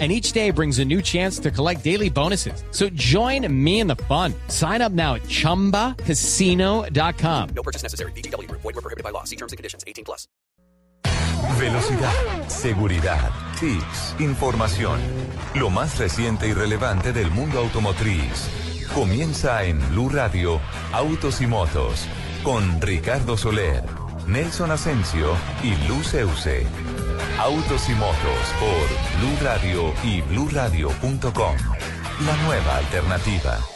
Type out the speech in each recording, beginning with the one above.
and each day brings a new chance to collect daily bonuses. So join me in the fun. Sign up now at ChumbaCasino.com. No purchase necessary. BGW. Void were prohibited by law. See terms and conditions. 18 plus. Velocidad, seguridad, tips, información. Lo más reciente y relevante del mundo automotriz. Comienza en Blue Radio, Autos y Motos, con Ricardo Soler, Nelson Asensio y Luz Euse. Autos y motos por Blue Radio y BlueRadio.com. La nueva alternativa.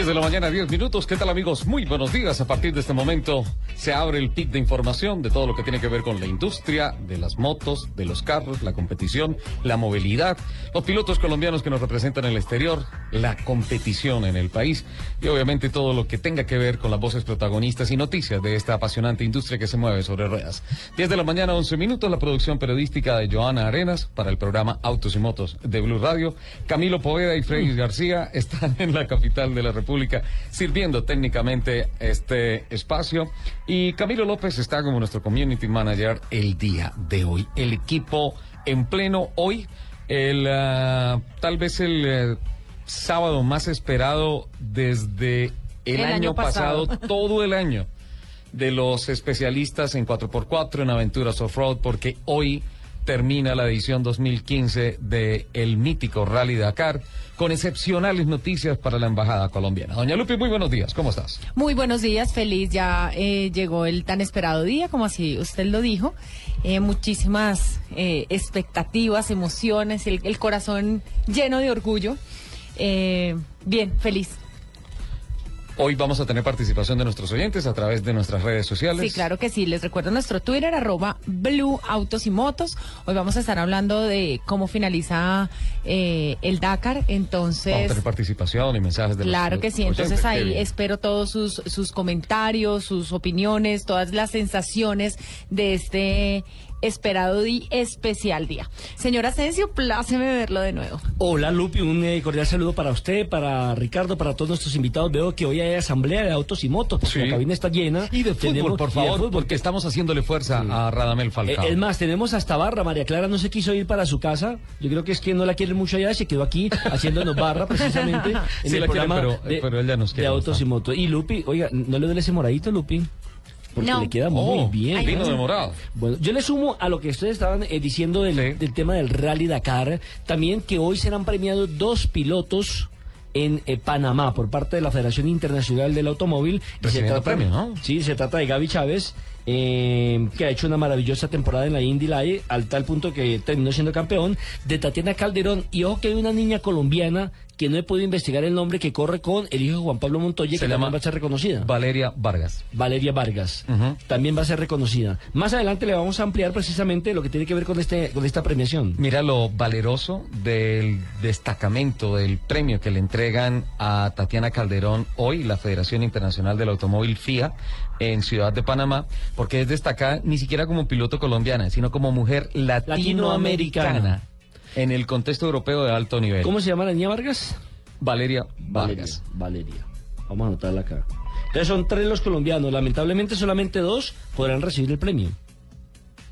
10 de la mañana, 10 minutos. ¿Qué tal amigos? Muy buenos días. A partir de este momento se abre el pic de información de todo lo que tiene que ver con la industria, de las motos, de los carros, la competición, la movilidad, los pilotos colombianos que nos representan en el exterior, la competición en el país y obviamente todo lo que tenga que ver con las voces protagonistas y noticias de esta apasionante industria que se mueve sobre ruedas. 10 de la mañana, 11 minutos, la producción periodística de Joana Arenas para el programa Autos y Motos de Blue Radio. Camilo Poveda y Freddy García están en la capital de la República sirviendo técnicamente este espacio. Y Camilo López está como nuestro community manager el día de hoy. El equipo en pleno hoy, el uh, tal vez el uh, sábado más esperado desde el, El año, año pasado, pasado. todo el año, de los especialistas en 4x4, en aventuras off-road, porque hoy termina la edición 2015 de el mítico Rally Dakar, con excepcionales noticias para la embajada colombiana. Doña Lupi, muy buenos días, ¿cómo estás? Muy buenos días, feliz. Ya eh, llegó el tan esperado día, como así usted lo dijo. Eh, muchísimas eh, expectativas, emociones, el, el corazón lleno de orgullo. Bien, feliz. Hoy vamos a tener participación de nuestros oyentes a través de nuestras redes sociales. Sí, claro que sí. Les recuerdo nuestro Twitter, arroba Blue Autos y Motos. Hoy vamos a estar hablando de cómo finaliza eh, el Dakar. Vamos a Entonces, tener participación y mensajes de Claro los que sí, oyentes. entonces ahí espero todos sus, sus comentarios, sus opiniones, todas las sensaciones de este esperado y especial día. Señor Asensio, pláceme verlo de nuevo. Hola Lupi, un eh, cordial saludo para usted, para Ricardo, para todos nuestros invitados. Veo que hoy hay asamblea de autos y motos, porque Sí. la cabina está llena. Y de fútbol, Tenemos- por favor, fútbol, porque estamos haciéndole fuerza a Radamel Eh, Falcao. es más, tenemos hasta barra. María Clara no se quiso ir para su casa. Yo creo que es que no la quiere mucho allá. Se quedó aquí haciéndonos barra precisamente en Sí el la quiere, programa pero- de, pero él ya nos de autos bastante. y motos. Y Lupi, oiga, ¿no le duele ese moradito, Lupi? Porque No. le queda Oh, muy bien. vino ¿no? de morado. Bueno, yo le sumo a lo que ustedes estaban eh, diciendo del, Sí. del tema del Rally Dakar, también que hoy serán premiados dos pilotos en eh, Panamá por parte de la Federación Internacional del Automóvil. Se Recibiendo trata- premio, ¿no? Sí, se trata de Gaby Chávez, eh, que ha hecho una maravillosa temporada en la Indy Light, al tal punto que terminó siendo campeón, de Tatiana Calderón, y ojo que hay una niña colombiana que no he podido investigar el nombre, que corre con el hijo de Juan Pablo Montoya, Se que llama también va a ser reconocida. Valeria Vargas. Valeria Vargas. También va a ser reconocida. Más adelante le vamos a ampliar precisamente lo que tiene que ver con este con esta premiación. Mira lo valeroso del destacamento, del premio que le entregan a Tatiana Calderón hoy, la Federación Internacional del Automóvil FIA, en Ciudad de Panamá, porque es destacada ni siquiera como piloto colombiana, sino como mujer latinoamericana Latinoamericana. en el contexto europeo de alto nivel. ¿Cómo se llama la niña Vargas? Valeria Vargas. Valeria. Valeria. Vamos a anotarla acá. Entonces son tres los colombianos. Lamentablemente solamente dos podrán recibir el premio.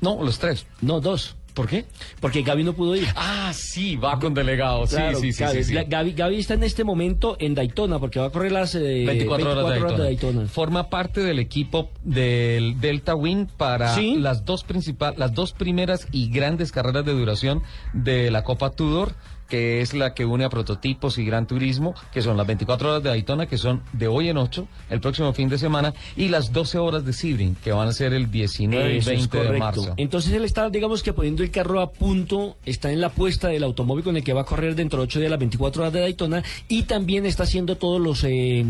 No, los tres. No, dos. ¿Por qué? Porque Gaby no pudo ir. Ah, sí, va con delegado. Sí, Claro, sí, sí, Gaby, sí, Gaby, Gaby está en este momento en Daytona porque va a correr las eh, 24 horas, de, Daytona. Daytona. Forma parte del equipo del Delta Wing para Sí. las dos principal, las dos primeras y grandes carreras de duración de la Copa Tudor que es la que une a prototipos y Gran Turismo, que son las 24 horas de Daytona, que son de hoy en 8, el próximo fin de semana, y las 12 horas de Sebring, que van a ser el 19 y Eso es 20 de marzo. Entonces él está, digamos que poniendo el carro a punto, está en la puesta del automóvil con el que va a correr dentro de 8 días las 24 horas de Daytona y también está haciendo todos los eh,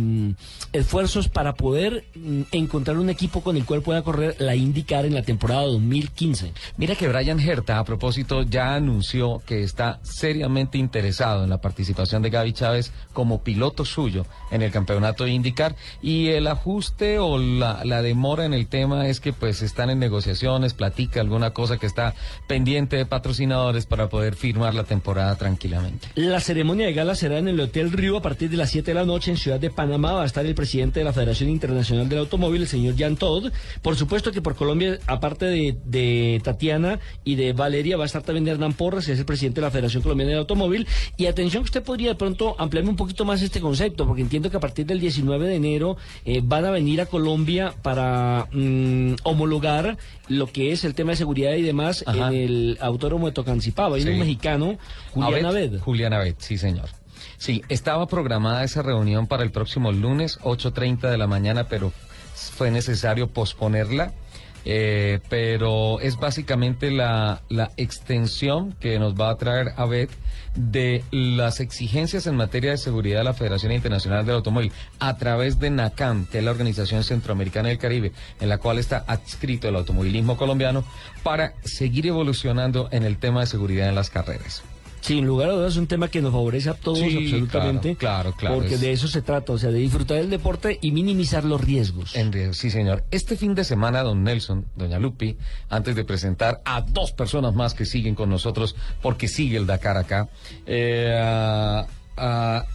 esfuerzos para poder mm, encontrar un equipo con el cual pueda correr la IndyCar en la temporada 2015. Mira que Brian Herta, a propósito, ya anunció que está seriamente interesado en la participación de Gaby Chávez como piloto suyo en el campeonato IndyCar y el ajuste o la, demora en el tema es que pues están en negociaciones, platica alguna cosa que está pendiente de patrocinadores para poder firmar la temporada tranquilamente. La ceremonia de gala será en el Hotel Río a partir de las 7 de la noche en Ciudad de Panamá. Va a estar el presidente de la Federación Internacional del Automóvil, el señor Jan Todd. Por supuesto que por Colombia, aparte de, de Tatiana y de Valeria, va a estar también Hernán Porras, que es el presidente de la Federación Colombiana del Automóvil. Y atención que usted podría de pronto ampliarme un poquito más este concepto, porque entiendo que a partir del 19 de enero eh, van a venir a Colombia para mm, homologar lo que es el tema de seguridad y demás Ajá. en el autódromo de Tocancipá. Va a ir Sí. un mexicano, Julián Abed, Abed. Julián Abed, sí señor. Sí, estaba programada esa reunión para el próximo lunes, 8.30 de la mañana, pero fue necesario posponerla. Eh, pero es básicamente la, la extensión que nos va a traer Abed de las exigencias en materia de seguridad de la Federación Internacional del Automóvil a través de NACAM, que es la Organización Centroamericana del Caribe, en la cual está adscrito el automovilismo colombiano, para seguir evolucionando en el tema de seguridad en las carreras. Sin lugar a dudas es un tema que nos favorece a todos Sí, absolutamente. claro, claro, claro, Porque es- de eso se trata, o sea, de disfrutar del deporte y minimizar los riesgos. En riesgo, sí, señor. Este fin de semana, don Nelson, doña Lupi, antes de presentar a dos personas más que siguen con nosotros, porque sigue el Dakar acá, eh,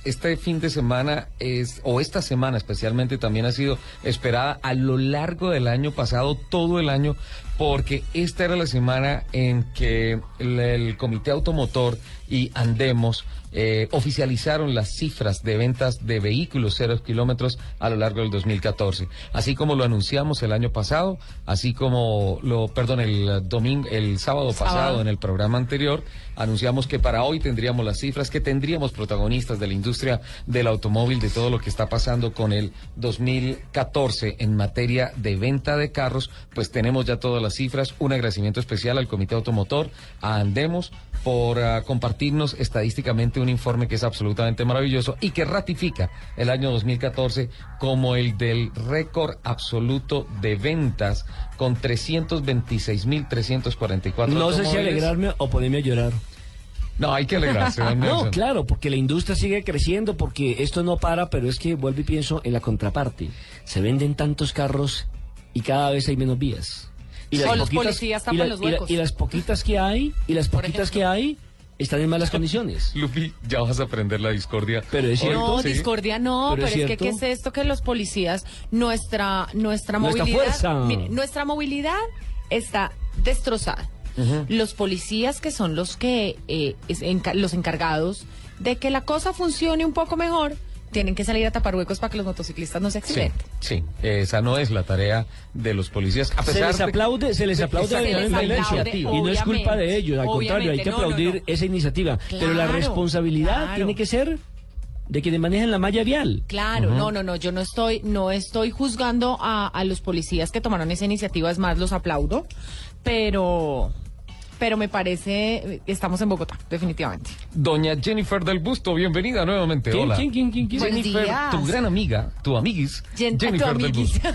este fin de semana es, o esta semana especialmente, también ha sido esperada a lo largo del año pasado, todo el año, porque esta era la semana en que el, el Comité Automotor y Andemos eh, oficializaron las cifras de ventas de vehículos cero kilómetros a lo largo del 2014. Así como lo anunciamos el año pasado, así como lo, perdón, el domingo, el sábado pasado Sábado. en el programa anterior, anunciamos que para hoy tendríamos las cifras, que tendríamos protagonistas de la industria del automóvil, de todo lo que está pasando con el 2014 en materia de venta de carros, pues tenemos ya todas las cifras. Un agradecimiento especial al Comité Automotor, a Andemos, por ah, compartirnos estadísticamente un informe que es absolutamente maravilloso y que ratifica el año 2014 como el del récord absoluto de ventas con 326.344 No sé si alegrarme o ponerme a llorar. No, hay que alegrarse, No, claro, porque la industria sigue creciendo, porque esto no para, pero es que vuelvo y pienso en la contraparte. Se venden tantos carros y cada vez hay menos vías. Y O los policías tapan y la- los y la- huecos. y las poquitas que hay, y las poquitas que hay, están en malas condiciones. Lupi, ya vas a aprender la discordia. Pero es cierto. No, sí. discordia no, Pero pero, es es, que. ¿qué es esto que los policías, nuestra, nuestra Nuestra movilidad, fuerza. mire, nuestra movilidad está destrozada. Los policías que son los que, eh, es enca- los encargados de que la cosa funcione un poco mejor, tienen que salir a tapar huecos para que los motociclistas no se accidenten. sí, esa no es la tarea de los policías. A Se les de- aplaude, se les aplaude Se la iniciativa. Y no es culpa de ellos, al contrario, hay que obviamente, no, no, aplaudir no. esa iniciativa. Pero la responsabilidad claro. tiene que ser de quienes manejan la malla vial. Claro, no, no, no, yo no estoy, no estoy juzgando a, a los policías que tomaron esa iniciativa, es más, los aplaudo, pero, pero me parece, estamos en Bogotá, definitivamente. Doña Jennifer del Busto, bienvenida nuevamente. ¿Quién, Hola. quién, quién, quién, quién? Buenos Jennifer, días. tu gran amiga, tu amiguis, Jen- Jennifer tu del. Busto.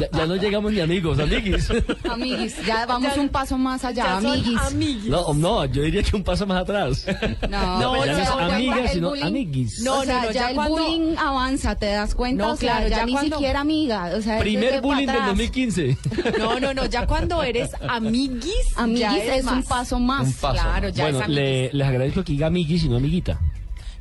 Ya, ya no llegamos ni amigos, amiguis. Amiguis, ya vamos Ya- un paso más allá, Ya son amiguis. amiguis. No, no, yo diría que un paso más atrás. No, No, ya no es el sino bullying- amiguis. No, o sea, no, no, ya, ya el cuando- bullying avanza, ¿te das cuenta? No, o sea, claro, ya, ya ni cuando- siquiera amiga. O sea, Primer bullying del atrás. 2015. No, no, no, ya cuando eres amiguis, Amiguis ya es eres un paso más. Un paso Claro, más. ya bueno, es amiguis. le, les agradezco que diga amiguis y no amiguita.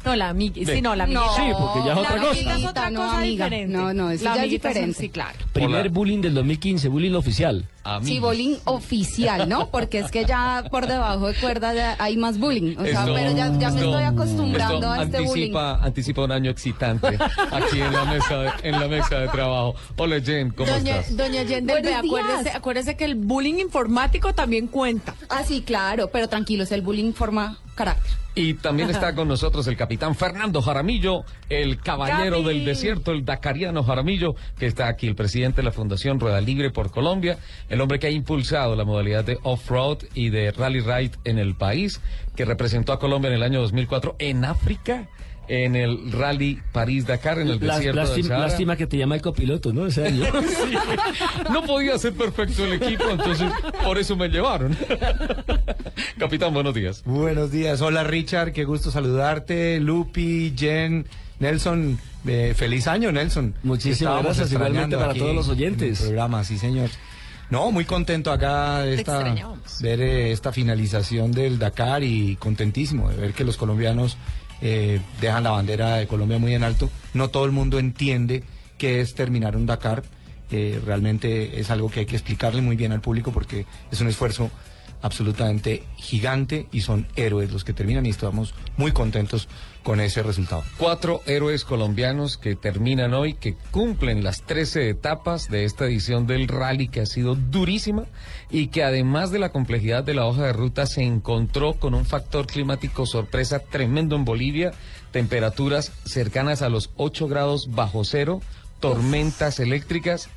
No, la amiguis, Ve. sí, no, la amiguita. No, Sí, porque ya es la otra cosa. amiguita es otra No, cosa amiga. diferente. No, no, eso la ya es amiguita es- diferente. Sí, claro. Primer Hola. bullying del 2015, bullying oficial. Amiguis. Sí, bullying oficial, ¿no? Porque es que ya por debajo de cuerda ya hay más bullying. O sea, Esto- pero ya, ya me esto- estoy acostumbrando esto a este bullying. anticipa, anticipa un año excitante aquí en la mesa de, en la mesa de trabajo. Hola Jen, ¿cómo Doña, estás? doña ve, acuérdese, acuérdese que el bullying informático también cuenta. Ah, sí, claro, pero tranquilos, el bullying forma carácter. Y también está con nosotros el capitán Fernando Jaramillo, el caballero Capi. del desierto, el dacariano Jaramillo, que está aquí, el presidente de la Fundación Rueda Libre por Colombia, el hombre que ha impulsado la modalidad de off-road y de rally ride en el país, que representó a Colombia en el año 2004 en África, en el rally París-Dakar, en el Lá- desierto del lástima, Sahara. lástima que te llama el copiloto, ¿no? Ese año. No podía ser perfecto el equipo, entonces por eso me llevaron. Capitán, buenos días. Buenos días, hola Richard, qué gusto saludarte, Lupi, Jen, Nelson, eh, feliz año Nelson. Muchísimas gracias, igualmente para todos los oyentes. en el programa, sí señor. No, muy contento acá de esta, ver eh, esta finalización del Dakar y contentísimo de ver que los colombianos eh, dejan la bandera de Colombia muy en alto. No todo el mundo entiende qué es terminar un Dakar. Eh, realmente es algo que hay que explicarle muy bien al público porque es un esfuerzo absolutamente gigante y son héroes los que terminan y estamos muy contentos con ese resultado. Cuatro héroes colombianos que terminan hoy, que cumplen las 13 etapas de esta edición del rally que ha sido durísima y que además de la complejidad de la hoja de ruta se encontró con un factor climático sorpresa tremendo en Bolivia, temperaturas cercanas a los 8 grados bajo cero, tormentas eléctricas,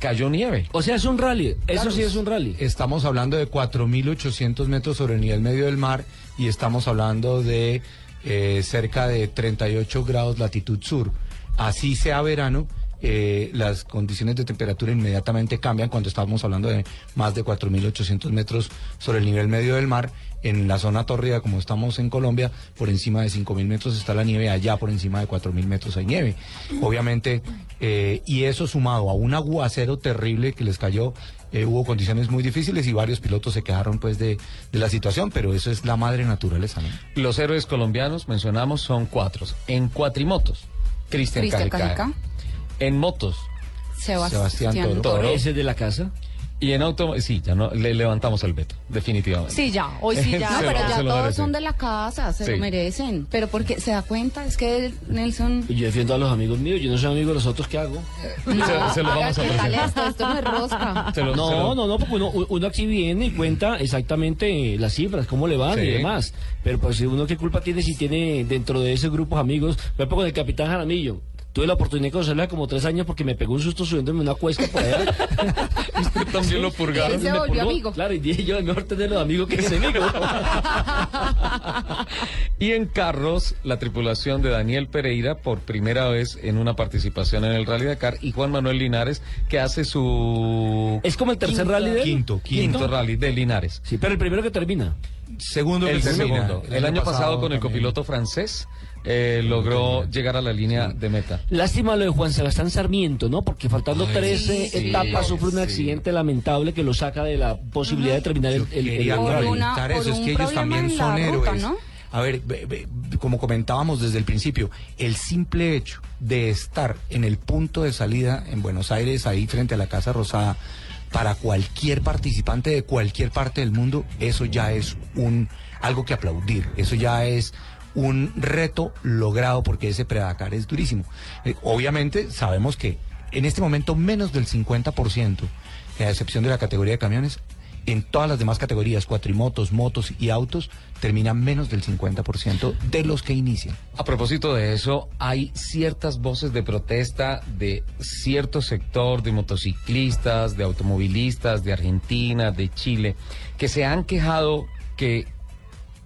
cayó nieve. O sea, es un rally. Eso sí es un rally. Estamos hablando de 4.800 metros sobre el nivel medio del mar y estamos hablando de eh, cerca de 38 grados latitud sur. Así sea verano, eh, las condiciones de temperatura inmediatamente cambian cuando estamos hablando de más de 4.800 metros sobre el nivel medio del mar. En la zona tórrida, como estamos en Colombia, por encima de 5.000 metros está la nieve, allá por encima de 4.000 metros hay nieve. Obviamente, eh, y eso sumado a un aguacero terrible que les cayó, eh, hubo condiciones muy difíciles y varios pilotos se quejaron pues de, de la situación, pero eso es la madre naturaleza, ¿no? Los héroes colombianos, mencionamos, son cuatro. En cuatrimotos, Cristian. Cajica. En motos Sebastián, Sebastián Toro. Toro. Ese es de la casa. y en auto... Sí, ya no, le levantamos el veto, definitivamente. Sí, ya, hoy sí ya. No, Se pero ya se todos merece. son de la casa, se Sí. lo merecen. Pero porque se da cuenta, es que Nelson. Yo defiendo a los amigos míos. Yo no soy amigo de los otros, ¿qué hago? Se, se lo Oiga, vamos a ¿qué tal presentar. esto? Esto no es rosca. Se lo- se No, lo- no, no, porque uno, uno aquí viene y cuenta exactamente las cifras, cómo le van Sí. y demás. Pero pues uno qué culpa tiene si tiene dentro de ese grupo amigos, por ejemplo con el capitán Jaramillo. Tuve la oportunidad de conocerla como tres años porque me pegó un susto subiéndome una cuesta por allá. Usted también lo purgaron. Él se volvió purgó. amigo. Claro, y dije yo, es mejor tenerlo de amigo que enemigo. Y en carros, la tripulación de Daniel Pereira por primera vez en una participación en el Rally Dakar y Juan Manuel Linares que hace su es como el tercer rally de. Quinto, quinto, quinto. rally de Linares. Sí, pero el primero que termina. Segundo que El termina. segundo. El, año pasado, con el copiloto francés eh, logró llegar a la línea de meta. Lástima lo de Juan Sebastián Sarmiento, ¿no? Porque faltando Ay, 13 sí, etapas sufre un sí. accidente lamentable que lo saca de la posibilidad de terminar el, el- el- comentar una- por eso, es que ellos también son ruta, héroes. ¿no? A ver, ve- ve- como comentábamos desde el principio, el simple hecho de estar en el punto de salida en Buenos Aires, ahí frente a la Casa Rosada, para cualquier participante de cualquier parte del mundo, eso ya es un algo que aplaudir, eso ya es un reto logrado porque ese Predacar es durísimo. Eh, obviamente sabemos que en este momento menos del 50%, a excepción de la categoría de camiones, en todas las demás categorías, cuatrimotos, motos y autos, terminan menos del 50% de los que inician. A propósito de eso, hay ciertas voces de protesta de cierto sector de motociclistas, de automovilistas, de Argentina, de Chile, que se han quejado que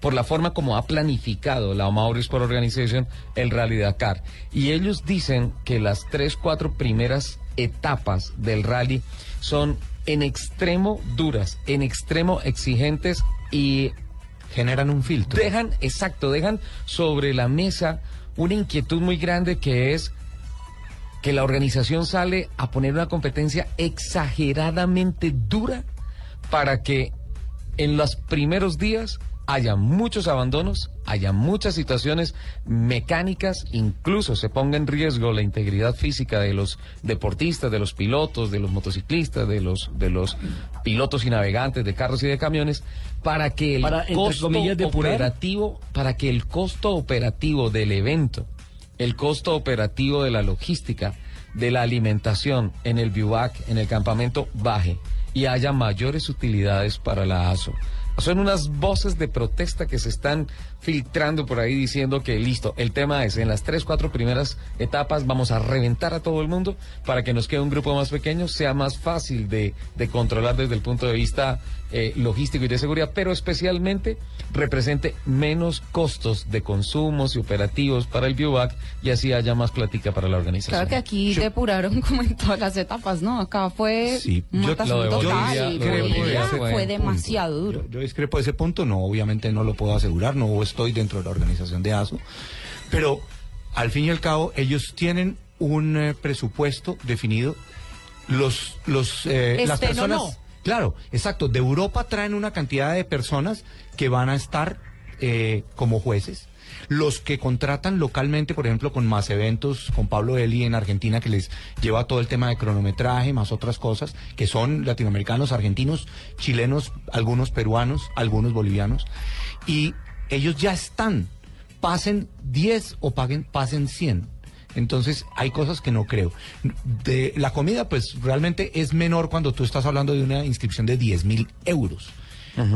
por la forma como ha planificado la Mauri Sport Organization el Rally Dakar. Y ellos dicen que las tres, cuatro primeras etapas del rally son en extremo duras, en extremo exigentes y Generan un filtro. dejan, exacto, dejan sobre la mesa una inquietud muy grande que es que la organización sale a poner una competencia exageradamente dura para que en los primeros días haya muchos abandonos, haya muchas situaciones mecánicas, incluso se ponga en riesgo la integridad física de los deportistas, de los pilotos, de los motociclistas, de los de los pilotos y navegantes de carros y de camiones, para que el Para, costo comillas, operativo, para que el costo operativo del evento, el costo operativo de la logística, de la alimentación en el bivac, en el campamento, baje y haya mayores utilidades para la ASO. Son unas voces de protesta que se están filtrando por ahí diciendo que listo, el tema es en las tres, cuatro primeras etapas vamos a reventar a todo el mundo para que nos quede un grupo más pequeño, sea más fácil de, de controlar desde el punto de vista eh, logístico y de seguridad, pero especialmente represente menos costos de consumos y operativos para el biovac y así haya más plática para la organización. Claro que aquí depuraron como en todas las etapas, ¿no? Acá fue Sí, yo- matazón lo de total Bolivia- y lo de Bolivia Bolivia fue, fue- demasiado duro. Yo, yo discrepo de ese punto, no, obviamente no lo puedo asegurar, no estoy dentro de la organización de ASO, pero al fin y al cabo ellos tienen un eh, presupuesto definido, los, los, eh, las Estén o personas, no. claro, exacto, de Europa traen una cantidad de personas que van a estar eh, como jueces. Los que contratan localmente, por ejemplo, con más eventos, con Pablo Eli en Argentina, que les lleva todo el tema de cronometraje, más otras cosas, que son latinoamericanos, argentinos, chilenos, algunos peruanos, algunos bolivianos, y ellos ya están, pasen 10 o paguen, pasen 100. Entonces hay cosas que no creo. De la comida, pues realmente es menor cuando tú estás hablando de una inscripción de 10 mil euros.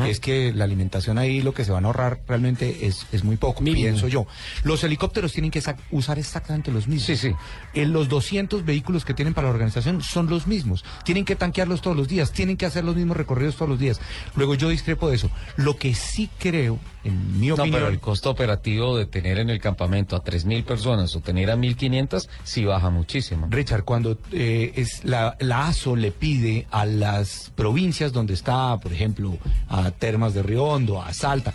Es que la alimentación ahí lo que se van a ahorrar realmente es, es muy poco, pienso yo. Los helicópteros tienen que sa- usar exactamente los mismos. Sí, sí. Eh, los 200 vehículos que tienen para la organización son los mismos. Tienen que tanquearlos todos los días, tienen que hacer los mismos recorridos todos los días. Luego yo discrepo de eso. Lo que sí creo, en mi No, opinión... pero el costo operativo de tener en el campamento a 3.000 personas o tener a 1.500 sí baja muchísimo. Richard, cuando eh, es la, la ASO le pide a las provincias donde está, por ejemplo, a Termas de Riondo, a Salta,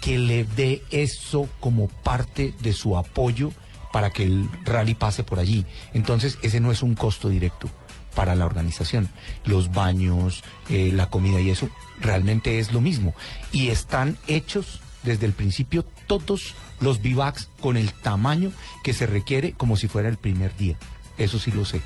que le dé eso como parte de su apoyo para que el rally pase por allí. Entonces, ese no es un costo directo para la organización. Los baños, eh, la comida y eso, realmente es lo mismo. Y están hechos desde el principio todos los bivacs con el tamaño que se requiere como si fuera el primer día. Eso sí lo sé.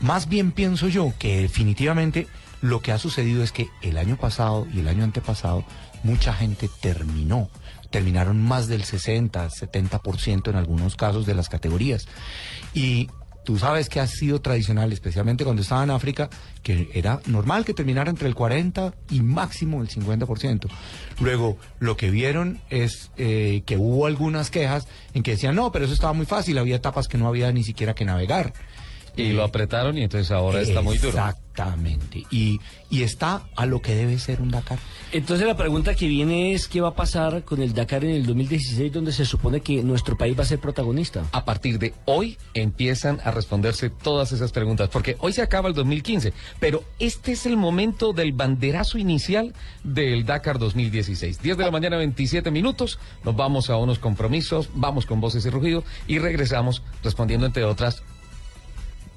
Más bien pienso yo que definitivamente lo que ha sucedido es que el año pasado y el año antepasado mucha gente terminó. Terminaron más del 60, 70% en algunos casos de las categorías. Y tú sabes que ha sido tradicional, especialmente cuando estaba en África, que era normal que terminara entre el 40 y máximo el 50%. Luego, lo que vieron es eh, que hubo algunas quejas en que decían, no, pero eso estaba muy fácil, había etapas que no había ni siquiera que navegar. Y lo apretaron y entonces ahora está muy duro. Exactamente. Y, y está a lo que debe ser un Dakar. Entonces la pregunta que viene es qué va a pasar con el Dakar en el 2016 donde se supone que nuestro país va a ser protagonista. A partir de hoy empiezan a responderse todas esas preguntas, porque hoy se acaba el 2015, pero este es el momento del banderazo inicial del Dakar 2016. 10 de la mañana, 27 minutos, nos vamos a unos compromisos, vamos con voces y rugido y regresamos respondiendo entre otras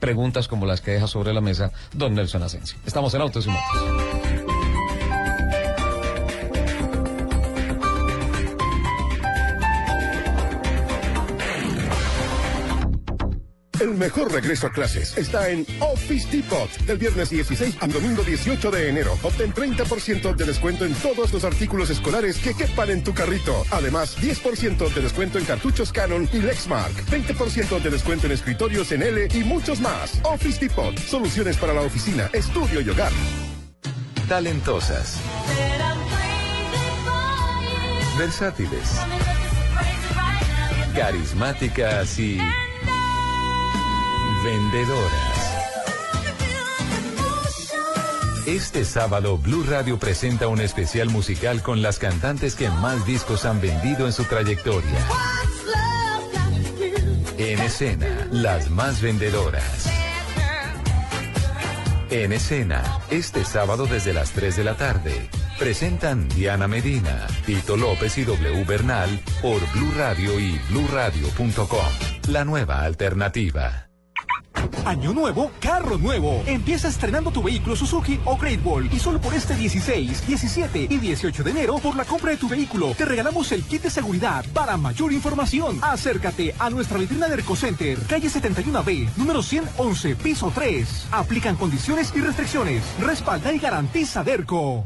preguntas como las que deja sobre la mesa don Nelson Asensio. Estamos en Autos y Motos. El mejor regreso a clases está en Office Depot. Del viernes 16 al domingo 18 de enero. Obtén 30% de descuento en todos los artículos escolares que quepan en tu carrito. Además, 10% de descuento en cartuchos Canon y Lexmark. 20% de descuento en escritorios en L y muchos más. Office Depot. Soluciones para la oficina, estudio y hogar. Talentosas. Versátiles. Carismáticas y vendedoras. Este sábado Blue Radio presenta un especial musical con las cantantes que más discos han vendido en su trayectoria. En escena, las más vendedoras. En escena, este sábado desde las 3 de la tarde. Presentan Diana Medina, Tito López y W Bernal por Blue Radio y bluradio.com. La nueva alternativa. Año nuevo, carro nuevo. Empieza estrenando tu vehículo Suzuki o Great Wall y solo por este 16, 17 y 18 de enero por la compra de tu vehículo te regalamos el kit de seguridad. Para mayor información, acércate a nuestra vitrina de Center, calle 71B, número 111, piso 3. Aplican condiciones y restricciones. Respalda y garantiza Derco.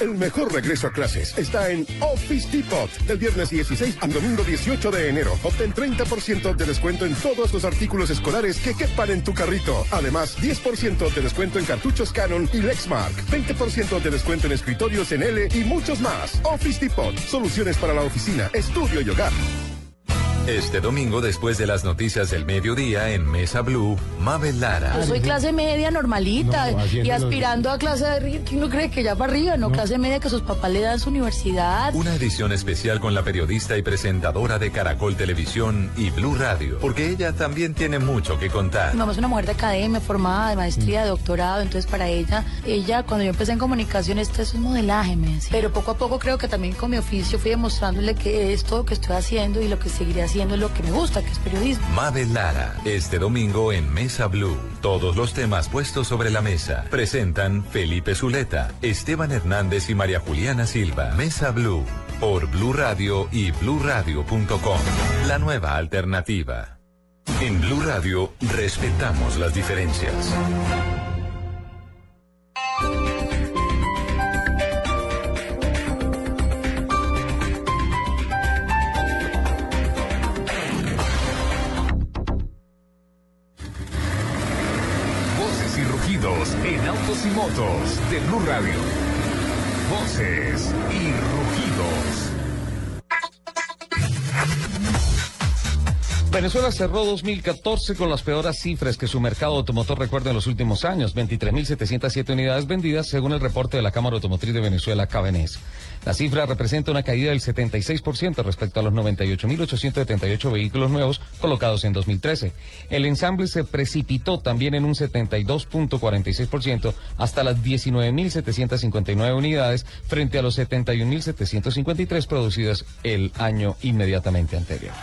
El mejor regreso a clases está en Office Depot. Del viernes 16 al domingo 18 de enero. Obtén 30% de descuento en todos los artículos escolares que quepan en tu carrito. Además, 10% de descuento en cartuchos Canon y Lexmark. 20% de descuento en escritorios en L y muchos más. Office Depot. Soluciones para la oficina, estudio y hogar. Este domingo, después de las noticias del mediodía en Mesa Blue, Mabel Lara. Yo soy clase media normalita No, y aspirando a clase de arriba. ¿Quién no cree que ya para arriba? No, clase media que sus papás le dan su universidad. Una edición especial con la periodista y presentadora de Caracol Televisión y Blue Radio, porque ella también tiene mucho que contar. Mi mamá es una mujer de academia, formada, de maestría, de doctorado, entonces para ella, ella cuando yo empecé en comunicación, esto es un modelaje, me decía. Pero poco a poco creo que también con mi oficio fui demostrándole que esto lo que estoy haciendo y lo que seguiré haciendo es lo que me gusta, que es periodismo. Mabel Lara, este domingo en Mesa Blue. Todos los temas puestos sobre la mesa. Presentan Felipe Zuleta, Esteban Hernández y María Juliana Silva. Mesa Blue, por Blue Radio y bluradio.com. La nueva alternativa. En Blue Radio respetamos las diferencias. Motos de Blue Radio. Voces y rugidos. Venezuela cerró 2014 con las peores cifras que su mercado automotor recuerda en los últimos años, 23.707 unidades vendidas según el reporte de la Cámara Automotriz de Venezuela, Cabenés. La cifra representa una caída del 76% respecto a los 98.878 vehículos nuevos colocados en 2013. El ensamble se precipitó también en un 72.46% hasta las 19.759 unidades frente a los 71.753 producidas el año inmediatamente anterior.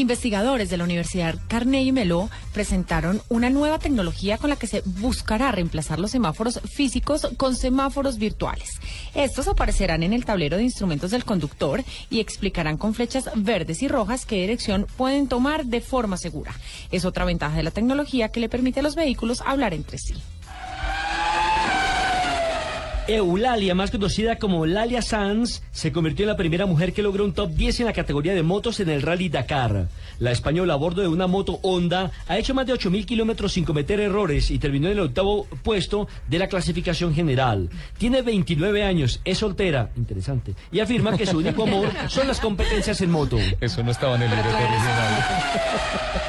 Investigadores de la Universidad Carnegie Mellon presentaron una nueva tecnología con la que se buscará reemplazar los semáforos físicos con semáforos virtuales. Estos aparecerán en el tablero de instrumentos del conductor y explicarán con flechas verdes y rojas qué dirección pueden tomar de forma segura. Es otra ventaja de la tecnología que le permite a los vehículos hablar entre sí. Eulalia, más conocida como Lalia Sanz, se convirtió en la primera mujer que logró un top 10 en la categoría de motos en el Rally Dakar. La española a bordo de una moto Honda ha hecho más de 8.000 kilómetros sin cometer errores y terminó en el octavo puesto de la clasificación general. Tiene 29 años, es soltera, interesante, y afirma que su único amor son las competencias en moto. Eso no estaba en el libreto original.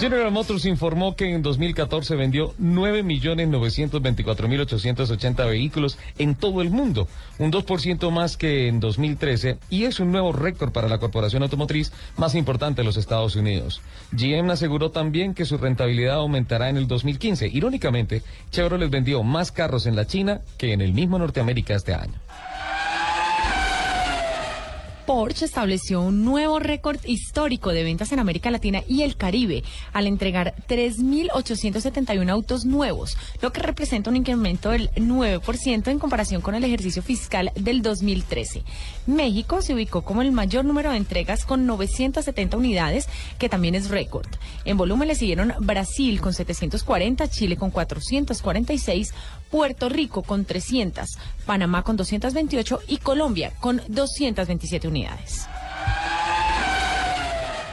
General Motors informó que en 2014 vendió 9.924.880 vehículos en todo el mundo, un 2% más que en 2013 y es un nuevo récord para la corporación automotriz más importante de los Estados Unidos. GM aseguró también que su rentabilidad aumentará en el 2015. Irónicamente, Chevrolet vendió más carros en la China que en el mismo Norteamérica este año. Porsche estableció un nuevo récord histórico de ventas en América Latina y el Caribe al entregar 3.871 autos nuevos, lo que representa un incremento del 9% en comparación con el ejercicio fiscal del 2013. México se ubicó como el mayor número de entregas con 970 unidades, que también es récord. En volumen le siguieron Brasil con 740, Chile con 446, Puerto Rico con 300, Panamá con 228 y Colombia con 227 unidades.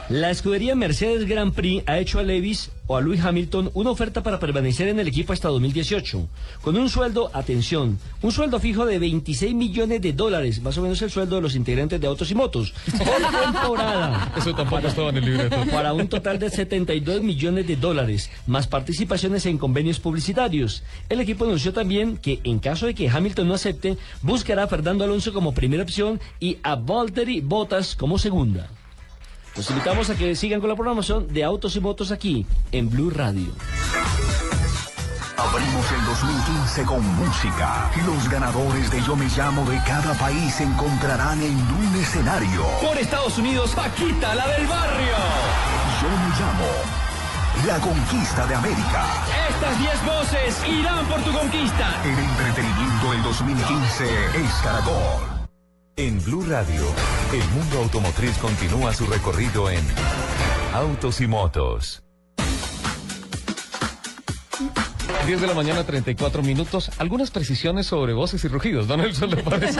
La escudería Mercedes Grand Prix ha hecho a Lewis o a Lewis Hamilton una oferta para permanecer en el equipo hasta 2018, con un sueldo, atención, un sueldo fijo de 26 millones de dólares, más o menos el sueldo de los integrantes de Autos y Motos, por temporada. Eso tampoco estaba en el libreto. Para un total de 72 millones de dólares, más participaciones en convenios publicitarios. El equipo anunció también que, en caso de que Hamilton no acepte, buscará a Fernando Alonso como primera opción y a Valtteri Bottas como segunda. Los invitamos a que sigan con la programación de Autos y Motos aquí en Blue Radio. Abrimos el 2015 con música. Los ganadores de Yo Me Llamo de cada país se encontrarán en un escenario. Por Estados Unidos, Paquita, la del barrio. Yo Me Llamo. La conquista de América. Estas 10 voces irán por tu conquista. El entretenimiento del 2015 es Caracol. En Blue Radio, el mundo automotriz continúa su recorrido en Autos y Motos. 10 de la mañana, 34 minutos. Algunas precisiones sobre voces y rugidos, ¿Don Nelson le parece?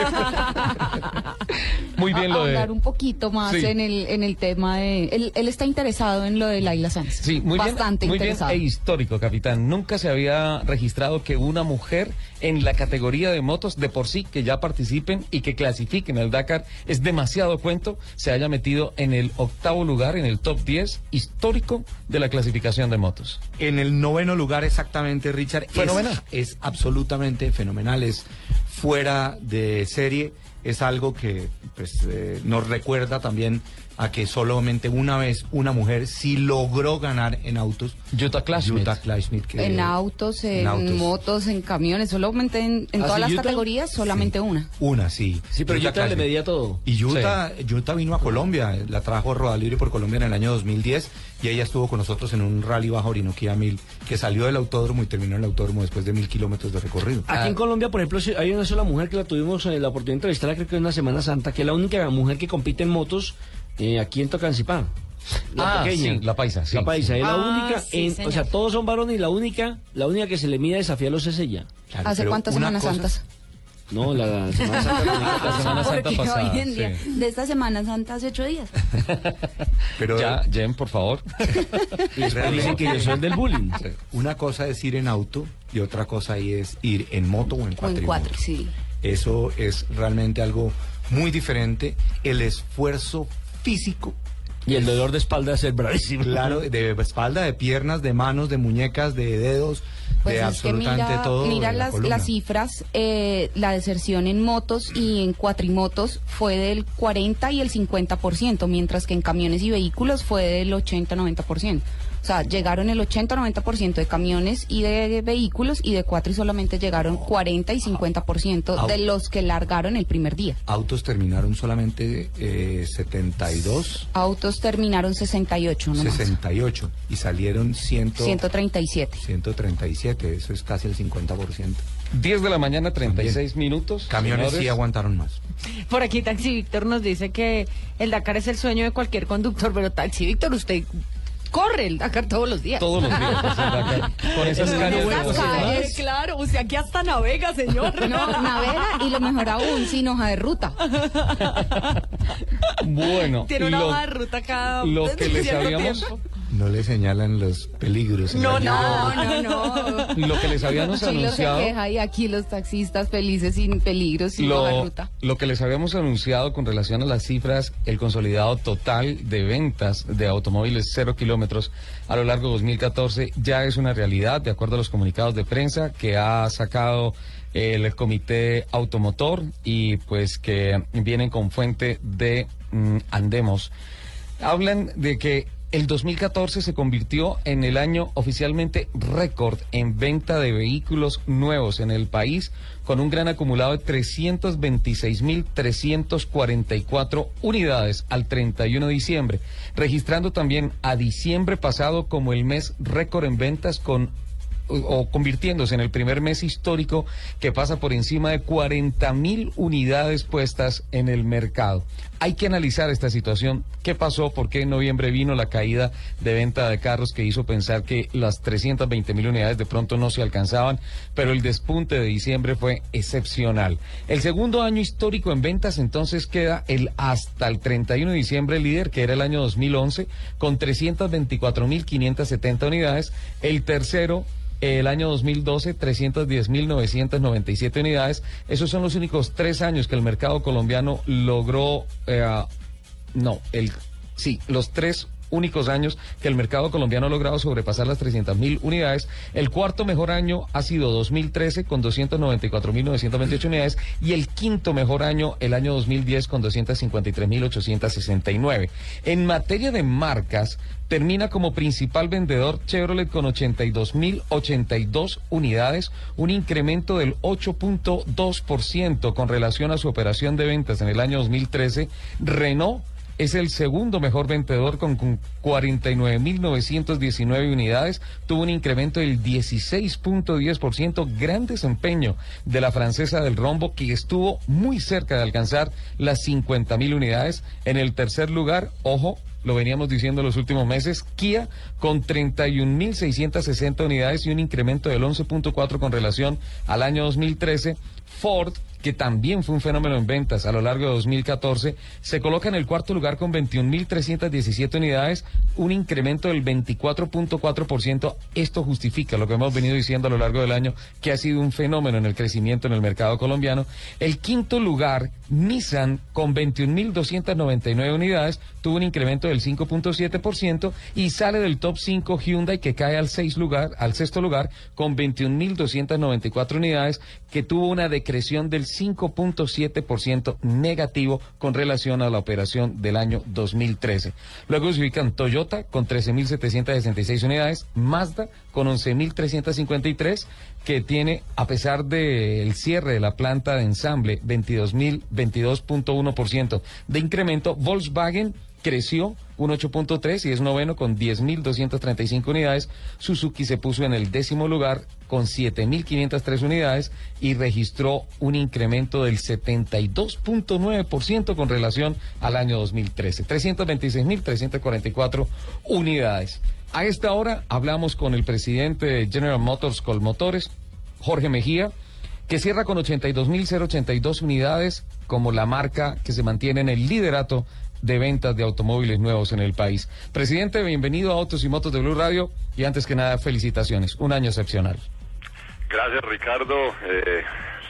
Muy bien lo de... Ahondar un poquito más Sí. en, el, en el tema de... Él, él está interesado en lo de Laila Sanz. Sí, muy Bastante bien, muy bien interesado. e histórico, capitán. Nunca se había registrado que una mujer en la categoría de motos de por sí que ya participen y que clasifiquen al Dakar es demasiado cuento, se haya metido en el octavo lugar, en el top 10 histórico de la clasificación de motos. En el noveno lugar exactamente, Richard. Es- Fenomenal. Es, absolutamente fenomenal, es fuera de serie, es algo que pues, eh, nos recuerda también a que solamente una vez una mujer sí logró ganar en autos. Jutta Kleinschmidt. Jutta Kleinschmidt, que- En autos, en, en autos. motos, en camiones, solamente en, en ¿Ah, todas sí, las Utah? categorías, solamente una. Una, sí. Sí, pero Jutta Utah le medía todo. Y Yuta, Yuta vino a Colombia, la trajo Roda Libre por Colombia en el año 2010 y ella estuvo con nosotros en un rally bajo Orinoquía 1000 que salió del autódromo y terminó en el autódromo después de mil kilómetros de recorrido. Aquí en Colombia, por ejemplo, sí, hay una sola mujer que la tuvimos eh, la oportunidad de entrevistar, creo que en una Semana Santa, que es la única mujer que compite en motos eh, aquí en Tocancipá. La Ah, pequeña. sí, la paisa, sí, La paisa, sí. es la Ah, única, sí, en- señor. o sea, todos son varones y la única, la única que se le mide a desafiarlos es ella. Claro, ¿Hace cuántas Semanas cosa- Santas? No, la Semana Santa. La Semana Santa pasada. hoy en día, sí. de esta Semana Santa hace ocho días. Pero Ya, Jen, por favor. Y después dicen que yo soy el del bullying. una cosa es ir en auto y otra cosa ahí es ir en moto o en O en cuatro, sí. Eso es realmente algo muy diferente. El esfuerzo físico, Y el dolor de espalda es el bravísimo. claro, de espalda, de piernas, de manos, de muñecas, de dedos, Pues de es que absolutamente mira, todo. mira la las, las cifras, eh, la deserción en motos y en cuatrimotos fue del 40 y el 50%, mientras que en camiones y vehículos fue del 80-90%. O sea, llegaron el 80-90% de camiones y de vehículos y de cuatro y solamente llegaron 40 y 50% de los que largaron el primer día. Autos terminaron solamente eh, 72, Autos terminaron 68, nomás. 68 y salieron 100, 137. 137, eso es casi el 50%. 10 de la mañana, 36 minutos. Camiones sí señores. aguantaron más. Por aquí Taxi Víctor nos dice que el Dakar es el sueño de cualquier conductor, pero Taxi Víctor, usted corre el Dakar todos los días. Todos los días. pues, el Dakar. Con esas calles. esas calles, claro, usted aquí hasta navega, señor. No, navega y lo mejor aún, sin hoja de ruta. Bueno, Tiene una lo- hoja de ruta cada lo que les cierto habíamos- tiempo. No le señalan los peligros. No, no. No, no. Lo que les habíamos Chilo se anunciado. queja y aquí los taxistas felices sin peligro, sin Lo, ruta. lo que les habíamos anunciado con relación a las cifras, el consolidado total de ventas de automóviles cero kilómetros a lo largo de 2014 ya es una realidad, de acuerdo a los comunicados de prensa que ha sacado el Comité Automotor y pues que vienen con fuente de mm, Andemos. Hablan de que el 2014 se convirtió en el año oficialmente récord en venta de vehículos nuevos en el país, con un gran acumulado de 326.344 unidades al 31 de diciembre, registrando también a diciembre pasado como el mes récord en ventas con o- convirtiéndose en el primer mes histórico que pasa por encima de 40 mil unidades puestas en el mercado. Hay que analizar esta situación. ¿Qué pasó? ¿Por qué en noviembre vino la caída de venta de carros que hizo pensar que las 320 mil unidades de pronto no se alcanzaban? Pero el despunte de diciembre fue excepcional. El segundo año histórico en ventas entonces queda el hasta el 31 de diciembre líder, que era el año 2011, con 324 mil 570 unidades. El tercero el año 2012, 310.997 unidades. Esos son los únicos tres años que el mercado colombiano logró, eh, no, sí, los tres únicos años que el mercado colombiano ha logrado sobrepasar las 300.000 unidades. El cuarto mejor año ha sido 2013 con 294.928 unidades y el quinto mejor año el año 2010 con 253.869. En materia de marcas, termina como principal vendedor Chevrolet con 82.082 unidades, un incremento del 8.2% con relación a su operación de ventas en el año 2013. Renault es el segundo mejor vendedor con, con 49.919 unidades. Tuvo un incremento del 16.10%. Gran desempeño de la francesa del rombo que estuvo muy cerca de alcanzar las 50.000 unidades. En el tercer lugar, ojo, lo veníamos diciendo los últimos meses, Kia con 31.660 unidades y un incremento del 11.4 con relación al año 2013. Ford que también fue un fenómeno en ventas a lo largo de 2014, se coloca en el cuarto lugar con 21.317 unidades, un incremento del 24.4%. Esto justifica lo que hemos venido diciendo a lo largo del año, que ha sido un fenómeno en el crecimiento en el mercado colombiano. El quinto lugar, Nissan, con 21.299 unidades, tuvo un incremento del 5.7% y sale del top 5 Hyundai, que cae al, seis lugar, al sexto lugar, con 21.294 unidades, que tuvo una decreción del 5.7% negativo con relación a la operación del año 2013. Luego se ubican Toyota con 13.766 unidades, Mazda con 11.353, que tiene, a pesar del cierre de la planta de ensamble, 22.000, 22.1% de incremento, Volkswagen creció un 8.3 y es noveno con 10.235 unidades. Suzuki se puso en el décimo lugar con 7.503 unidades y registró un incremento del 72.9% con relación al año 2013. 326.344 unidades. A esta hora hablamos con el presidente de General Motors Colmotores, Jorge Mejía, que cierra con 82.082 unidades como la marca que se mantiene en el liderato de ventas de automóviles nuevos en el país. Presidente, bienvenido a Autos y Motos de Blue Radio y antes que nada, felicitaciones. Un año excepcional. Gracias, Ricardo. Eh,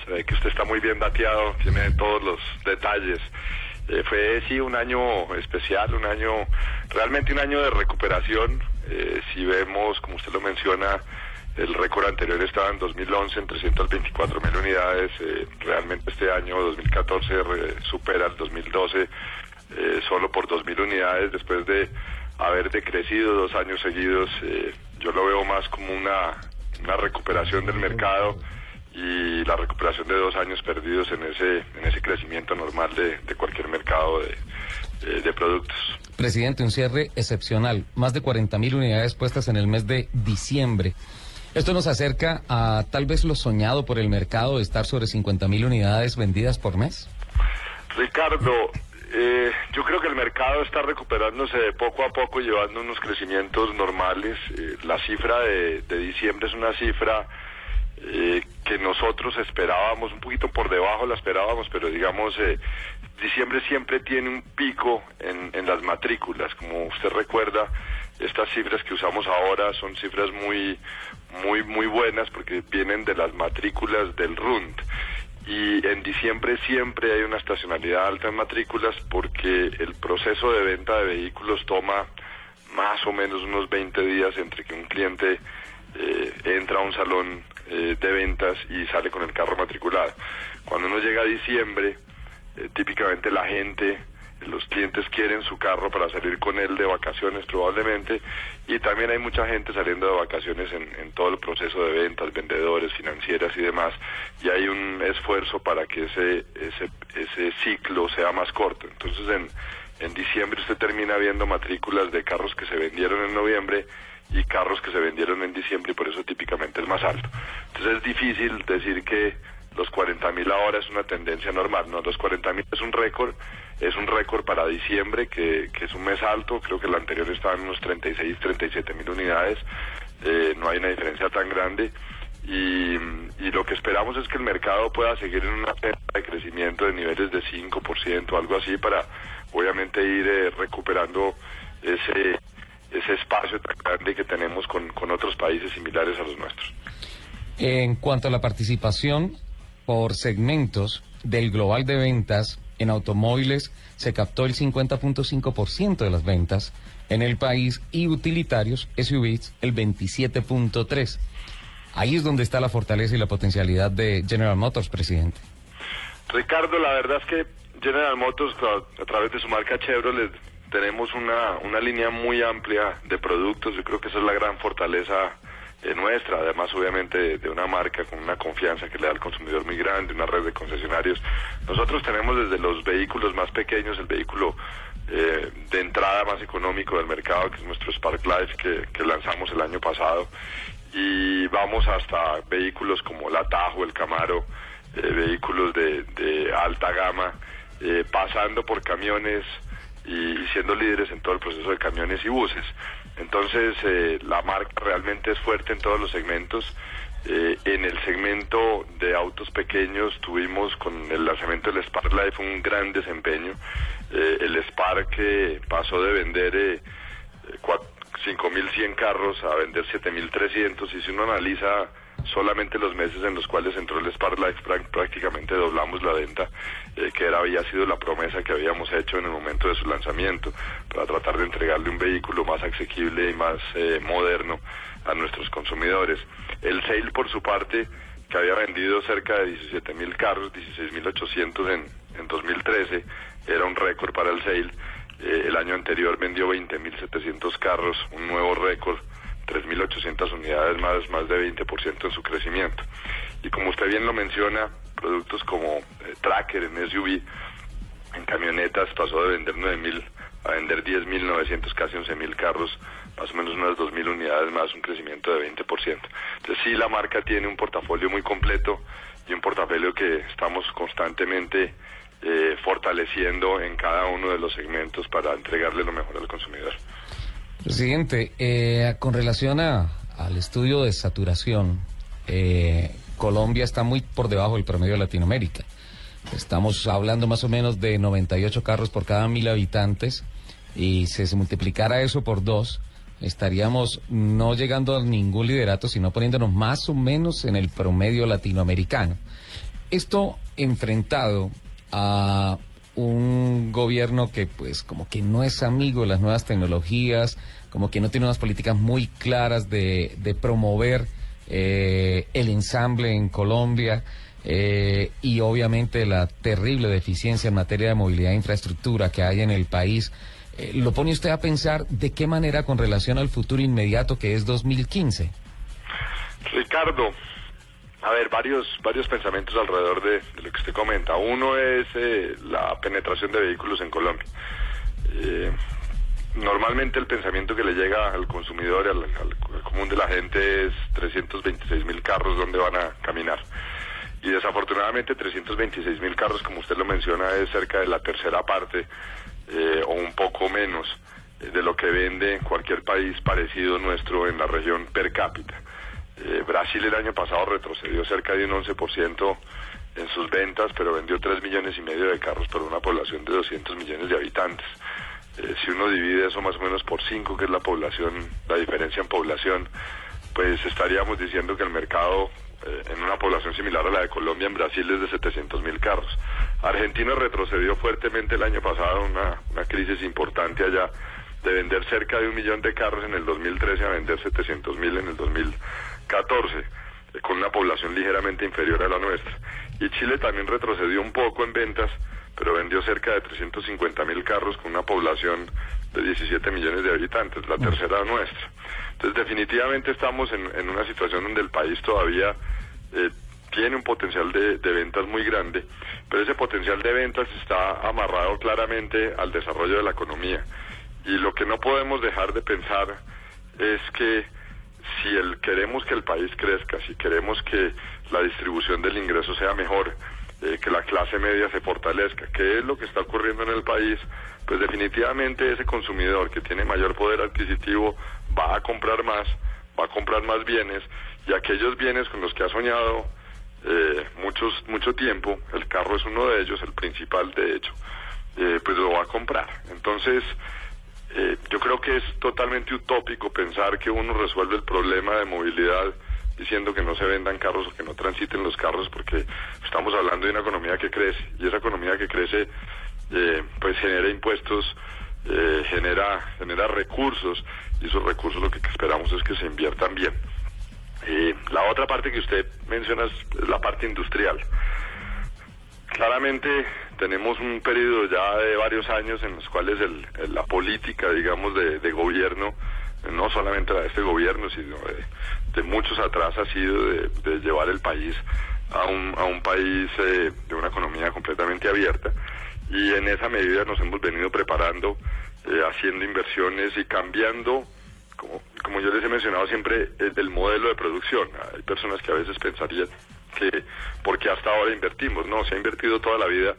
se ve que usted está muy bien dateado, tiene todos los detalles. Eh, fue, sí, un año especial, un año, realmente un año de recuperación. Eh, si vemos, como usted lo menciona, el récord anterior estaba en 2011 en 324 mil unidades. Eh, realmente este año 2014 re- supera el 2012 eh, solo por 2.000 unidades después de haber decrecido dos años seguidos. eh, yo lo veo más como una, una recuperación del mercado y la recuperación de dos años perdidos en ese, en ese crecimiento normal de, de cualquier mercado de, eh, de productos. Presidente, un cierre excepcional. Más de 40 mil unidades puestas en el mes de diciembre. Esto nos acerca a tal vez lo soñado por el mercado de estar sobre 50 mil unidades vendidas por mes. Ricardo, eh, yo creo que el mercado está recuperándose de poco a poco, llevando unos crecimientos normales. Eh, la cifra de, diciembre es una cifra eh, que nosotros esperábamos, un poquito por debajo la esperábamos, pero digamos, eh, diciembre siempre tiene un pico en, en las matrículas. Como usted recuerda, estas cifras que usamos ahora son cifras muy, muy, muy buenas porque vienen de las matrículas del RUND y en diciembre siempre hay una estacionalidad alta en matrículas porque el proceso de venta de vehículos toma más o menos unos 20 días entre que un cliente eh, entra a un salón eh, de ventas y sale con el carro matriculado. Cuando uno llega a diciembre, eh, típicamente la gente, los clientes quieren su carro para salir con él de vacaciones probablemente y también hay mucha gente saliendo de vacaciones en, todo el proceso de ventas, vendedores, financieras y demás y hay un esfuerzo para que ese, ese, ese ciclo sea más corto. Entonces en, en diciembre usted termina viendo matrículas de carros que se vendieron en noviembre y carros que se vendieron en diciembre y por eso típicamente es más alto. Entonces es difícil decir que los 40 mil ahora es una tendencia normal, no, los 40 mil es un récord, es un récord para diciembre que, que es un mes alto, creo que el anterior estaba en unos 36, 37 mil unidades, eh, no hay una diferencia tan grande. Y, y lo que esperamos es que el mercado pueda seguir en una senda de crecimiento de niveles de 5%, algo así, para obviamente ir eh, recuperando ese ese espacio tan grande que tenemos con, con otros países similares a los nuestros. En cuanto a la participación por segmentos del global de ventas en automóviles, se captó el 50.5% de las ventas en el país y utilitarios, SUVs, el 27.3%. Ahí es donde está la fortaleza y la potencialidad de General Motors, presidente. Ricardo, la verdad es que General Motors, a, través de su marca Chevrolet, tenemos una, una línea muy amplia de productos. Yo creo que esa es la gran fortaleza nuestra, además obviamente de, una marca con una confianza que le da al consumidor muy grande, una red de concesionarios. Nosotros tenemos desde los vehículos más pequeños, el vehículo eh, de entrada más económico del mercado, que es nuestro Spark Life que, lanzamos el año pasado. Y vamos hasta vehículos como la Tajo, el Camaro, eh, vehículos de, de alta gama, eh, pasando por camiones y siendo líderes en todo el proceso de camiones y buses. Entonces, eh, la marca realmente es fuerte en todos los segmentos. Eh, en el segmento de autos pequeños tuvimos con el lanzamiento del Spark Life un gran desempeño. Eh, el Spark eh, pasó de vender eh, cua- 5.100 carros a vender 7.300 y si uno analiza solamente los meses en los cuales entró el Spark Life prá- prácticamente doblamos la venta eh, que había sido la promesa que habíamos hecho en el momento de su lanzamiento para tratar de entregarle un vehículo más asequible y más eh, moderno a nuestros consumidores. El Sale por su parte que había vendido cerca de 17.000 carros, 16.800 en, en 2013, era un récord para el Sale. Eh, el año anterior vendió 20.700 carros, un nuevo récord, 3.800 unidades más, más de 20% en su crecimiento. Y como usted bien lo menciona, productos como eh, Tracker en SUV, en camionetas pasó de vender 9.000 a vender 10.900, casi 11.000 carros, más o menos unas 2.000 unidades más, un crecimiento de 20%. Entonces sí, la marca tiene un portafolio muy completo y un portafolio que estamos constantemente eh, fortaleciendo en cada uno de los segmentos para entregarle lo mejor al consumidor. Presidente, eh, con relación a, al estudio de saturación, eh, Colombia está muy por debajo del promedio de Latinoamérica. Estamos hablando más o menos de 98 carros por cada mil habitantes y si se multiplicara eso por dos, estaríamos no llegando a ningún liderato, sino poniéndonos más o menos en el promedio latinoamericano. Esto enfrentado a un gobierno que pues como que no es amigo de las nuevas tecnologías, como que no tiene unas políticas muy claras de, de promover eh, el ensamble en Colombia eh, y obviamente la terrible deficiencia en materia de movilidad e infraestructura que hay en el país. Eh, ¿Lo pone usted a pensar de qué manera con relación al futuro inmediato que es 2015? Ricardo, a ver, varios, varios pensamientos alrededor de, lo que usted comenta. Uno es eh, la penetración de vehículos en Colombia. Eh, normalmente el pensamiento que le llega al consumidor, al, al- común de la gente, es 326 mil carros donde van a caminar. Y desafortunadamente 326 mil carros, como usted lo menciona, es cerca de la tercera parte eh, o un poco menos de lo que vende cualquier país parecido nuestro en la región per cápita. Eh, Brasil el año pasado retrocedió cerca de un 11% en sus ventas, pero vendió 3 millones y medio de carros por una población de 200 millones de habitantes. Eh, si uno divide eso más o menos por 5, que es la población, la diferencia en población, pues estaríamos diciendo que el mercado eh, en una población similar a la de Colombia en Brasil es de 700 mil carros. Argentina retrocedió fuertemente el año pasado, una, una crisis importante allá, de vender cerca de un millón de carros en el 2013 a vender 700 mil en el 2013. 14, con una población ligeramente inferior a la nuestra. Y Chile también retrocedió un poco en ventas, pero vendió cerca de 350 mil carros con una población de 17 millones de habitantes, la mm. tercera nuestra. Entonces definitivamente estamos en, una situación donde el país todavía eh, tiene un potencial de, ventas muy grande, pero ese potencial de ventas está amarrado claramente al desarrollo de la economía. Y lo que no podemos dejar de pensar es que si el, queremos que el país crezca, si queremos que la distribución del ingreso sea mejor, eh, que la clase media se fortalezca, que es lo que está ocurriendo en el país, pues definitivamente ese consumidor que tiene mayor poder adquisitivo va a comprar más, va a comprar más bienes y aquellos bienes con los que ha soñado eh, muchos mucho tiempo, el carro es uno de ellos, el principal de hecho, eh, pues lo va a comprar. Entonces, eh, yo creo que es totalmente utópico pensar que uno resuelve el problema de movilidad diciendo que no se vendan carros o que no transiten los carros porque estamos hablando de una economía que crece y esa economía que crece eh, pues genera impuestos, eh, genera, genera recursos y esos recursos lo que esperamos es que se inviertan bien. La otra parte que usted menciona es la parte industrial. Claramente tenemos un periodo ya de varios años en los cuales el- la política, digamos, de, gobierno, no solamente la de este gobierno, sino de, muchos atrás, ha sido de, llevar el país a un, a un país eh, de una economía completamente abierta. y en esa medida nos hemos venido preparando, eh, haciendo inversiones y cambiando, como, como yo les he mencionado siempre, el, el modelo de producción. Hay personas que a veces pensarían que porque hasta ahora invertimos, no, se ha invertido toda la vida,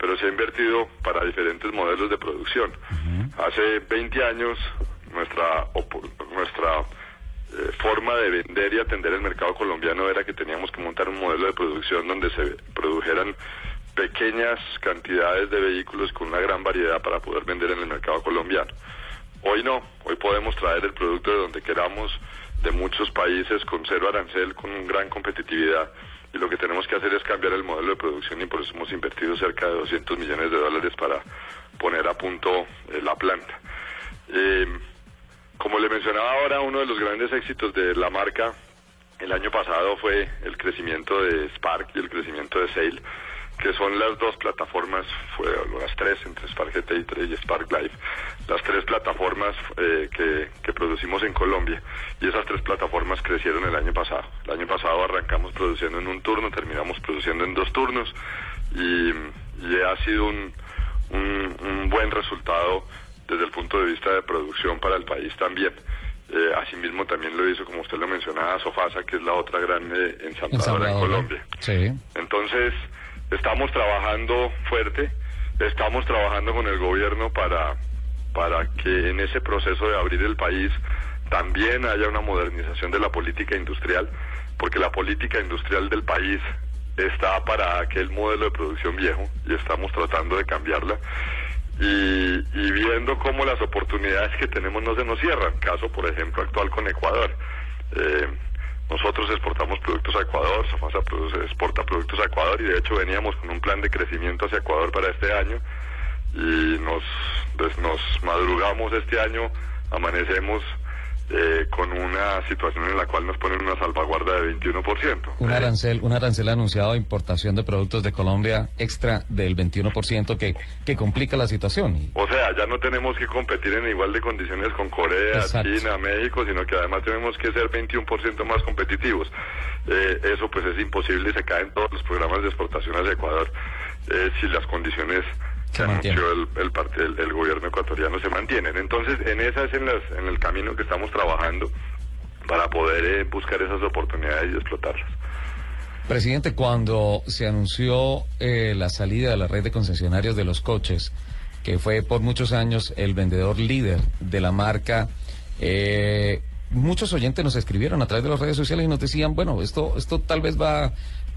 pero se ha invertido para diferentes modelos de producción. Hace 20 años nuestra nuestra eh, forma de vender y atender el mercado colombiano era que teníamos que montar un modelo de producción donde se produjeran pequeñas cantidades de vehículos con una gran variedad para poder vender en el mercado colombiano. Hoy no, hoy podemos traer el producto de donde queramos, de muchos países, con cero arancel, con gran competitividad, y lo que tenemos que hacer es cambiar el modelo de producción y por eso hemos invertido cerca de 200 millones de dólares para poner a punto eh, la planta. Eh, como le mencionaba ahora, uno de los grandes éxitos de la marca el año pasado fue el crecimiento de Spark y el crecimiento de Sail, que son las dos plataformas, fue, las tres, entre Spark GTI y Spark Live, las tres plataformas eh, que, que producimos en Colombia. Y esas tres plataformas crecieron el año pasado. El año pasado arrancamos produciendo en un turno, terminamos produciendo en dos turnos y, y ha sido un, un, un buen resultado desde el punto de vista de producción para el país también. Eh, asimismo también lo hizo, como usted lo mencionaba, Sofasa, que es la otra gran eh, ensambladora en. Colombia. Sí. Entonces, estamos trabajando fuerte, estamos trabajando con el gobierno para, para que en ese proceso de abrir el país también haya una modernización de la política industrial, porque la política industrial del país está para aquel modelo de producción viejo y estamos tratando de cambiarla y, y viendo cómo las oportunidades que tenemos no se nos cierran. Caso, por ejemplo, actual con Ecuador. Eh, nosotros exportamos productos a Ecuador, Sofasa exporta productos a Ecuador y de hecho veníamos con un plan de crecimiento hacia Ecuador para este año y nos, pues, nos madrugamos este año, amanecemos eh, con una situación en la cual nos ponen una salvaguarda de 21%. Un arancel, un arancel anunciado de importación de productos de Colombia extra del 21% que, que complica la situación. O sea, ya no tenemos que competir en igual de condiciones con Corea, Exacto. China, México, sino que además tenemos que ser 21% más competitivos. Eh, eso pues es imposible y se caen todos los programas de exportación hacia Ecuador eh, si las condiciones que anunció el, el, parte- el- el gobierno ecuatoriano se mantienen. Entonces, en esa es en, las, en el camino que estamos trabajando para poder eh, buscar esas oportunidades y explotarlas. Presidente, cuando se anunció eh, la salida de la red de concesionarios de los coches, que fue por muchos años el vendedor líder de la marca, eh, muchos oyentes nos escribieron a través de las redes sociales y nos decían, bueno, esto, esto tal vez va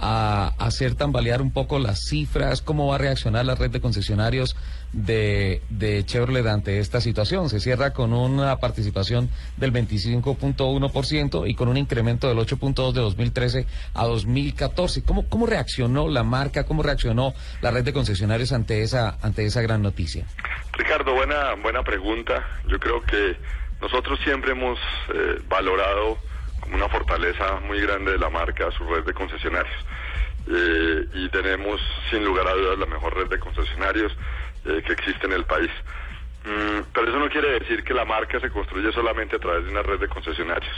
a hacer tambalear un poco las cifras, cómo va a reaccionar la red de concesionarios de, de Chevrolet ante esta situación. Se cierra con una participación del 25.1% y con un incremento del 8.2 de 2013 a 2014. ¿Cómo, ¿Cómo reaccionó la marca, cómo reaccionó la red de concesionarios ante esa, ante esa gran noticia? Ricardo, buena, buena pregunta. Yo creo que nosotros siempre hemos eh, valorado una fortaleza muy grande de la marca su red de concesionarios. Eh, y tenemos, sin lugar a dudas, la mejor red de concesionarios eh, que existe en el país. Mm, pero eso no quiere decir que la marca se construye solamente a través de una red de concesionarios.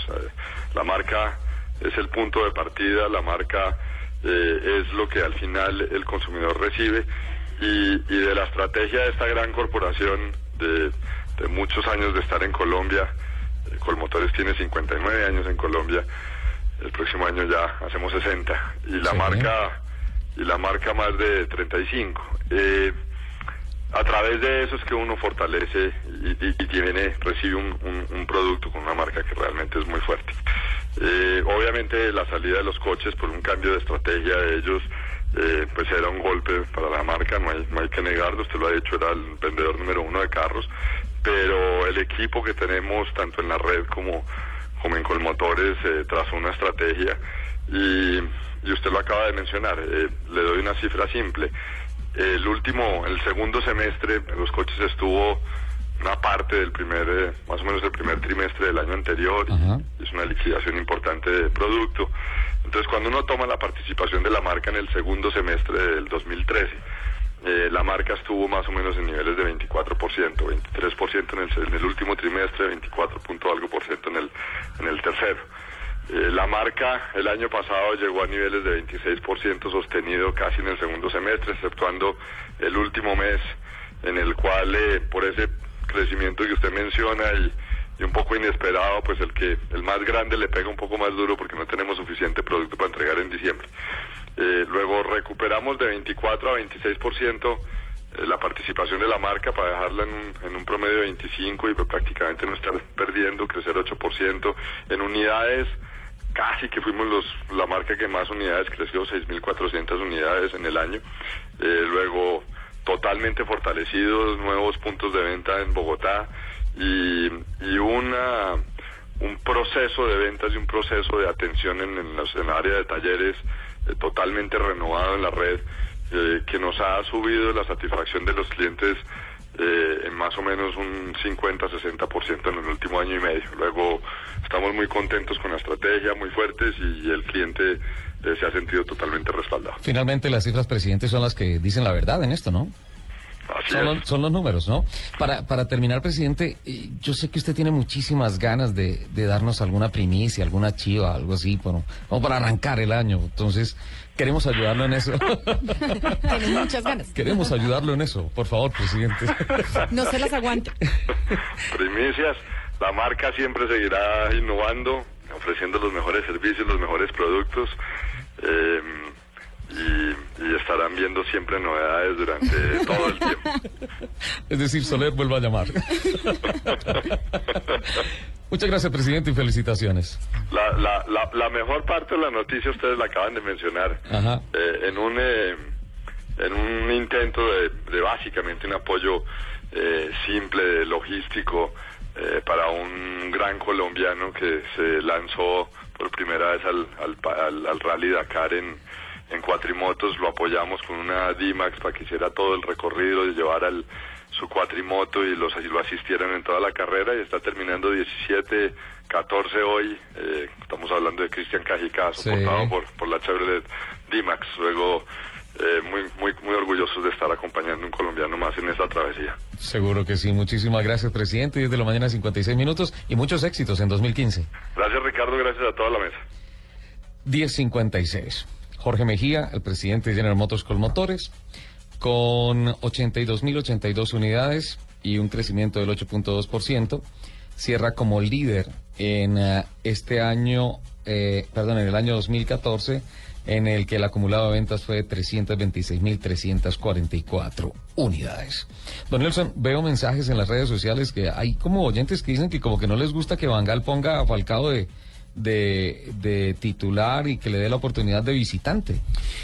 La marca es el punto de partida, la marca eh, es lo que al final el consumidor recibe y, y de la estrategia de esta gran corporación de, de muchos años de estar en Colombia, Colmotores tiene 59 años en Colombia, el próximo año ya hacemos 60 y la Sí. marca y la marca más de 35. Eh, a través de eso es que uno fortalece y, y- y tiene, recibe un, un- un producto con una marca que realmente es muy fuerte. Eh, obviamente la salida de los coches por un cambio de estrategia de ellos, eh, pues era un golpe para la marca, no hay, no hay que negarlo, usted lo ha dicho, era el vendedor número uno de carros, pero el equipo que tenemos tanto en la red como, como en Colmotores eh, trazó una estrategia y, y usted lo acaba de mencionar, eh, le doy una cifra simple. El último, el segundo semestre, los coches estuvo una parte del primer, eh, más o menos el primer trimestre del año anterior, y es una liquidación importante de producto. Entonces, cuando uno toma la participación de la marca en el segundo semestre del 2013, eh, la marca estuvo más o menos en niveles de 24%, 23% en el, en el último trimestre, 24 punto algo por ciento en el, en el tercero. Eh, la marca el año pasado llegó a niveles de 26% sostenido casi en el segundo semestre, exceptuando el último mes en el cual eh, por ese crecimiento que usted menciona y, y un poco inesperado, pues el que el más grande le pega un poco más duro porque no tenemos suficiente producto para entregar en diciembre. Eh, luego recuperamos de 24 a 26% eh, la participación de la marca para dejarla en un, en un promedio de 25 y pues prácticamente no estar perdiendo, crecer 8%. En unidades, casi que fuimos los, la marca que más unidades creció, 6.400 unidades en el año. Eh, luego, totalmente fortalecidos, nuevos puntos de venta en Bogotá y, y una un proceso de ventas y un proceso de atención en, en, los- en el área de talleres totalmente renovado en la red eh, que nos ha subido la satisfacción de los clientes eh, en más o menos un 50-60% en el último año y medio. Luego estamos muy contentos con la estrategia, muy fuertes y el cliente eh, se ha sentido totalmente respaldado. Finalmente, las cifras, presidente, son las que dicen la verdad en esto, ¿no? Son, los, son los números, ¿no? Para, para terminar, presidente, eh, yo sé que usted tiene muchísimas ganas de, de darnos alguna primicia, alguna chiva, algo así, bueno, como para arrancar el año. Entonces, queremos ayudarlo en eso. Tiene muchas ganas. queremos ayudarlo en eso, por favor, presidente. No se las aguante. primicias. La marca siempre seguirá innovando, ofreciendo los mejores servicios, los mejores productos. eh, y, y estarán viendo siempre novedades durante todo el tiempo. Es decir, Soler vuelva a llamar. Muchas gracias, presidente, y felicitaciones. La, la, la, la mejor parte de la noticia ustedes la acaban de mencionar. Ajá. Eh, en un eh, en un intento de, de básicamente un apoyo eh, simple, logístico, eh, para un gran colombiano que se lanzó por primera vez al, al, al- al Rally Dakar en, en cuatrimotos, lo apoyamos con una D-Max para que hiciera todo el recorrido y llevara el- su cuatrimoto y, los, lo asistieran en toda la carrera y está terminando 17, 14 hoy. Eh, estamos hablando de Cristian Cajica, Sí. soportado por, por la Chevrolet D-Max. Luego, eh, muy, muy, muy orgullosos de estar acompañando a un colombiano más en esta travesía. Seguro que sí. Muchísimas gracias, presidente. 10 de la mañana, 56 minutos, y muchos éxitos en 2015. Gracias Ricardo, gracias a toda la mesa. 1056. Jorge Mejía, el presidente de General Motors Colmotores, con 82.082 unidades y un crecimiento del 8.2%, cierra como líder en eh, este año, eh, perdón, en el año 2014, en el que el acumulado de ventas fue de 326.344 unidades. Don Nelson, veo mensajes en las redes sociales que hay como oyentes que dicen que como que no les gusta que Bangal ponga a Falcao de, de, de titular y que le dé la oportunidad de visitante.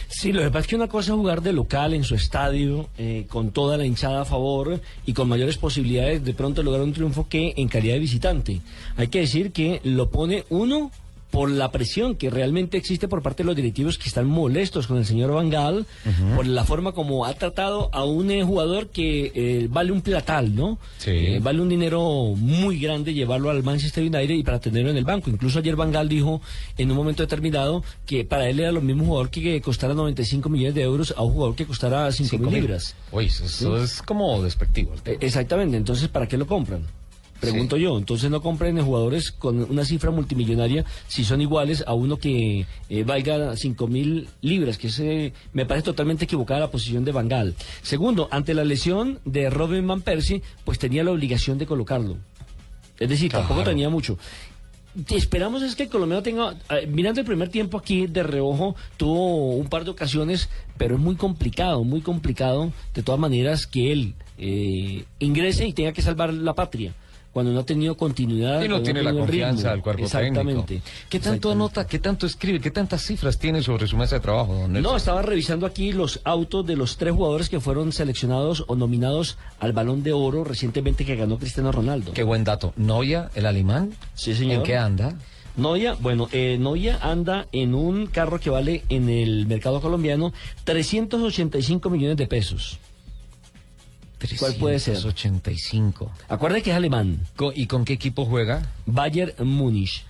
Sí, lo que pasa es que una cosa es jugar de local en su estadio, eh, con toda la hinchada a favor y con mayores posibilidades de pronto lograr un triunfo que en calidad de visitante. Hay que decir que lo pone uno por la presión que realmente existe por parte de los directivos que están molestos con el señor Van Gaal, por la forma como ha tratado a un eh, jugador que eh, vale un platal, ¿no? Sí. Eh, vale un dinero muy grande llevarlo al Manchester United y para tenerlo en el banco. Incluso ayer Van Gaal dijo en un momento determinado que para él era lo mismo jugador que costara 95 millones de euros a un jugador que costara 5 Cinco mil libras. Uy, eso, es como despectivo. Eh, Exactamente, entonces ¿para qué lo compran? Pregunto yo, entonces no compren jugadores con una cifra multimillonaria si son iguales a uno que eh, valga 5 mil libras, que ese me parece totalmente equivocada la posición de Bangal. Segundo, ante la lesión de Robin Van Persie, pues tenía la obligación de colocarlo. Es decir, tampoco tenía mucho. Esperamos es que el colombiano tenga, eh, mirando el primer tiempo aquí de reojo, tuvo un par de ocasiones, pero es muy complicado, muy complicado, de todas maneras, que él eh, ingrese y tenga que salvar la patria, cuando no ha tenido continuidad. Y no tiene la confianza ritmo. del cuerpo Exactamente. técnico. ¿Qué tanto anota, qué tanto escribe, qué tantas cifras tiene sobre su mesa de trabajo, don Nelson? No, estaba revisando aquí los autos de los tres jugadores que fueron seleccionados o nominados al Balón de Oro recientemente que ganó Cristiano Ronaldo. Qué buen dato. Noya, el alemán. Sí, señor. ¿En qué anda? Noya, bueno, eh, Noya anda en un carro que vale en el mercado colombiano 385 millones de pesos. ¿Cuál puede ser? 85. Acuérdate que es alemán. ¿Y con qué equipo juega? Bayern Múnich.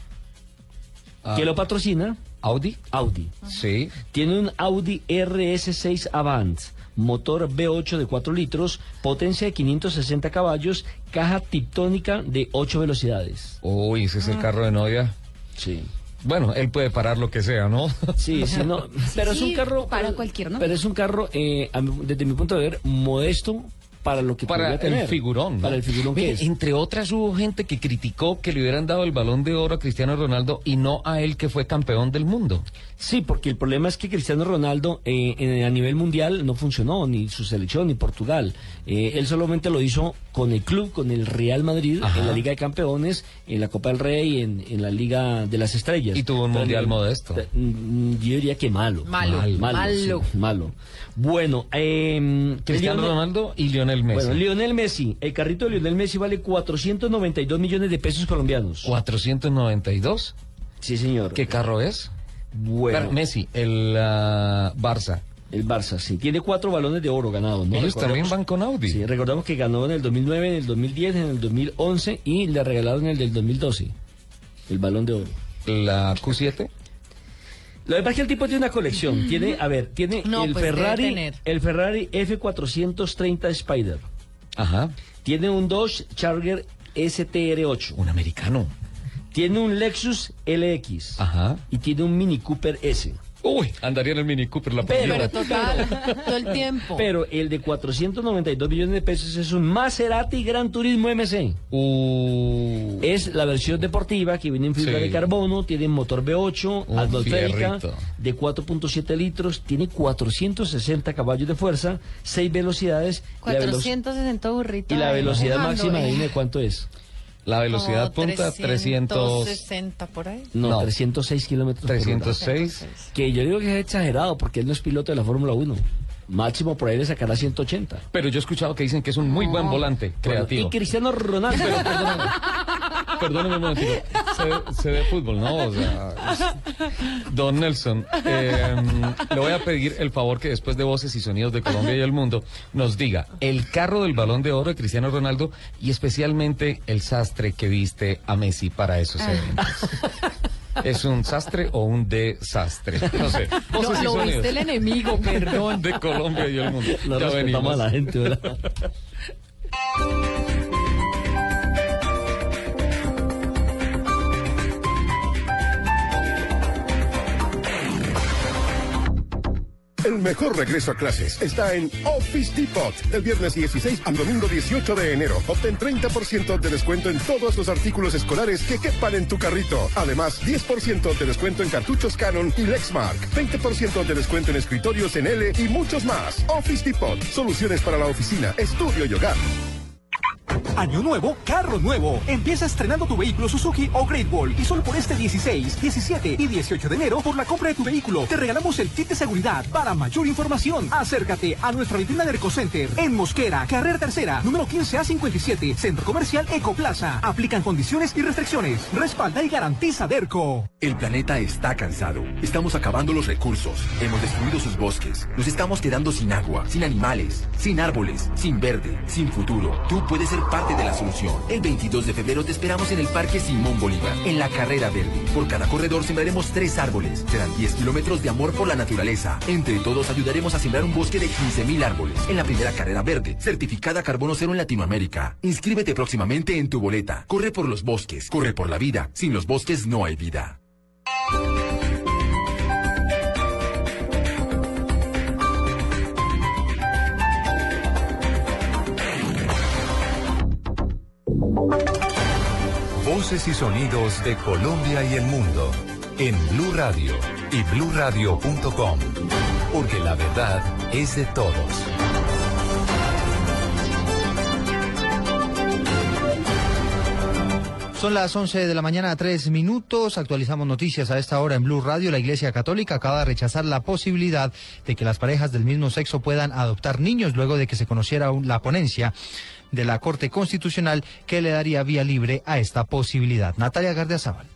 Ah. ¿Qué lo patrocina? ¿Audi? Audi. Sí. Tiene un Audi RS6 Avant, motor V8 de 4 litros, potencia de 560 caballos, caja tiptónica de 8 velocidades. Uy, ese es el carro de Noya. Sí. Bueno, él puede parar lo que sea, ¿no? Sí, sí, no. Pero es un carro. para cualquier, ¿no? Pero es un carro, eh, desde mi punto de ver, modesto para lo que Para podría tener. el figurón. ¿no? Para el figurón que es. Entre otras hubo gente que criticó que le hubieran dado el balón de oro a Cristiano Ronaldo y no a él que fue campeón del mundo. Sí, porque el problema es que Cristiano Ronaldo eh, en- a nivel mundial no funcionó, ni su selección, ni Portugal. Eh, él solamente lo hizo con el club, con el Real Madrid, Ajá. en la Liga de Campeones, en la Copa del Rey, en, en la Liga de las Estrellas. Y tuvo un Pero, mundial eh, modesto. te- mm, Yo diría que malo. Malo, malo. malo. sí, malo. Bueno, eh, Cristiano Lionel- Ronaldo y Lionel Messi. Bueno, Lionel Messi, el carrito de Lionel Messi vale 492 millones de pesos colombianos. 492. Sí, señor. ¿Qué carro es? Bueno. Messi, el ah, Barça. El Barça, sí. Tiene cuatro balones de oro ganados, ¿no? Ellos también van con Audi. Sí, recordamos que ganó en el 2009, en el 2010, en el 2011 y le regalaron el del 2012. El balón de oro. La Q7. Lo que pasa es que el tipo tiene una colección. Tiene, a ver, tiene No, el pues Ferrari, el Ferrari F430 Spider. Ajá. Tiene un Dodge Charger STR8. Un americano. Tiene un Lexus LX. Ajá. Y tiene un Mini Cooper S. Uy, andaría en el Mini Cooper la Pero- primera. Pero total, todo el tiempo. Pero el de 492 millones de pesos es un Maserati Gran Turismo MC. Uh, Es la versión deportiva que viene en fibra Sí. de carbono, tiene motor V8, Un atmosférica, de 4.7 litros, tiene 460 caballos de fuerza, 6 velocidades. y la velo- 460 burritos. Y la velocidad máxima, eh. dime cuánto es. La velocidad Como punta 300, 360 por ahí. No, No. 306 kilómetros por hora. 306. Que yo digo que es exagerado porque él no es piloto de la Fórmula 1. Máximo por ahí le sacará 180. Pero yo he escuchado que dicen que es un muy buen volante creativo. Y Cristiano Ronaldo. Pero perdóname, perdóname un momentito. Sé de fútbol, ¿no? O sea, don Nelson, eh, le voy a pedir el favor que después de Voces y Sonidos de Colombia y el Mundo nos diga el carro del balón de oro de Cristiano Ronaldo y especialmente el sastre que viste a Messi para esos eventos. ¿Es un sastre o un desastre? No sé. Y lo Sonidos viste el enemigo, perdón. de Colombia y el Mundo. No Ya respetamos venimos. a la gente, ¿verdad? El mejor regreso a clases está en Office Depot. Del viernes 16 al domingo 18 de enero. Obtén 30% de descuento en todos los artículos escolares que quepan en tu carrito. Además, 10% de descuento en cartuchos Canon y Lexmark. 20% de descuento en escritorios en L y muchos más. Office Depot. Soluciones para la oficina, estudio y hogar. Año nuevo, carro nuevo. Empieza estrenando tu vehículo Suzuki o Great Wall y solo por este 16, 17 y 18 de enero por la compra de tu vehículo te regalamos el kit de seguridad. Para mayor información, acércate a nuestra vitrina de Center en Mosquera, carrera tercera, número 15A57, Centro Comercial Ecoplaza. Aplican condiciones y restricciones. Respalda y garantiza Derco. El planeta está cansado. Estamos acabando los recursos. Hemos destruido sus bosques. Nos estamos quedando sin agua, sin animales, sin árboles, sin verde, sin futuro. Tú puedes ser parte de la solución. El 22 de febrero te esperamos en el Parque Simón Bolívar, en la Carrera Verde. Por cada corredor sembraremos tres árboles. Serán 10 kilómetros de amor por la naturaleza. Entre todos ayudaremos a sembrar un bosque de 15.000 árboles. En la primera Carrera Verde, certificada Carbono Cero en Latinoamérica. Inscríbete próximamente en tu boleta. Corre por los bosques. Corre por la vida. Sin los bosques no hay vida. Voces y sonidos de Colombia y el mundo en Blue Radio y bluradio.com, porque la verdad es de todos. Son las 11 de la mañana, tres minutos. Actualizamos noticias a esta hora en Blue Radio. La Iglesia Católica acaba de rechazar la posibilidad de que las parejas del mismo sexo puedan adoptar niños luego de que se conociera la ponencia de la Corte Constitucional que le daría vía libre a esta posibilidad. Natalia Gardiazabal.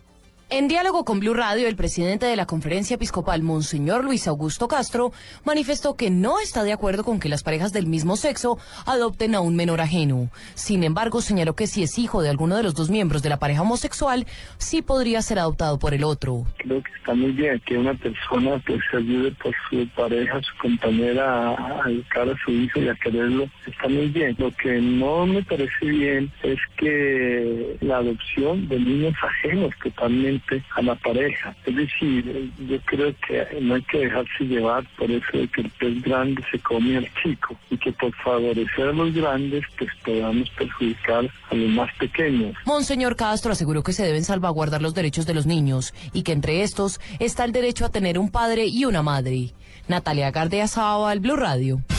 En diálogo con Blue Radio, el presidente de la Conferencia Episcopal, Monseñor Luis Augusto Castro, manifestó que no está de acuerdo con que las parejas del mismo sexo adopten a un menor ajeno. Sin embargo, señaló que si es hijo de alguno de los dos miembros de la pareja homosexual, sí podría ser adoptado por el otro. Creo que está muy bien que una persona pues se ayude por su pareja, su compañera a, educar a su hijo y a quererlo. Está muy bien. Lo que no me parece bien es que la adopción de niños ajenos totalmente a la pareja. Es decir, yo creo que no hay que dejarse llevar por eso de que el pez grande se come al chico y que por favorecer a los grandes pues podamos perjudicar a los más pequeños. Monseñor Castro aseguró que se deben salvaguardar los derechos de los niños y que entre estos está el derecho a tener un padre y una madre. Natalia Gardea el Blue Radio. Blue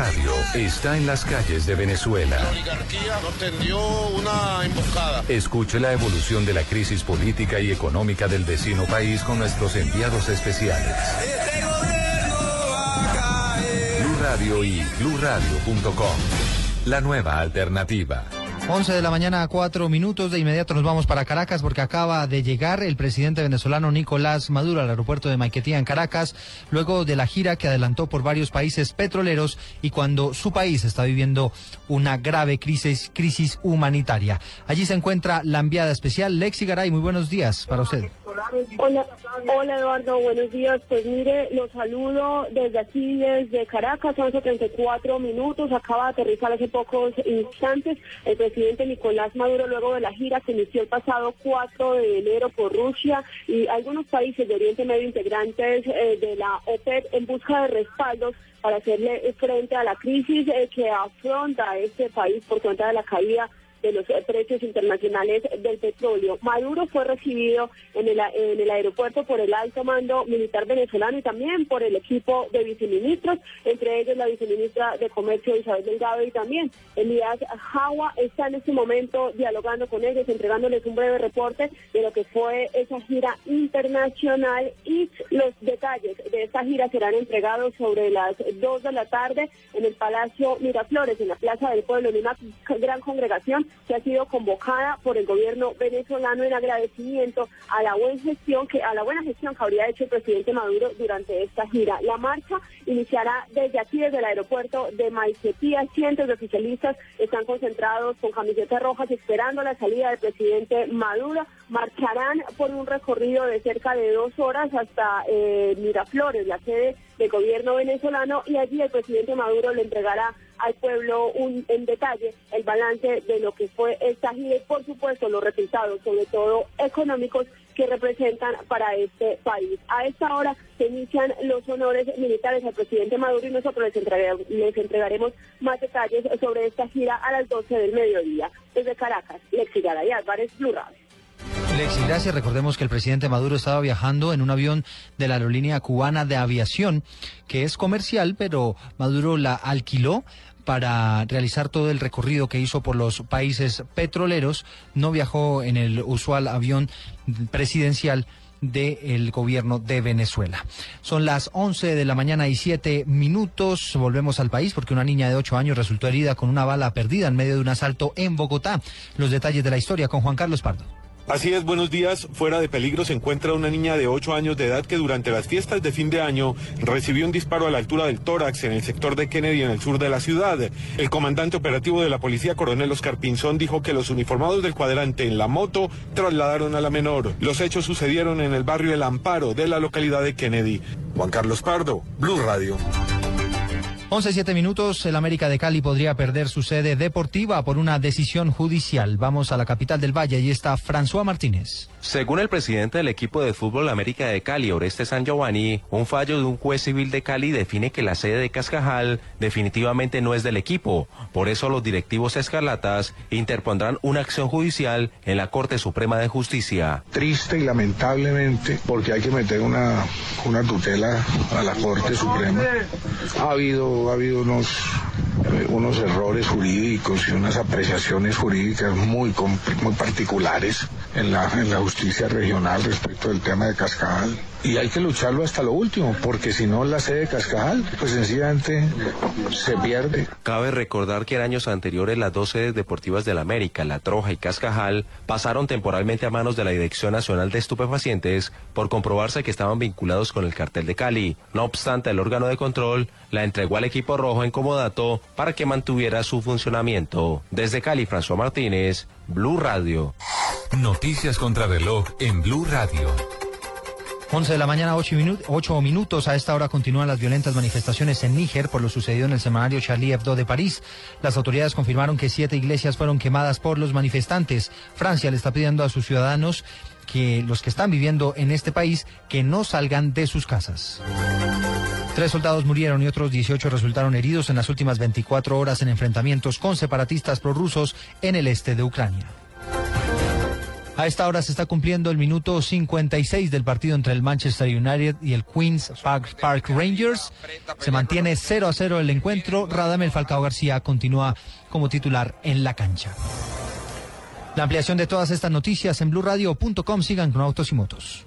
Radio está en las calles de Venezuela. La oligarquía nos tendió una emboscada. Escuche la evolución de la crisis política y económica del vecino país con nuestros enviados especiales. Blue Radio y BlueRadio.com. La nueva alternativa. 11 de la mañana, cuatro minutos. De inmediato nos vamos para Caracas porque acaba de llegar el presidente venezolano Nicolás Maduro al aeropuerto de Maiquetía en Caracas, luego de la gira que adelantó por varios países petroleros y cuando su país está viviendo una grave crisis, crisis humanitaria. Allí se encuentra la enviada especial Lexi Garay. Muy buenos días para usted. Hola, hola Eduardo, buenos días. Pues mire, los saludo desde aquí, desde Caracas, son 74 minutos. Acaba de aterrizar hace pocos instantes el presidente Nicolás Maduro luego de la gira que inició el pasado 4 de enero por Rusia y algunos países de Oriente Medio integrantes eh, de la OPEP en busca de respaldos para hacerle frente a la crisis eh, que afronta este país por cuenta de la caída de los precios internacionales del petróleo. Maduro fue recibido en el, en el aeropuerto por el alto mando militar venezolano y también por el equipo de viceministros, entre ellos la viceministra de Comercio Isabel Delgado y también Elías Jawa está en este momento dialogando con ellos, entregándoles un breve reporte de lo que fue esa gira internacional y los detalles de esta gira serán entregados sobre las 2 de la tarde en el Palacio Miraflores, en la Plaza del Pueblo, en una gran congregación que ha sido convocada por el gobierno venezolano en agradecimiento a la buena gestión que a la buena gestión que habría hecho el presidente Maduro durante esta gira. La marcha iniciará desde aquí, desde el aeropuerto de Maiquetía. Cientos de oficialistas están concentrados con camisetas rojas esperando la salida del presidente Maduro. Marcharán por un recorrido de cerca de dos horas hasta eh, Miraflores, la sede del gobierno venezolano, y allí el presidente Maduro le entregará al pueblo un, en detalle el balance de lo que fue esta gira y por supuesto los resultados, sobre todo económicos, que representan para este país. A esta hora se inician los honores militares al presidente Maduro y nosotros les, entregaremos, les entregaremos más detalles sobre esta gira a las 12 del mediodía. Desde Caracas, Lexi Garay Álvarez, Blue Lexi, gracias. Recordemos que el presidente Maduro estaba viajando en un avión de la aerolínea cubana de aviación, que es comercial, pero Maduro la alquiló para realizar todo el recorrido que hizo por los países petroleros. No viajó en el usual avión presidencial del gobierno de Venezuela. Son las 11 de la mañana y 7 minutos. Volvemos al país porque una niña de 8 años resultó herida con una bala perdida en medio de un asalto en Bogotá. Los detalles de la historia con Juan Carlos Pardo. Así es, buenos días. Fuera de peligro se encuentra una niña de 8 años de edad que durante las fiestas de fin de año recibió un disparo a la altura del tórax en el sector de Kennedy en el sur de la ciudad. El comandante operativo de la policía, coronel Oscar Pinzón, dijo que los uniformados del cuadrante en la moto trasladaron a la menor. Los hechos sucedieron en el barrio El Amparo de la localidad de Kennedy. Juan Carlos Pardo, Blue Radio. 11, 7 minutos. El América de Cali podría perder su sede deportiva por una decisión judicial. Vamos a la capital del Valle. y está François Martínez. Según el presidente del equipo de fútbol América de Cali, Oreste San Giovanni, un fallo de un juez civil de Cali define que la sede de Cascajal definitivamente no es del equipo. Por eso los directivos escarlatas interpondrán una acción judicial en la Corte Suprema de Justicia. Triste y lamentablemente, porque hay que meter una, una tutela a la Corte Suprema. Ha habido, ha habido unos eh, unos errores jurídicos y unas apreciaciones jurídicas muy, muy particulares en la, en la justicia regional respecto del tema de Cascajal y hay que lucharlo hasta lo último, porque si no la sede de Cascajal, pues sencillamente se pierde. Cabe recordar que en años anteriores las dos sedes deportivas de la América, La Troja y Cascajal, pasaron temporalmente a manos de la Dirección Nacional de Estupefacientes por comprobarse que estaban vinculados con el cartel de Cali. No obstante, el órgano de control la entregó al equipo rojo en comodato para que mantuviera su funcionamiento. Desde Cali, François Martínez, Blue Radio. Noticias contra reloj en Blue Radio. 11 de la mañana, 8, minutos. A esta hora continúan las violentas manifestaciones en Níger por lo sucedido en el semanario Charlie Hebdo de París. Las autoridades confirmaron que siete iglesias fueron quemadas por los manifestantes. Francia le está pidiendo a sus ciudadanos que los que están viviendo en este país que no salgan de sus casas. Tres soldados murieron y otros 18 resultaron heridos en las últimas 24 horas en enfrentamientos con separatistas prorrusos en el este de Ucrania. A esta hora se está cumpliendo el minuto 56 del partido entre el Manchester United y el Queens Park, Rangers. Se mantiene 0 a 0 el encuentro. Radamel Falcao García continúa como titular en la cancha. La ampliación de todas estas noticias en blurradio.com. Sigan con Autos y Motos.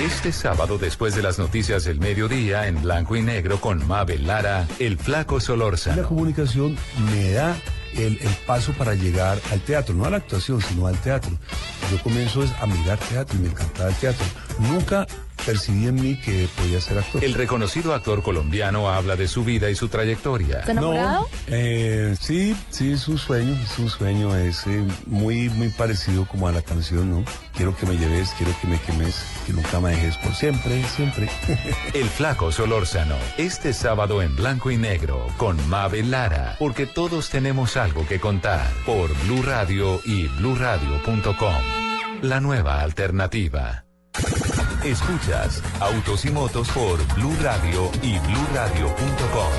Este sábado, después de las noticias del mediodía, en blanco y negro con Mabel Lara, el flaco Solórzano. La comunicación me da el, el, paso para llegar al teatro, no a la actuación, sino al teatro. Yo comienzo a mirar teatro y me encantaba el teatro. Nunca percibí en mí que podía ser actor. El reconocido actor colombiano habla de su vida y su trayectoria. ¿Está enamorado? No, eh, sí, sí, es un sueño, es un sueño, es eh, muy, muy parecido como a la canción, ¿no? Quiero que me lleves, quiero que me quemes, que nunca me dejes por siempre, siempre. El flaco Solórzano, este sábado en blanco y negro, con Mabel Lara, porque todos tenemos algo que contar, por Blue Radio y bluradio.com. La nueva alternativa. Escuchas Autos y Motos por Blue Radio y bluradio.com.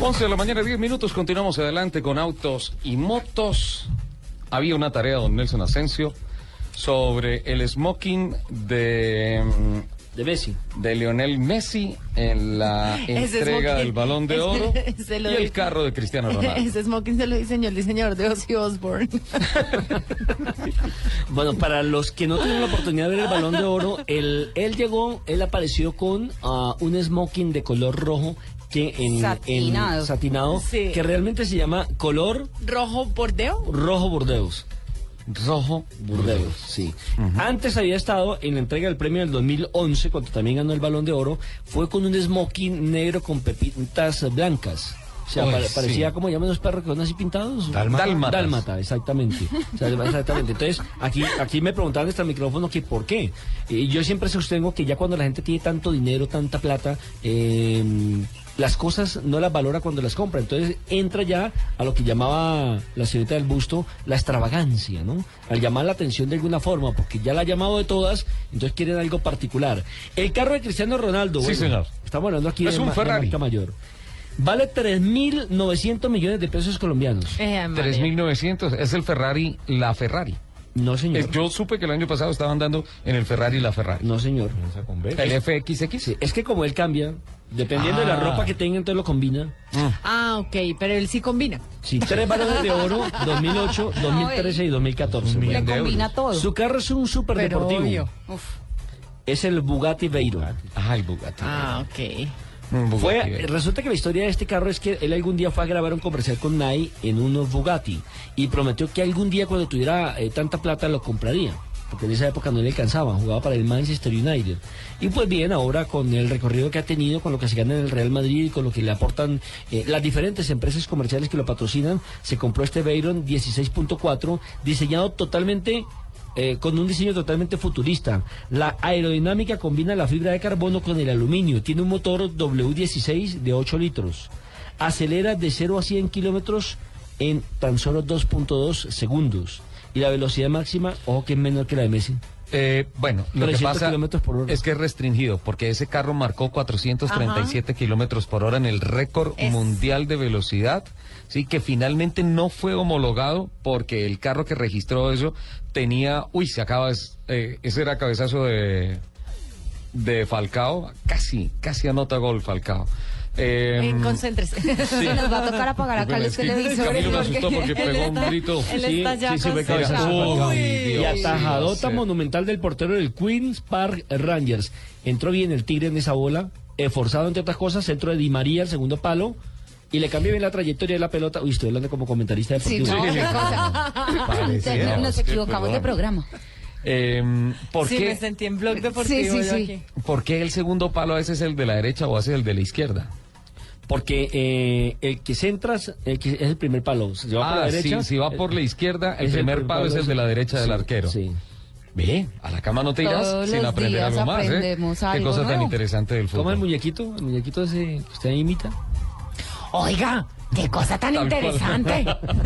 11 de la mañana, 10 minutos. Continuamos adelante con Autos y Motos. Había una tarea, don Nelson Asensio, sobre el smoking de. De Messi. De Lionel Messi en la entrega del Balón de Oro se lo y el carro de Cristiano Ronaldo. Ese smoking se lo diseñó el diseñador de Ozzy Osbourne. Bueno, para los que no tuvieron la oportunidad de ver el balón de oro, él, él llegó, él apareció con ah, un smoking de color rojo que en en- Satinado. satinado, Sí. que realmente se llama color Rojo bordeo. rojo burdeos. Rojo burdeos, sí. Antes había estado en la entrega del premio del 2011, cuando también ganó el balón de oro, fue con un smoking negro con pepitas blancas. O sea, sí. parecía como llaman los perros que son así pintados. Dálmata. Dálmata, exactamente. O sea, exactamente. Entonces, aquí, aquí me preguntaban extra micrófono que por qué. Y yo siempre sostengo que ya cuando la gente tiene tanto dinero, tanta plata, eh, las cosas no las valora cuando las compra. Entonces entra ya a lo que llamaba la señorita del busto la extravagancia, ¿no? Al llamar la atención de alguna forma, porque ya la ha llamado de todas, entonces quieren algo particular. El carro de Cristiano Ronaldo, Sí, bueno, señor. estamos hablando aquí Es de un ma- de Ferrari. marca mayor. Vale 3.900 millones de pesos colombianos. Eh, María. 3.900, es el Ferrari, la Ferrari. No, señor. Eh, Yo supe que el año pasado estaban dando en el Ferrari la Ferrari. No, señor. El FXX. Sí, es que como él cambia, dependiendo de la Ah. ropa que tenga, entonces lo combina. Ah, ok, pero él sí combina. Sí, tres balones de oro, 2008, 2013 y 2014. Le combina todo. Su carro es un super Pero deportivo. Es el Bugatti Veyron. Ah, el Bugatti. Ah, ok. Fue, resulta que la historia de este carro es que él algún día fue a grabar un comercial con Nike en unos Bugatti y prometió que algún día cuando tuviera eh, tanta plata lo compraría. Porque en esa época no le alcanzaba, jugaba para el Manchester United. Y pues bien, ahora con el recorrido que ha tenido, con lo que se gana en el Real Madrid y con lo que le aportan eh, las diferentes empresas comerciales que lo patrocinan, se compró este Veyron 16.4, diseñado totalmente eh, con un diseño totalmente futurista. La aerodinámica combina la fibra de carbono con el aluminio. Tiene un motor W16 de 8 litros. Acelera de 0 a 100 kilómetros en tan solo 2.2 segundos. Y la velocidad máxima, ojo que es menor que la de Messi. Eh, bueno, lo que 300 pasa kilómetros por hora. es que es restringido porque ese carro marcó 437 kilómetros por hora en el récord Es- mundial de velocidad, sí, que finalmente no fue homologado porque el carro que registró eso tenía, uy, se acaba, es- eh, ese era cabezazo de de Falcao, casi, casi anota gol Falcao. Eh, Eh, concéntrese. Se nos va a tocar apagar acá los Bueno, es que televisores. Camilo me asustó porque pegó un grito. Él está ya sí, sí, cabezazo. Uy, Y atajadota sí. monumental del portero del Queens Park Rangers. Entró bien el Tigre en esa bola, eh, forzado entre otras cosas, centro de Di María, el segundo palo. Y le cambió bien la trayectoria de la pelota. Uy, estoy hablando como comentarista Sí, deportivo. no, qué cosa. Parecía. Nos Sí, equivocamos de programa. Eh, ¿por, Sí, qué, me sentí en blog deportivo. Sí, sí, yo sí. aquí. ¿Por qué el segundo palo a veces es el de la derecha o a veces el de la izquierda? Porque eh, el que centras el que es el primer palo. Si va por Ah, la derecha, sí, si va por la izquierda, el primer palo es el de la derecha del arquero. Sí. Ve, a la cama no te irás Todos sin aprender algo más, ¿eh? Qué cosa tan interesante del ¿Cómo fútbol. el muñequito? El muñequito ese que usted imita. Oiga, qué cosa tan Tal cual. interesante.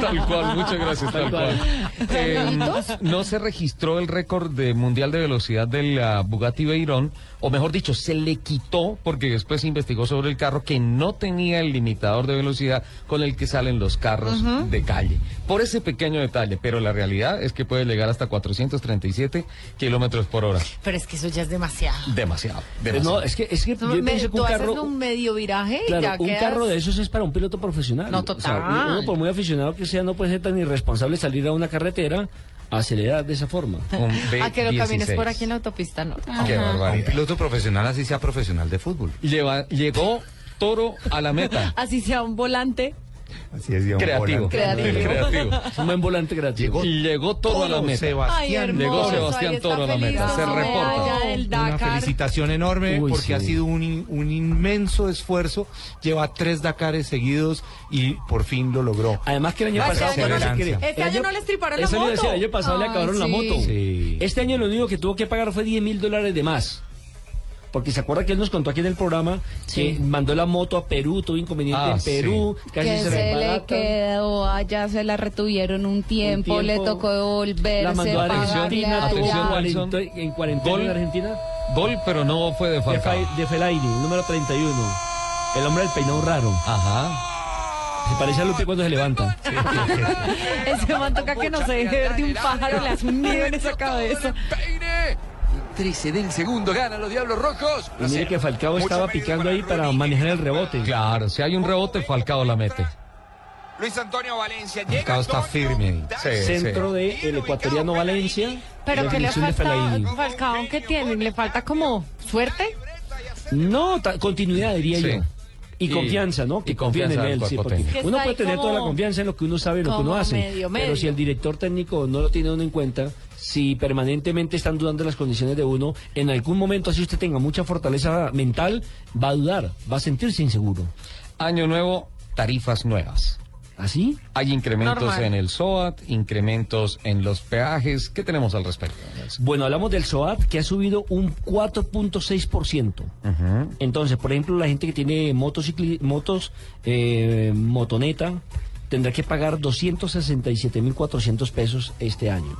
Tal cual, muchas gracias, tal, Tal cual. cual. Eh, no se registró el récord de mundial de velocidad del ah, Bugatti Veyron, o mejor dicho, se le quitó porque después se investigó sobre el carro que no tenía el limitador de velocidad con el que salen los carros de calle. Por ese pequeño detalle, pero la realidad es que puede llegar hasta 437 kilómetros por hora. Pero es que eso ya es demasiado. Demasiado. Demasiado. no, es que, es que yo Me- pienso que tú un haces carro... un medio viraje y Claro, ya un quedas- carro de esos es para un piloto profesional. No, O sea, total. uno por muy aficionado que sea no puede ser tan irresponsable salir a una carretera a acelerar de esa forma. A que lo camines por aquí en la autopista, no. Qué barbaridad. Un piloto profesional así sea profesional de fútbol. Lleva- llegó Toro a la meta. Así sea un volante. Así es, Dion Creativo. Creativo. Creativo. Un buen volante creativo. Y llegó Toro a la meta. Sebastián. Ay, hermoso, Llegó Sebastián Toro a la meta. Se reporta. Una felicitación enorme Uy, porque sí. ha sido un, un inmenso esfuerzo. Lleva tres Dakares seguidos y por fin lo logró. Además que el año Ah, este pasado... año no le- este El año no le estriparon la moto. el año pasado le acabaron la moto. Sí. Este año lo único que tuvo que pagar fue 10 mil dólares de más. Porque se acuerda que él nos contó aquí en el programa Sí. que mandó la moto a Perú, tuvo inconveniente Ah, en Perú, casi que se, se, le le quedó allá, se la retuvieron un tiempo, le tiempo. tocó devolverse, La mandó a Argentina, tuvo atención, allá. Wilson. 40 en cuarentena Gol. en Argentina. Gol, pero no fue de De, Falcao. Fa- de Fellaini, número 31. El hombre del peinado raro. Ajá. Se parece a Lupi cuando se levanta. Ese man toca que no se deje ver de un pájaro, le hace un nido en esa cabeza. 13 del segundo, ganan los Diablos Rojos. Y mire que Falcao estaba picando ahí para manejar el rebote. Claro, si hay un rebote, Falcao la mete. Luis Antonio Valencia llega. Falcao está firme. Sí, Centro sí. de el ecuatoriano Valencia. Pero que le falta. Falcao, ¿qué tiene? ¿Le falta como suerte? No, ta- continuidad diría Sí. yo. Y, Y- confianza, ¿no? y Que confíen confianza en él, sí, cuerpo porque técnico. Que uno puede tener como- toda la confianza en lo que uno sabe y lo que uno hace. medio, medio. Pero si el director técnico no lo tiene uno en cuenta, si permanentemente están dudando de las condiciones de uno, en algún momento, así usted tenga mucha fortaleza mental, va a dudar, va a sentirse inseguro. Año nuevo, tarifas nuevas. ¿Así? Hay incrementos Normal. en el SOAT, incrementos en los peajes. ¿Qué tenemos al respecto? Bueno, hablamos del SOAT que ha subido un 4.6%. Ujú. Entonces, por ejemplo, la gente que tiene motocicli motos, eh, motoneta, tendrá que pagar 267.400 pesos este año.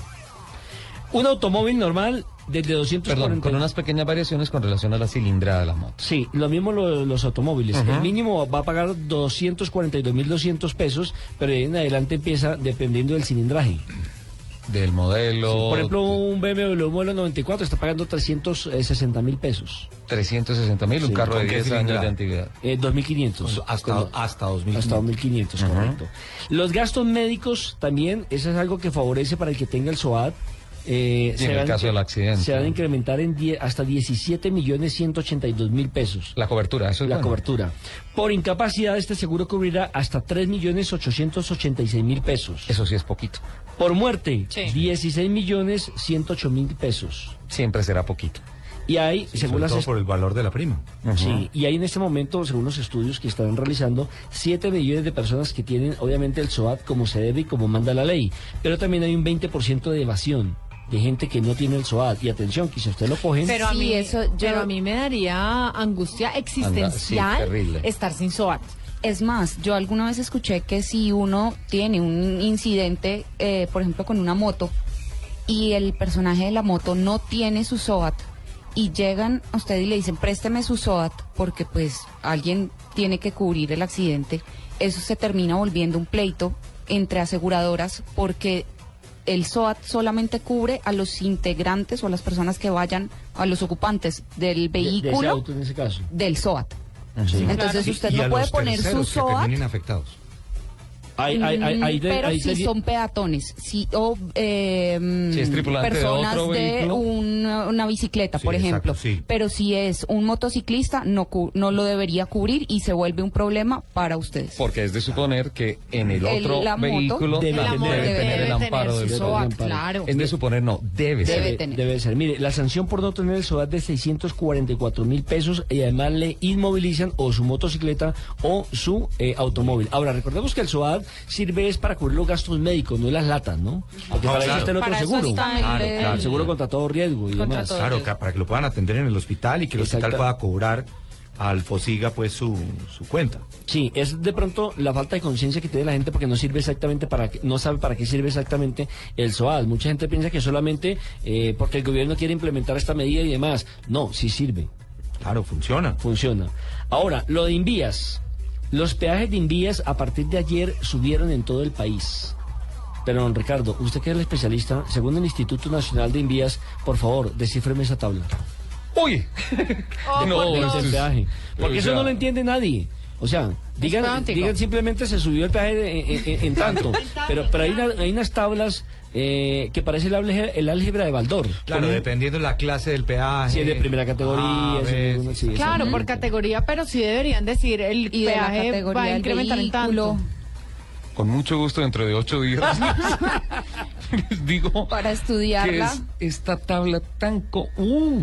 Un automóvil normal desde 240. Perdón, con unas pequeñas variaciones con relación a la cilindrada de la moto. Sí, lo mismo lo- los automóviles. El mínimo va a pagar 242.200 pesos, pero de ahí en adelante empieza dependiendo del cilindraje. Del modelo. Por ejemplo, un BMW modelo 94 está pagando 360 mil pesos. 360 mil, un Sí, carro de ¿con qué 10 años de antigüedad. Eh, 2.500. Hasta, Con- hasta 2000. Hasta 2.500, Ujú. correcto. Los gastos médicos también, eso es algo que favorece para el que tenga el SOAT. Eh, Y en el van- caso del accidente. Se van a incrementar en die- hasta 17 millones 182 mil pesos. La cobertura, eso es La bueno. cobertura. Por incapacidad, este seguro cubrirá hasta 3 millones 886 mil pesos. Eso sí es poquito. Por muerte, Sí. 16 millones 108 mil pesos. Siempre será poquito. Y hay, Sí, según sobre las todo por el valor de la prima. Sí, y hay en este momento, según los estudios que están realizando, 7 millones de personas que tienen obviamente el SOAT como se debe y como manda la ley. Pero también hay un 20% de evasión de gente que no tiene el SOAT. Y atención, que si usted lo cogen... Pero a Sí, mí, eso yo- pero a mí me daría angustia existencial estar sin SOAT. Es más, yo alguna vez escuché que si uno tiene un incidente, eh, por ejemplo, con una moto, y el personaje de la moto no tiene su SOAT, y llegan a usted y le dicen, présteme su SOAT, porque pues alguien tiene que cubrir el accidente, eso se termina volviendo un pleito entre aseguradoras, porque el SOAT solamente cubre a los integrantes o a las personas que vayan, a los ocupantes del de- de ese vehículo auto en ese caso. del SOAT. Entonces usted Y no puede poner su que SOAT terminen afectados. Hay, hay, hay, hay de- Mm, pero hay si de- son peatones, si o eh, Si es tripulante de personas otro de, una, una bicicleta, Sí, por ejemplo. exacto, sí. Pero si es un motociclista, no cu- no lo debería cubrir y se vuelve un problema para ustedes. Porque es de suponer que en el El- otro la vehículo debe debe, debe tener el amparo del SOAT, claro. Es de suponer, no, debe, Debe ser. tener. Debe ser. Mire, la sanción por no tener el SOAT de 644 mil pesos y además le inmovilizan o su motocicleta o su eh, automóvil. Ahora, recordemos que el SOAT sirve es para cubrir los gastos médicos, no las latas, ¿no? Porque No, para eso claro. está el otro eso seguro. está el- Claro, claro. El seguro contra todo riesgo y Contra demás. todo. Claro, para que lo puedan atender en el hospital y que el hospital pueda cobrar al FOSIGA pues su, su cuenta. Sí, es de pronto la falta de conciencia que tiene la gente porque no sirve exactamente para qué- no sabe para qué sirve exactamente el SOAD. Mucha gente piensa que solamente eh, porque el gobierno quiere implementar esta medida y demás. No, sí sirve. Claro, funciona. Funciona. Ahora, lo de Invías. Los peajes de Invías a partir de ayer subieron en todo el país. Pero, don Ricardo, usted que es el especialista, según el Instituto Nacional de Invías, por favor, descífreme esa tabla. ¡Uy! Oh, No, por Dios. peaje. Porque O eso no lo entiende nadie. O sea, digan, digan simplemente se subió el peaje en- en tanto. pero pero hay, una- hay unas tablas eh, que parece el álgebra, el álgebra de Baldor. Claro, dependiendo de la clase del peaje. Si es de primera categoría, Ah, si es de sí, Claro, por categoría, pero sí deberían decir el Y de la peaje categoría va a incrementar en tanto. Con mucho gusto, dentro de ocho días. les digo Para que estudiarla. es esta tabla tan... Co ¡Uh!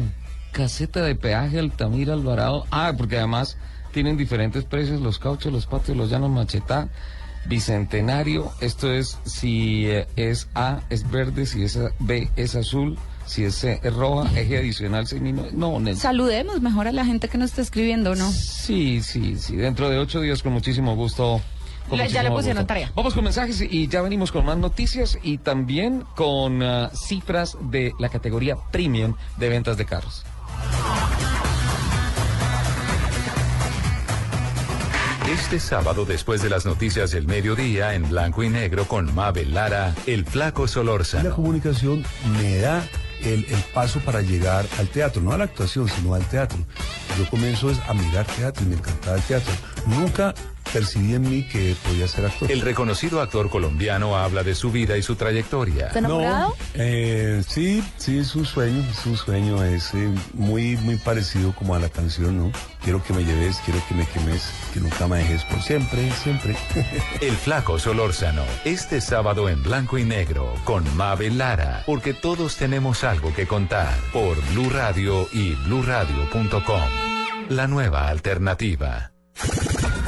Caseta de peaje Altamira Alvarado. Ah, porque además tienen diferentes precios, los cauchos, los patios, los llanos machetá, bicentenario. Esto es si eh, es A es verde, si es B es azul, si es C es roja, eje adicional semino. No, Nelson. Saludemos mejor a la gente que nos está escribiendo, ¿no? Sí, sí, sí. Dentro de ocho días, con muchísimo gusto. con Le- ya le pusieron gusto. tarea. Vamos con mensajes y ya venimos con más noticias y también con ah, cifras de la categoría premium de ventas de carros. Este sábado, después de las noticias del mediodía, en blanco y negro con Mabel Lara, el flaco La Solórzano. comunicación me da el, el paso para llegar al teatro, no a la actuación, sino al teatro. Yo comienzo a mirar teatro y me encantaba el teatro. Nunca percibí en mí que podía ser actor. El reconocido actor colombiano habla de su vida y su trayectoria. ¿Está enamorado? No, eh, sí, sí, es un sueño, es un sueño, es eh, muy, muy parecido como a la canción, ¿no? Quiero que me lleves, quiero que me quemes, que nunca me dejes por siempre, siempre. El flaco Solórzano, este sábado en blanco y negro con Mabel Lara, porque todos tenemos algo que contar por Blue Radio y bluradio.com. La nueva alternativa.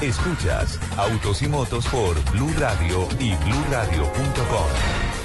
Escuchas Autos y Motos por Blue Radio y bluradio.com.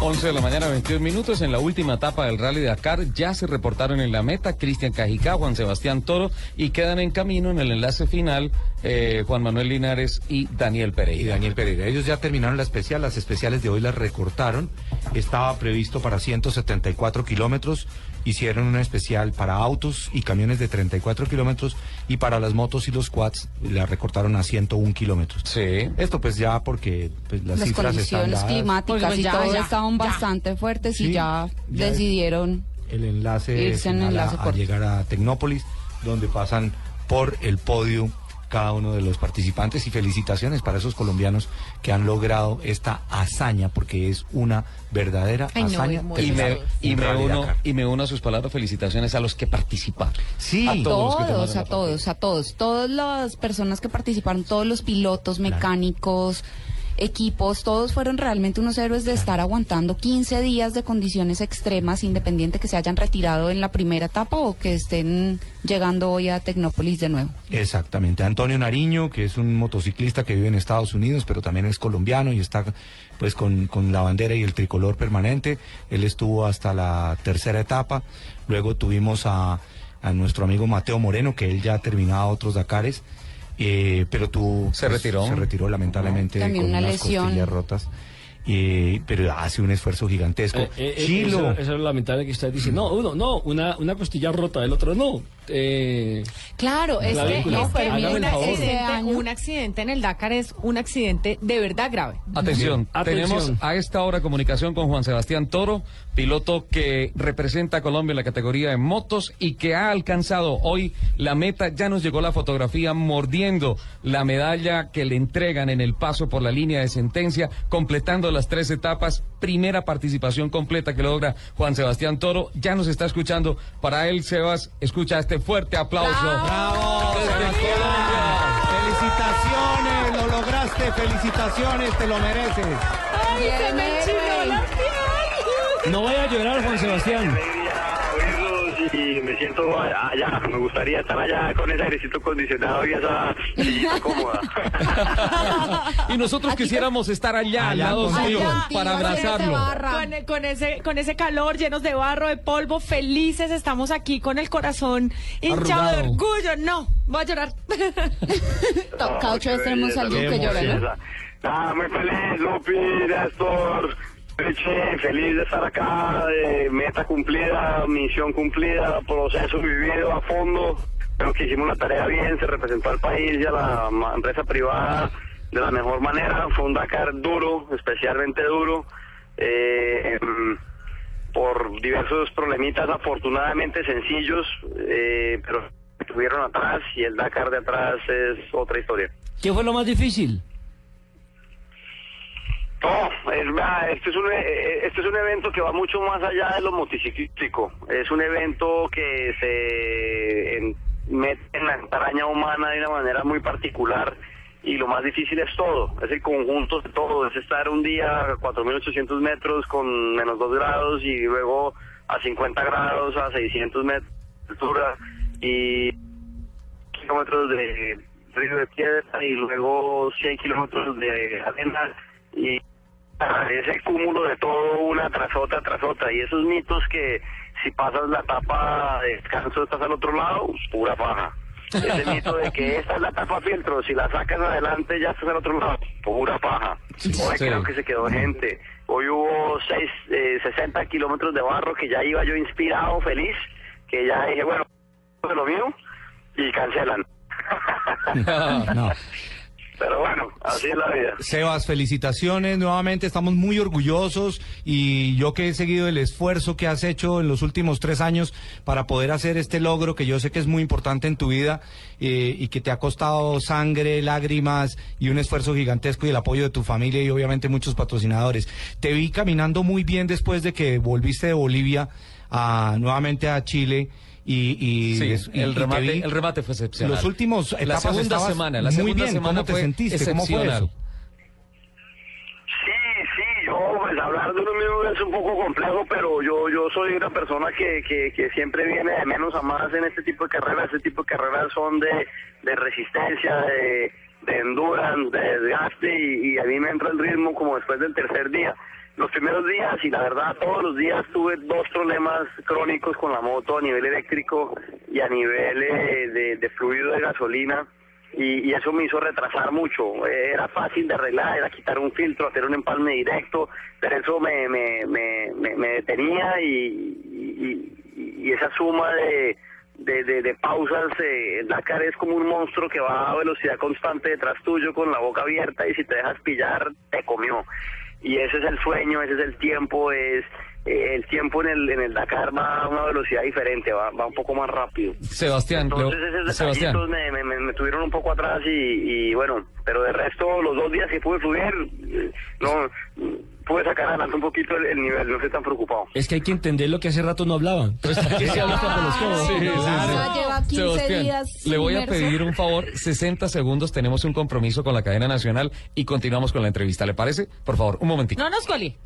11 de la mañana, 22 minutos. En la última etapa del Rally Dakar ya se reportaron en la meta Cristian Cajicá, Juan Sebastián Toro y quedan en camino en el enlace final eh, Juan Manuel Linares y Daniel Y Pereira. Daniel Pereira. Ellos ya terminaron la especial, las especiales de hoy las recortaron. Estaba previsto para 174 kilómetros. Hicieron una especial para autos y camiones de 34 kilómetros y para las motos y los quads la recortaron a 101 kilómetros. Sí. Esto pues ya porque pues, las, Las cifras están dadas. climáticas Pues, y ya, todo ya, estaban ya. bastante fuertes Sí, y ya, ya- decidieron el enlace, Irse en enlace a, a llegar a Tecnópolis, donde pasan por el podio cada uno de los participantes y felicitaciones para esos colombianos que han logrado esta hazaña, porque es una verdadera Ay, hazaña. Y me, y, me uno, y me uno a sus palabras, felicitaciones a los que participaron. Sí. A todos, todos los que tomaron a todos, a todos, todas las personas que participaron, todos los pilotos, mecánicos, equipos, todos fueron realmente unos héroes de estar aguantando 15 días de condiciones extremas, independiente que se hayan retirado en la primera etapa o que estén llegando hoy a Tecnópolis de nuevo. Exactamente. Antonio Nariño, que es un motociclista que vive en Estados Unidos, pero también es colombiano y está pues con, con la bandera y el tricolor permanente. Él estuvo hasta la tercera etapa. Luego tuvimos a, a nuestro amigo Mateo Moreno, que él ya ha terminado otros Dakares. Eh, pero tú Se retiró. se retiró lamentablemente También con una unas lesión. costillas rotas eh, pero hace un esfuerzo gigantesco Eh, eh, eh, Chilo Eso, eso es lo lamentable que usted dice. No, uno, no, una, una costilla rota, el otro no. Eh, Claro, es que, es que accidente, un accidente en el Dakar es un accidente de verdad grave. Atención, Atención. tenemos a esta hora comunicación con Juan Sebastián Toro, piloto que representa a Colombia en la categoría de motos y que ha alcanzado hoy la meta. Ya nos llegó la fotografía mordiendo la medalla que le entregan en el paso por la línea de sentencia, completando las tres etapas. Primera participación completa que logra Juan Sebastián Toro. Ya nos está escuchando. Para él, Sebas, escucha este fuerte aplauso. ¡Bravo! Desde Felicitaciones, lo lograste, felicitaciones, te lo mereces. ¡Ay, se me enchinó la piel! no vaya a llorar, Juan Sebastián. Y me siento allá, me gustaría estar allá con ese airecito acondicionado y esa sillita cómoda. Y nosotros quisiéramos estar allá, al Allá lado suyo, para de abrazarlo. Con, con ese, con ese calor, llenos de barro, de polvo, felices, estamos aquí con el corazón hinchado de Arrugado. orgullo. No, voy a llorar. Cada ocho veces tenemos alguien que llora, ¿no? Ah, muy feliz, Lupi, Néstor, feliz de estar acá, de meta cumplida, misión cumplida, proceso vivido a fondo. Creo que hicimos la tarea bien, se representó al país y a la empresa privada de la mejor manera. Fue un Dakar duro, especialmente duro, eh, em, por diversos problemitas afortunadamente sencillos, eh, pero estuvieron atrás y el Dakar de atrás es otra historia. ¿Qué fue lo más difícil? No, es, este es un eh, este es un evento que va mucho más allá de lo motociclístico. Es un evento que se mete en la entraña humana de una manera muy particular y lo más difícil es todo, es el conjunto de todo, es estar un día a 4.800 metros con menos 2 grados y luego a 50 grados a 600 metros de altura y kilómetros de río de piedra y luego 100 kilómetros de arena y ese cúmulo de todo una tras otra tras otra y esos mitos que si pasas la etapa de descanso estás al otro lado, pura paja. Ese mito de que esta es la tapa filtro, si la sacas adelante ya estás al otro lado, pura paja. Hoy creo que se quedó gente. Hoy hubo seis, eh, 60 kilómetros de barro que ya iba yo inspirado, feliz, que ya dije, bueno, de lo mío, y cancelan. No. Pero bueno, así es la vida. Sebas, felicitaciones nuevamente, estamos muy orgullosos y yo que he seguido el esfuerzo que has hecho en los últimos tres años para poder hacer este logro que yo sé que es muy importante en tu vida eh, y que te ha costado sangre, lágrimas y un esfuerzo gigantesco y el apoyo de tu familia y obviamente muchos patrocinadores. Te vi caminando muy bien después de que volviste de Bolivia a, nuevamente a Chile. Y, y, Sí, des- y- y el te remate, el remate fue excepcional. Los últimos la etapas segunda semana, la muy segunda bien. semana ¿Cómo te fue sentiste? ¿Cómo fue eso? Sí, sí, yo pues hablar de uno mismo es un poco complejo, pero yo yo soy una persona que, que, que siempre viene de menos a más en este tipo de carreras. Este tipo de carreras son de, de resistencia, de, de endurance, de desgaste y, y a mí me entra el ritmo como después del tercer día. Los primeros días y la verdad todos los días tuve dos problemas crónicos con la moto a nivel eléctrico y a nivel eh, de, de fluido de gasolina y, eso me hizo retrasar mucho. Eh, Era fácil de arreglar, era quitar un filtro, hacer un empalme directo, pero eso me, me, me, me, detenía y, esa suma de, de, de, pausas, eh, Dakar es como un monstruo que va a velocidad constante detrás tuyo con la boca abierta y si te dejas pillar, te comió. Y ese es el sueño, ese es el tiempo, es eh, el tiempo en el, en el Dakar va a una velocidad diferente, va, va un poco más rápido. Sebastián, Entonces esos Sebastián. me, me, me, tuvieron un poco atrás y, y bueno, pero de resto los dos días que pude fluir, eh, no pude sacar adelante un poquito el, el nivel, no estoy tan preocupado. Es que hay que entender lo que hace rato no hablaban. Entonces, ¿qué se habla por los codos? Sí, sí, sí. Ya lleva 15 Sebastián, días le voy a pedir un favor, 60 segundos, tenemos un compromiso con la cadena nacional y continuamos con la entrevista, ¿le parece? Por favor, un momentito. No nos coli.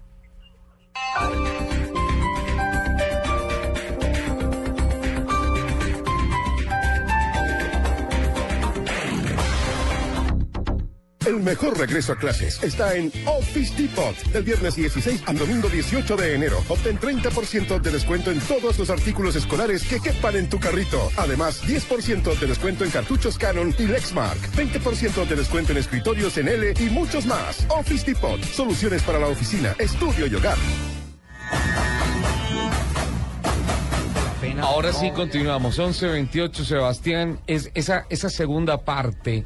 El mejor regreso a clases está en Office Depot. Del viernes 16 al domingo 18 de enero. Obtén 30% de descuento en todos los artículos escolares que quepan en tu carrito. Además, 10% de descuento en cartuchos Canon y Lexmark. 20% de descuento en escritorios en L y muchos más. Office Depot. Soluciones para la oficina, estudio y hogar. Ahora sí continuamos. 11-28, Sebastián. Es, esa, esa segunda parte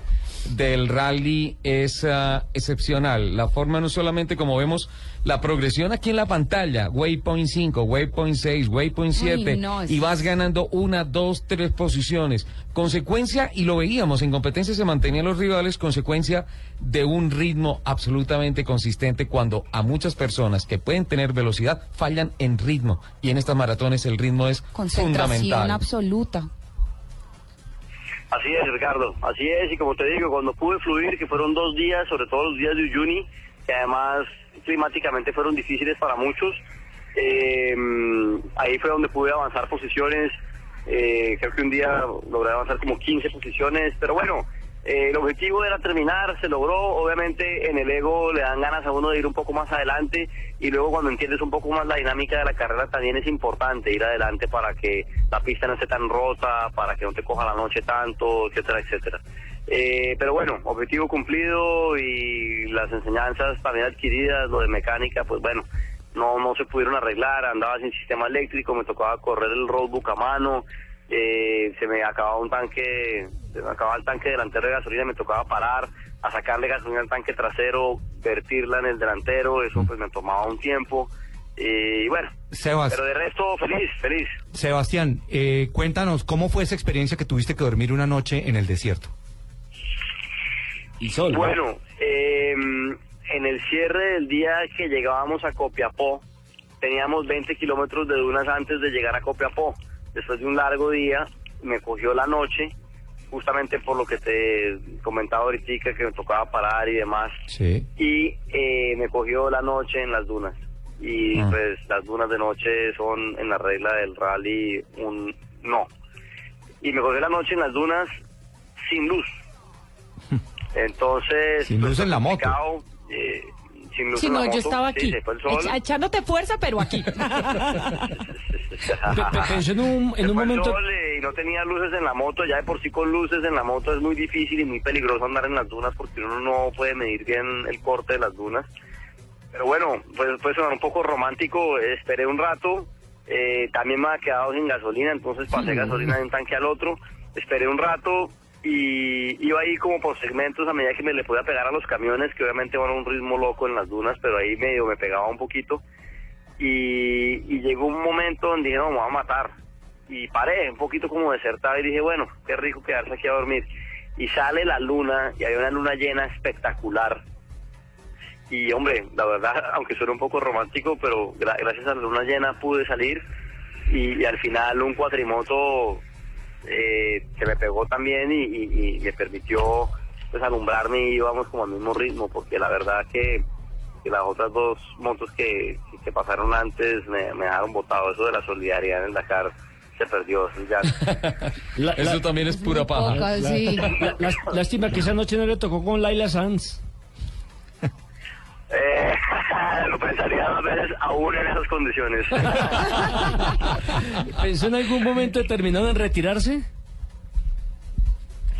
del rally es ah, excepcional. La forma no solamente como vemos la progresión aquí en la pantalla, waypoint 5, waypoint 6, waypoint 7, Uy, no, es- y vas ganando una, dos, tres posiciones. Consecuencia, y lo veíamos, en competencia se mantenían los rivales, consecuencia de un ritmo absolutamente consistente cuando a muchas personas que pueden tener velocidad fallan en ritmo. Y en estas maratones el ritmo es Concentración fundamental. absoluta. Así es, Ricardo, así es, y como te digo, cuando pude fluir, que fueron dos días, sobre todo los días de Uyuni, que además climáticamente fueron difíciles para muchos, eh, ahí fue donde pude avanzar posiciones, eh, creo que un día logré avanzar como 15 posiciones, pero bueno, eh, el objetivo era terminar, se logró, obviamente en el ego le dan ganas a uno de ir un poco más adelante y luego cuando entiendes un poco más la dinámica de la carrera también es importante ir adelante para que la pista no esté tan rota, para que no te coja la noche tanto, etcétera, etcétera. Eh, pero bueno, objetivo cumplido y las enseñanzas también adquiridas, lo de mecánica, pues bueno, no no se pudieron arreglar, andaba sin sistema eléctrico, me tocaba correr el roadbook a mano, eh, se me acababa un tanque, se me acababa el tanque delantero de gasolina, me tocaba parar a sacarle gasolina al tanque trasero, vertirla en el delantero, eso pues me tomaba un tiempo. Y bueno, Sebas. pero de resto feliz, feliz. Sebastián, eh, cuéntanos, ¿cómo fue esa experiencia que tuviste que dormir una noche en el desierto? Y sol. Bueno, eh, en el cierre del día que llegábamos a Copiapó, teníamos 20 kilómetros de dunas antes de llegar a Copiapó. Después de un largo día, me cogió la noche, justamente por lo que te comentaba ahorita, que me tocaba parar y demás. Sí. Y eh, me cogió la noche en las dunas. Y Ah. pues las dunas de noche son en la regla del rally un no. Y me cogió la noche en las dunas sin luz. Entonces... Sin pues, luz en la moto. eh, sin luz la no, yo estaba sí, aquí, echa- echándote fuerza, pero aquí. En un, en Se un fue el momento... sol, eh, y no tenía luces en la moto, ya de por sí con luces en la moto es muy difícil y muy peligroso andar en las dunas porque uno no puede medir bien el corte de las dunas. Pero bueno, pues puede sonar un poco romántico, esperé un rato, eh, también me había quedado sin gasolina, entonces pasé gasolina de un tanque al otro, esperé un rato y iba ahí como por segmentos a medida que me le podía pegar a los camiones, que obviamente van a un ritmo loco en las dunas, pero ahí medio me pegaba un poquito. Y, llegó un momento donde dije, no, me voy a matar. Y paré, un poquito como desertado, y dije, bueno, qué rico quedarse aquí a dormir. Y sale la luna, y hay una luna llena espectacular. Y hombre, la verdad, aunque suena un poco romántico, pero gra- gracias a la luna llena pude salir. Y al final un cuatrimoto eh, que me pegó también y, y- y me permitió pues alumbrarme y íbamos como al mismo ritmo, porque la verdad que, que las otras dos motos que, que- que pasaron antes me, me dejaron botado. Eso de la solidaridad en el Dakar se perdió. eso ya. Eso también es pura paja. Poca, sí. La- las- lástima que esa noche no le tocó con Laila Sanz. Eh, lo pensaría dos veces aún en esas condiciones. ¿Pensó en algún momento determinado en retirarse?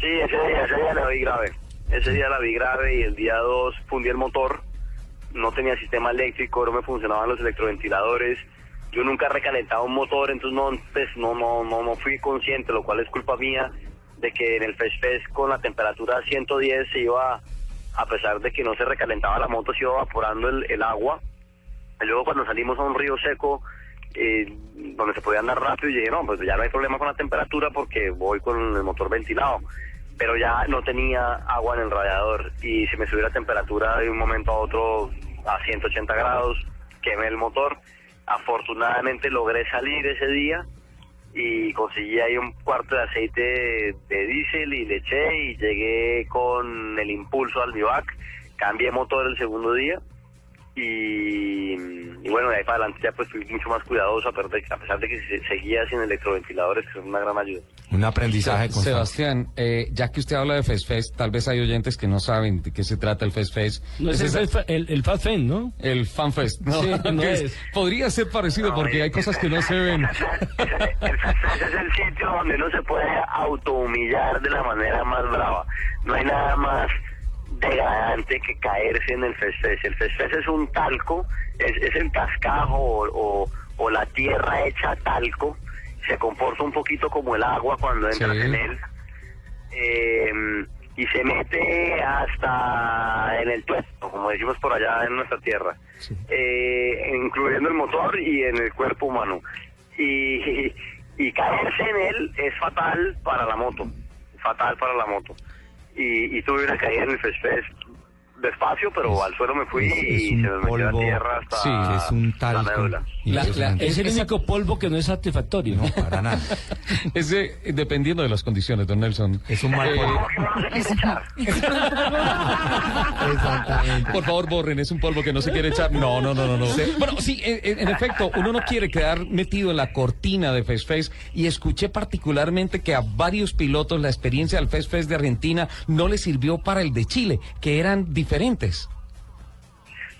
Sí, ese día, ese día la vi grave. Ese día la vi grave y el día 2 fundí el motor. No tenía sistema eléctrico, no me funcionaban los electroventiladores. Yo nunca he recalentado un motor, entonces no, pues, no, no, no, no fui consciente, lo cual es culpa mía de que en el Fest Fest con la temperatura 110 se iba, a pesar de que no se recalentaba la moto, se iba evaporando el, el agua. Y luego cuando salimos a un río seco, eh, donde se podía andar rápido, y dije, no, pues ya no hay problema con la temperatura porque voy con el motor ventilado. Pero ya no tenía agua en el radiador y se me subió la temperatura de un momento a otro a 180 grados, quemé el motor. Afortunadamente logré salir ese día y conseguí ahí un cuarto de aceite de, de diésel y le eché y llegué con el impulso al bivac, cambié motor el segundo día y, y bueno, de ahí para adelante ya pues fui mucho más cuidadoso a pesar de, a pesar de que se- seguía sin electroventiladores, que son una gran ayuda. Un aprendizaje constante. Sebastián, eh, ya que usted habla de Fest Fest, tal vez hay oyentes que no saben de qué se trata el Fest Fest. No es el, esa- Fest- el, el ¿no? el Fan Fest. No, Sí, no es. Podría ser parecido porque hay cosas que no se ven. Ese es el sitio donde uno se puede autohumillar de la manera más brava. No hay nada más degradante que caerse en el festez. El festez es un talco, es, es el cascajo o, o- o la tierra hecha talco se comporta un poquito como el agua cuando entras Sí. en él. Eh, y se mete hasta en el tuesto, como decimos por allá en nuestra tierra, eh, incluyendo el motor y en el cuerpo humano. Y, y caerse en él es fatal para la moto, fatal para la moto. Y, y tuve una caída en el Fresh Fest despacio, pero al suelo me fui es- es y se me metió la polvo- tierra hasta sí, es un talco. médula. La- la- es el único polvo que no es satisfactorio. No, para nada. Ese, dependiendo de las condiciones, don Nelson. Es un mal Eh, polvo. Por favor, borren, es un polvo que no se quiere echar. No, no, no, no. no. Bueno, sí, en, efecto, uno no quiere quedar metido en la cortina de Face Face y escuché particularmente que a varios pilotos la experiencia del Face Face de Argentina no les sirvió para el de Chile, que eran diferentes.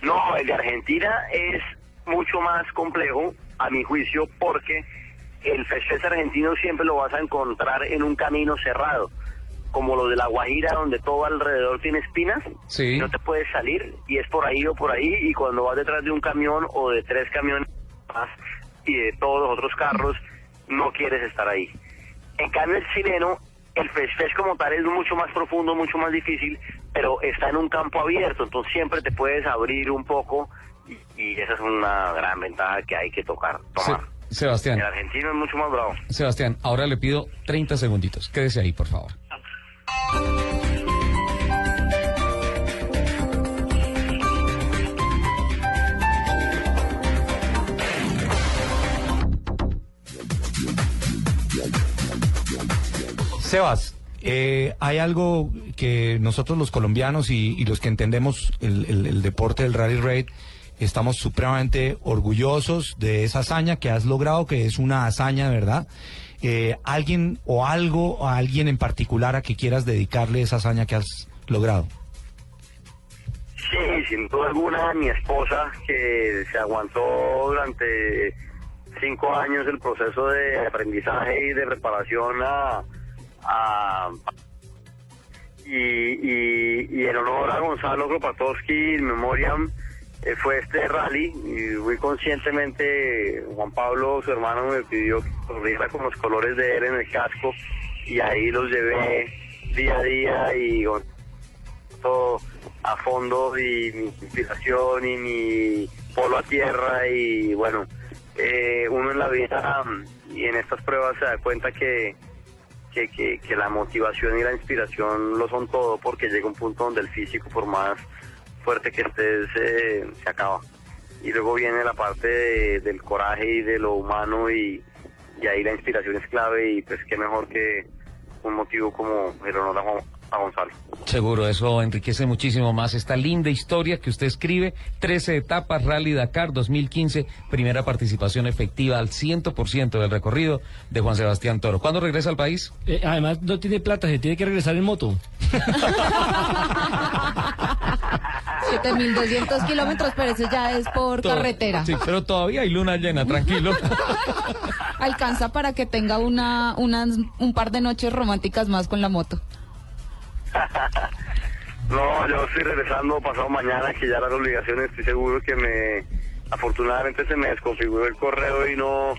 No, el de Argentina es mucho más complejo, a mi juicio, porque el Fest argentino siempre lo vas a encontrar en un camino cerrado, como lo de La Guajira, donde todo alrededor tiene espinas, Sí. y no te puedes salir, y es por ahí o por ahí, y cuando vas detrás de un camión o de tres camiones más y de todos los otros carros, no quieres estar ahí. En cambio, el chileno, el festejo como tal es mucho más profundo, mucho más difícil, pero está en un campo abierto, entonces siempre te puedes abrir un poco y, y esa es una gran ventaja que hay que tocar, tomar. Se- Sebastián, El argentino es mucho más bravo. Sebastián, ahora le pido 30 segunditos. Quédese ahí, por favor. Sebas, eh, hay algo que nosotros los colombianos y, los que entendemos el, el- deporte del rally raid estamos supremamente orgullosos de esa hazaña que has logrado, que es una hazaña, ¿verdad? Eh, ¿Alguien o algo, o alguien en particular a que quieras dedicarle esa hazaña que has logrado? Sí, sin duda alguna, mi esposa, que se aguantó durante cinco años el proceso de aprendizaje y de preparación a... a- y, y, en honor a Gonzalo Kropatowski, in memoriam, eh, fue este rally y muy conscientemente Juan Pablo, su hermano, me pidió que corriera con los colores de él en el casco y ahí los llevé día a día y con todo a fondo y mi inspiración y mi polo a tierra y bueno, eh, uno en la vida y en estas pruebas se da cuenta que, que, que, que la motivación y la inspiración lo son todo porque llega un punto donde el físico por más fuerte que estés eh, se acaba. Y luego viene la parte de- del coraje y de lo humano y, y ahí la inspiración es clave y pues qué mejor que un motivo como el honor a, Juan- a Gonzalo. Seguro, eso enriquece muchísimo más esta linda historia que usted escribe. 13 etapas, Rally Dakar 2015, primera participación efectiva al 100% del recorrido de Juan Sebastián Toro. ¿Cuándo regresa al país? Eh, además, no tiene plata, se tiene que regresar en moto. 7.200 kilómetros, pero eso ya es por Todo- carretera. Sí, pero todavía hay luna llena, tranquilo. Alcanza para que tenga una, unas, un par de noches románticas más con la moto. No, yo estoy regresando pasado mañana, que ya las obligaciones, estoy seguro que me... Afortunadamente se me desconfiguró el correo y no,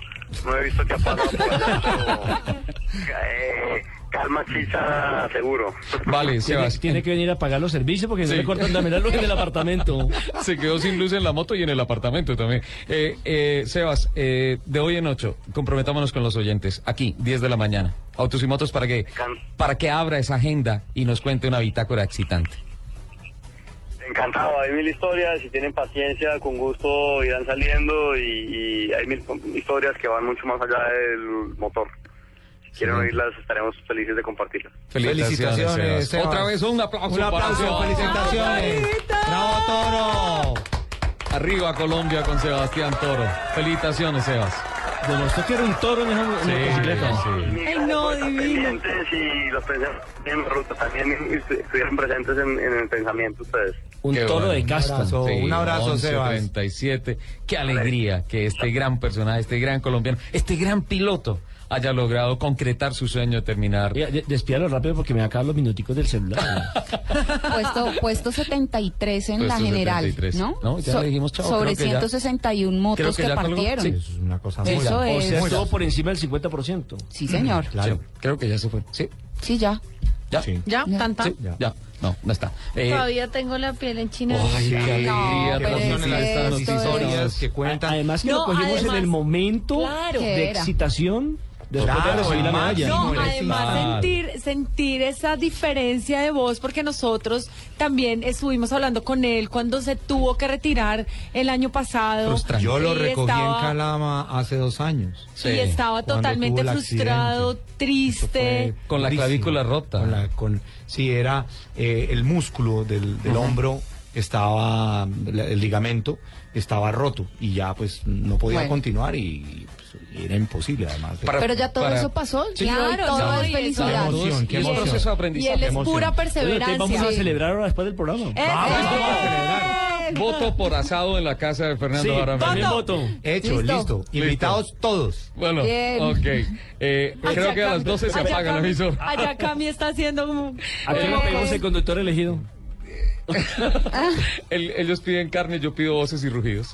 no he visto que ha pasado por allá, pero, eh, calma chicha, seguro. Vale, Sebas. tiene que venir a pagar los servicios porque Sí. no le cortan la luz en el apartamento. Se quedó sin luz en la moto y en el apartamento también. Eh, eh, Sebas, eh, de hoy en ocho, comprometámonos con los oyentes. Aquí, 10 de la mañana. Autos y motos para que, para que abra esa agenda y nos cuente una bitácora excitante. Encantado, hay mil historias, si tienen paciencia, con gusto irán saliendo y, y hay mil historias que van mucho más allá del motor. Quieren oírlas, estaremos felices de compartirlas. Felicitaciones, Sebas. Sebas. Otra vez un aplauso. Un aplauso, para felicitaciones. ¡Bravo, Toro! Arriba Colombia con Sebastián Toro. Felicitaciones, Sebas. Demostró que era un toro en esa en la bicicleta. Ay, no, divino. Y los pensamientos en ruta también estuvieron presentes en, en el pensamiento ustedes. Un Qué toro bueno. de casta. Sí, un abrazo, 11, Sebas. 37. Qué alegría que este gran personaje, este gran colombiano, este gran piloto haya logrado concretar su sueño de terminar. Despídalo rápido porque me va a acabar los minuticos del celular. puesto, puesto 73 en Puesto la general, 73. ¿no? No, ya le dijimos chao, Sobre creo que ya- 161 creo motos que que, ya partieron. Sí, Eso es una cosa muy O Eso sea, es. estuvo por encima del 50%. Sí, señor. Claro. creo que ya se fue. Sí. Sí, ya. ¿Ya? ¿Ya? ¿Tan, tan? Sí, ya. No, no está. Eh, Todavía tengo la piel en China. Ay, qué alegría, pero Rosy, es estas es- que cuentan. Además que No, lo cogimos además- en el momento Claro. de ¿Qué era? Después Claro, de la. No, Sí, además sentir, sentir esa diferencia de voz, porque nosotros también estuvimos hablando con él cuando se tuvo que retirar el año pasado. Yo lo recogí estaba- en Calama hace dos años. Y estaba totalmente frustrado, accidente. triste. Con la clavícula rota. Con la- con- sí, era eh, el músculo del, del hombro estaba, el ligamento estaba roto y ya pues no podía Bueno. continuar y era imposible además. de- Pero ya todo eso pasó. Sí. Claro, todo no, es y felicidad. Qué emoción, qué Y emoción. proceso de Y aprendizaje. él es emoción. pura perseverancia. vamos a celebrar ahora después del programa. Eh, eh, Voto por asado en la casa de Fernando Sí, Jaramillo. también voto. Hecho, Listo. listo. Invitados todos. Bueno, Bien. ok. Eh, creo que a las 12 se apaga el Cami- emisor. Allá Cami está haciendo como... ¿A qué le pedimos el conductor elegido? El- ellos piden carne, yo pido voces y rugidos.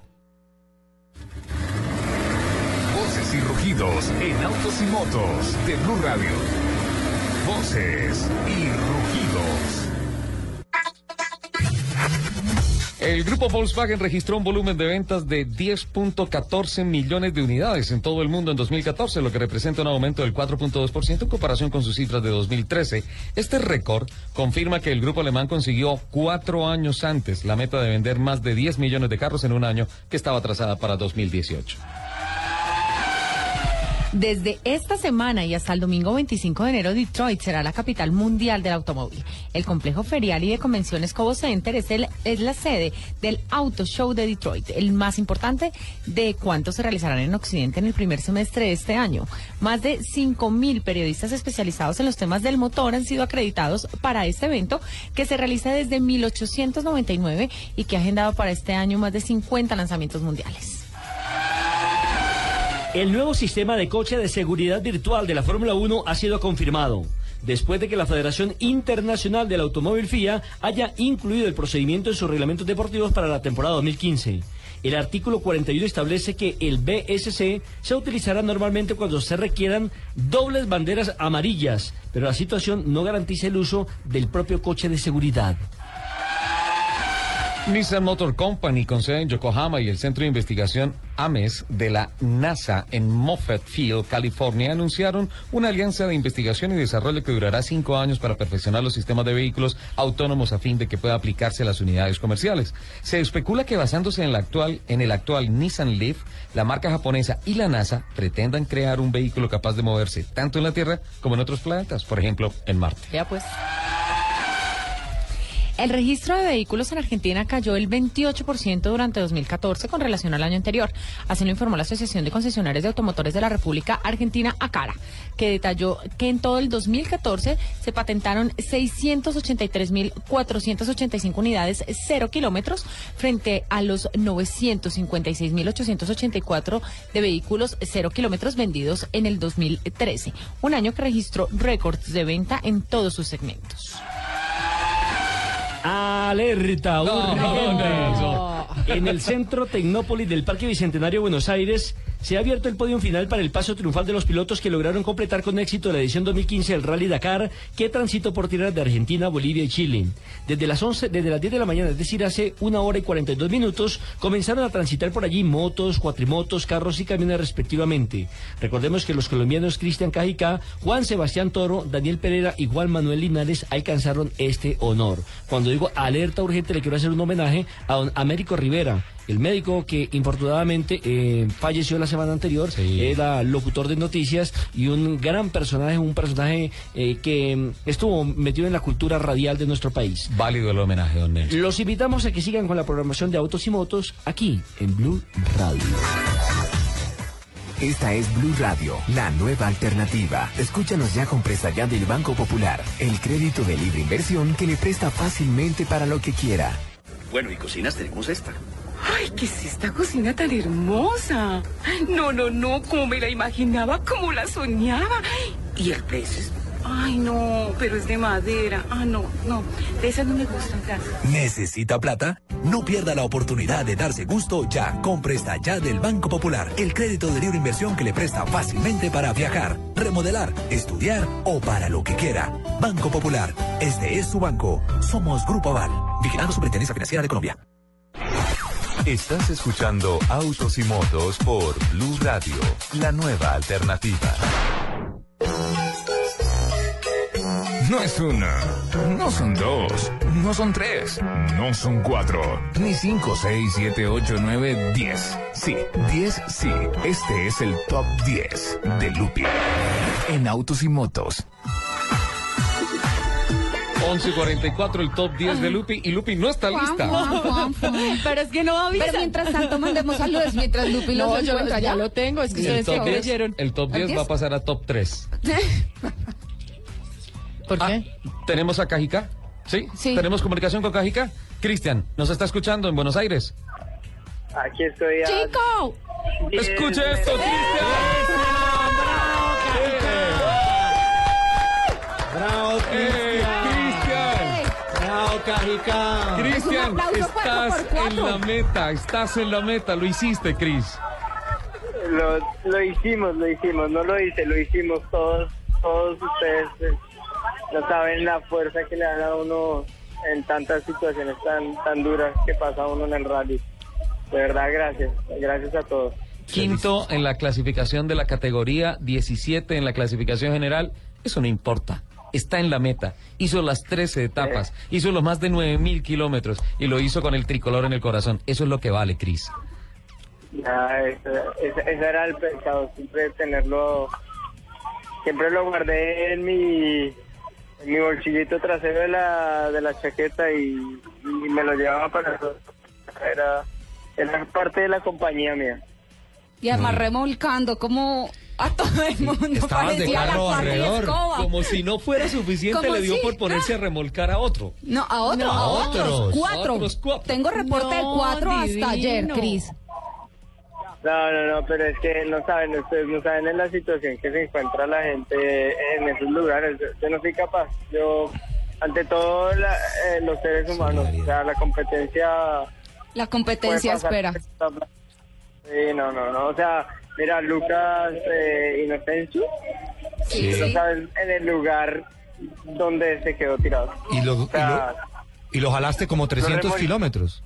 En autos y motos de Blue Radio. Voces y rugidos. El grupo Volkswagen registró un volumen de ventas de 10.14 millones de unidades en todo el mundo en 2014, lo que representa un aumento del 4.2% en comparación con sus cifras de 2013. Este récord confirma que el grupo alemán consiguió cuatro años antes la meta de vender más de 10 millones de carros en un año que estaba trazada para 2018. Desde esta semana y hasta el domingo 25 de enero, Detroit será la capital mundial del automóvil. El complejo ferial y de convenciones Cobo Center es, es la sede del Auto Show de Detroit, el más importante de cuántos se realizarán en Occidente en el primer semestre de este año. Más de 5.000 periodistas especializados en los temas del motor han sido acreditados para este evento que se realiza desde 1899 y que ha agendado para este año más de 50 lanzamientos mundiales. El nuevo sistema de coche de seguridad virtual de la Fórmula 1 ha sido confirmado. Después de que la Federación Internacional del Automóvil FIA haya incluido el procedimiento en sus reglamentos deportivos para la temporada 2015. El artículo 41 establece que el BSC se utilizará normalmente cuando se requieran dobles banderas amarillas, pero la situación no garantiza el uso del propio coche de seguridad. Nissan Motor Company, con sede en Yokohama y el Centro de Investigación AMES de la NASA en Moffett Field, California, anunciaron una alianza de investigación y desarrollo que durará cinco años para perfeccionar los sistemas de vehículos autónomos a fin de que pueda aplicarse a las unidades comerciales. Se especula que basándose en, la actual, en el actual Nissan Leaf, la marca japonesa y la NASA pretendan crear un vehículo capaz de moverse tanto en la Tierra como en otros planetas, por ejemplo, en Marte. Ya pues. El registro de vehículos en Argentina cayó el 28% durante 2014 con relación al año anterior. Así lo informó la Asociación de Concesionarios de Automotores de la República Argentina, ACARA, que detalló que en todo el 2014 se patentaron 683.485 unidades cero kilómetros frente a los 956.884 de vehículos cero kilómetros vendidos en el 2013, un año que registró récords de venta en todos sus segmentos. Alerta urgente. En el centro Tecnópolis del Parque Bicentenario Buenos Aires se ha abierto el podio final para el paso triunfal de los pilotos que lograron completar con éxito la edición 2015 del Rally Dakar que transitó por tierras de Argentina, Bolivia y Chile. Desde las 11, desde las 10 de la mañana, es decir, hace una hora y 42 minutos, comenzaron a transitar por allí motos, cuatrimotos, carros y camiones respectivamente. Recordemos que los colombianos Cristian Cajicá, Juan Sebastián Toro, Daniel Pereira y Juan Manuel Linares alcanzaron este honor. Cuando digo alerta urgente, le quiero hacer un homenaje a don Américo Rivera, El médico que infortunadamente eh, falleció la semana anterior era locutor de noticias y un gran personaje, un personaje eh, que mm, estuvo metido en la cultura radial de nuestro país. Válido el homenaje, don Nelson. Los invitamos a que sigan con la programación de Autos y Motos aquí en Blue Radio. Esta es Blue Radio, la nueva alternativa. Escúchanos ya con presta ya del Banco Popular, el crédito de libre inversión que le presta fácilmente para lo que quiera. Bueno, y cocinas tenemos esta. Ay, ¿qué es esta cocina tan hermosa? No, no, no, como me la imaginaba, como la soñaba. Y el precio es... Ay, no, pero es de madera. Ah, no, no, de esas no me gustan casi. ¿Necesita plata? No pierda la oportunidad de darse gusto ya. Compre esta ya del Banco Popular. El crédito de libre inversión que le presta fácilmente para viajar, remodelar, estudiar o para lo que quiera. Banco Popular. Este es su banco. Somos Grupo Aval. Vigilando Superintendencia Financiera de Colombia. Estás escuchando Autos y Motos por Blue Radio, la nueva alternativa. No es una, no son dos, no son tres, no son cuatro, ni cinco, seis, siete, ocho, nueve, diez. Sí, diez, sí. Este es el top 10 de Lupi en autos y motos. 11 y 44, el top 10 de Lupi. Y Lupi no está lista. Pero es que no avisa. Pero mientras tanto mandemos saludos mientras Lupi los No, yo encuentra ya ya. lo tengo. Es que El ustedes top, se 10, creyeron. el top 10 va a pasar a top 3. ¿Por qué? ¿Tenemos a Cajica? ¿Sí? Sí. ¿Tenemos comunicación con Cajica? Cristian, ¿nos está escuchando en Buenos Aires? Aquí estoy. a- ¡Chico! Escuche esto, ¡Bravo, ¡Eh, Cristian! Cristian, estás en la meta, estás en la meta, lo hiciste, Cris. Lo, lo hicimos, lo hicimos, no lo hice, lo hicimos todos, todos ustedes eh, no saben la fuerza que le dan a uno en tantas situaciones tan tan duras que pasa uno en el rally. De verdad, gracias, gracias a todos. Quinto en la clasificación de la categoría, 17 en la clasificación general, eso no importa. Está en la meta, hizo las 13 etapas, hizo los más de 9.000 kilómetros y lo hizo con el tricolor en el corazón. Eso es lo que vale, Cris. Ya, ese, ese- ese era el pensado, siempre tenerlo, siempre lo guardé en mi, en mi bolsillito trasero de la, de la chaqueta y, y me lo llevaba para todo. Era, era parte de la compañía mía. Y además remolcando como a todo el mundo. Estabas de carro alrededor. Como si no fuera suficiente, le dio si- por ponerse a remolcar a otro. No, a otros, No, a a otros. otros. Cuatro. A otros cuatro. Tengo reporte de No, cuatro hasta ayer, Cris. No, no, no, pero es que no saben, ustedes no saben en la situación que se encuentra la gente en esos lugares. Yo, yo no soy capaz. Yo, ante todo, la- eh, los seres humanos, o sea, la competencia La competencia espera. Sí, no, no, no. O sea, mira, Lucas eh, Inocencio, Sí. no sabes en el lugar donde se quedó tirado. Y lo, O sea, y lo jalaste como 300 remol- kilómetros.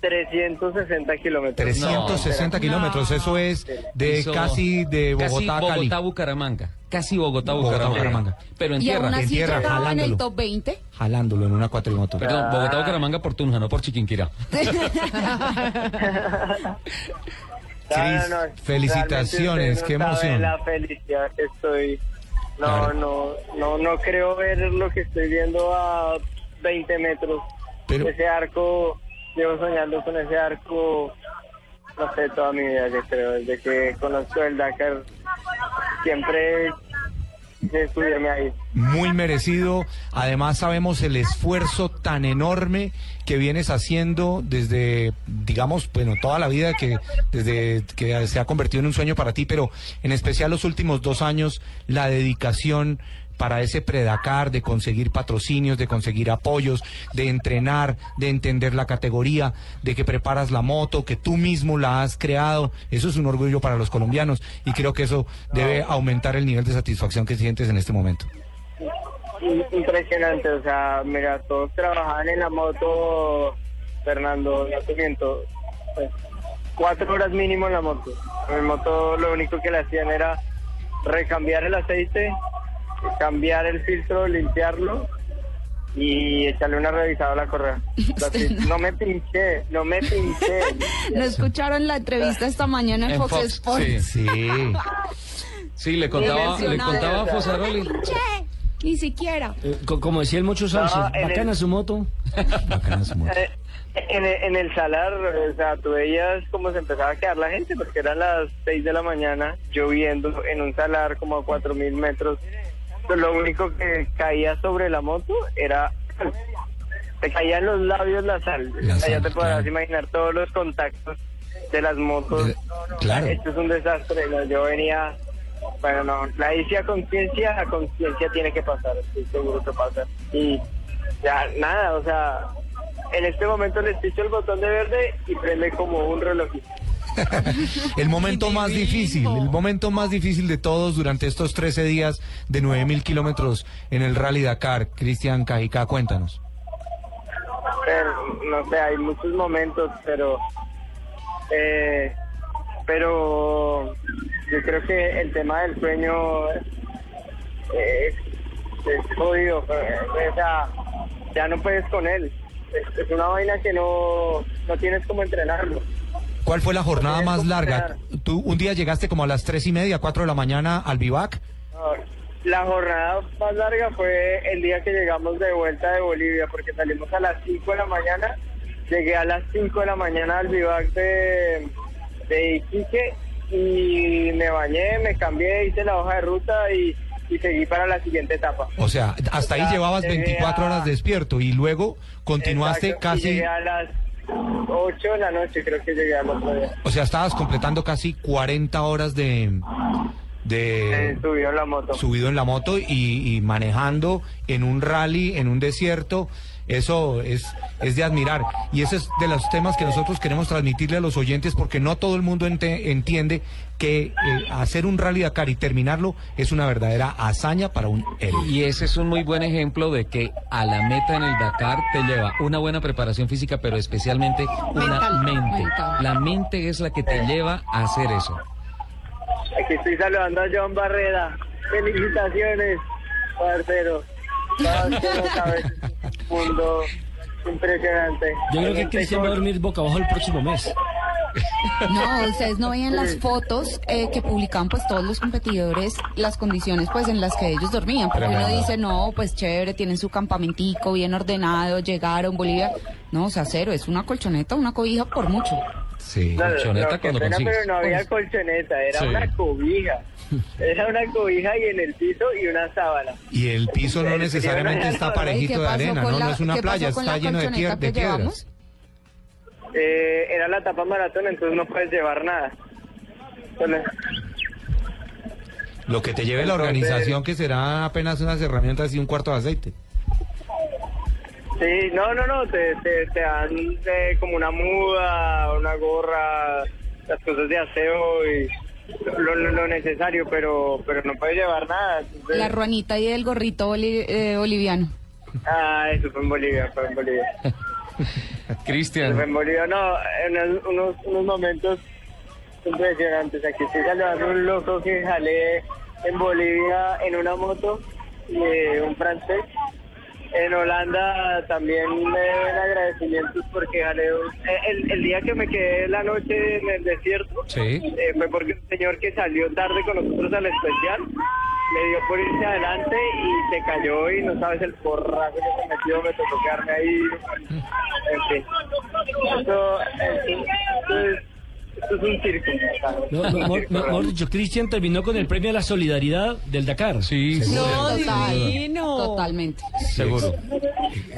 360 kilómetros. 360 kilómetros, eso es de Hizo casi de Bogotá a casi Cali. Bogotá, Bucaramanga. Casi Bogotá, Bogotá, Bucaramanga. Pero en Y tierra. aún así en tierra, llegaba en jalándolo. el top 20. Jalándolo en una cuatrimoto. Perdón, Bogotá, Bucaramanga por Tunja, no por Chiquinquirá. Cris, felicitaciones, qué ustedes no saben emoción. La felicidad que estoy. No, no, no, no creo ver lo que estoy viendo a 20 metros. Pero- Ese arco, llevo soñando con ese arco, no sé, toda mi vida, yo creo. Desde que conozco el Dakar, siempre subirme ahí. Muy merecido. Además sabemos el esfuerzo tan enorme que vienes haciendo desde, digamos, bueno, toda la vida que desde que se ha convertido en un sueño para ti, pero en especial los últimos dos años, la dedicación para ese predacar, de conseguir patrocinios, de conseguir apoyos, de entrenar, de entender la categoría, de que preparas la moto, que tú mismo la has creado. Eso es un orgullo para los colombianos y creo que eso debe aumentar el nivel de satisfacción que sientes en este momento. Impresionante, o sea, mira, todos trabajaban en la moto, Fernando, no te miento, pues, cuatro horas mínimo en la moto. En la moto lo único que le hacían era recambiar el aceite, cambiar el filtro, limpiarlo y echarle una revisada a la correa. No me pinché, no me pinché. ¿No escucharon la entrevista esta mañana en, En Fox, Fox, Sports? sí. Sí. Sí, le contaba, le contaba a Fosaroli. Ni siquiera. Eh, co- como decía el Mocho Sánchez, No, en el- bacana su moto. Eh, En el, en el salar, o sea, tú veías cómo se empezaba a quedar la gente, porque eran las 6 de la mañana, lloviendo en un salar como a 4.000 metros. Pues Lo único que caía sobre la moto era... Te caía en los labios la sal. La O sea, ya te podrás claro. imaginar todos los contactos de las motos. claro. Esto es un desastre. ¿no? Yo venía... Bueno, no, la hice a conciencia, a conciencia tiene que pasar, estoy seguro que pasa. Y ya, nada, o sea, en este momento le piso el botón de verde y prende como un relojito. El momento más difícil, el momento más difícil de todos durante estos 13 días de 9000 kilómetros en el Rally Dakar. Cristian Cajica, cuéntanos. Pero, no sé, hay muchos momentos, pero... Eh, pero yo creo que el tema del sueño eh, es jodido. eh, O sea, ya no puedes con él. Es, es una vaina que no, no tienes como entrenarlo. ¿Cuál fue la jornada más larga? entrenar. Tú un día llegaste como a las tres y media, cuatro de la mañana al Vivac. No, La jornada más larga fue el día que llegamos de vuelta de Bolivia, porque salimos a las 5 de la mañana. Llegué a las 5 de la mañana al vivac de, de Iquique y me bañé, me cambié, hice la hoja de ruta y, y seguí para la siguiente etapa. O sea, hasta ahí Ya, llevabas llegué 24 a- horas despierto y luego continuaste Exacto, y casi, Llegué a las 8 de la noche, creo que llegué al otro día. o sea, estabas completando casi 40 horas de de Eh, subió en la moto. subido en la moto y, y manejando en un rally, en un desierto. Eso es, es de admirar. Y ese es de los temas que nosotros queremos transmitirle a los oyentes porque no todo el mundo ente- entiende que eh, hacer un rally Dakar y terminarlo es una verdadera hazaña para un héroe. Y ese es un muy buen ejemplo de que a la meta en el Dakar te lleva una buena preparación física, pero especialmente una Mental, mente. mental. La mente es la que te lleva a hacer eso. Aquí estoy saludando a John Barrera. Felicitaciones, parcero. Mundo impresionante. Yo creo que Cristian va a dormir boca abajo el próximo mes. No, ustedes no veían las fotos eh, que publicaban pues todos los competidores, las condiciones pues en las que ellos dormían, porque uno dice, no, pues chévere, tienen su campamentico bien ordenado, llegaron, Bolivia, no, o sea, cero, es una colchoneta, una cobija por mucho. Sí, No, no, qué pena, pero no había colchoneta, era Sí. una cobija. Era una cobija y en el piso y una sábana. Y el piso no necesariamente está parejito ¿Y qué de arena, no, la- no es una playa, está lleno de, colchoneta piedras. Eh, era la etapa maratón, entonces no puedes llevar nada. Entonces, Lo que te lleve la organización que será apenas unas herramientas y un cuarto de aceite. Sí, no, no, no, te, te, te dan eh, como una muda, una gorra, las cosas de aseo y lo, lo- lo necesario, pero pero no puedes llevar nada. entonces- La ruanita y el gorrito boli- eh, boliviano. Ah, eso fue en Bolivia, fue en Bolivia. Cristian. En Bolivia, no, en unos, unos, momentos impresionantes. Aquí estoy saludando a un loco que jalé en Bolivia en una moto, eh, un francés. En Holanda también me deben agradecimientos porque jalé un- eh, el, el día que me quedé la noche en el desierto. Sí. Eh, fue porque un señor que salió tarde con nosotros al especial le dio por irse adelante y se cayó y no sabes el porrazo que se metió, me tocó quedarme ahí. En fin. Esto, esto- esto es, esto es un circo. No, no, mejor- mejor dicho, Cristian terminó con el premio a la solidaridad del Dakar. Sí, No, Totalmente. Seguro.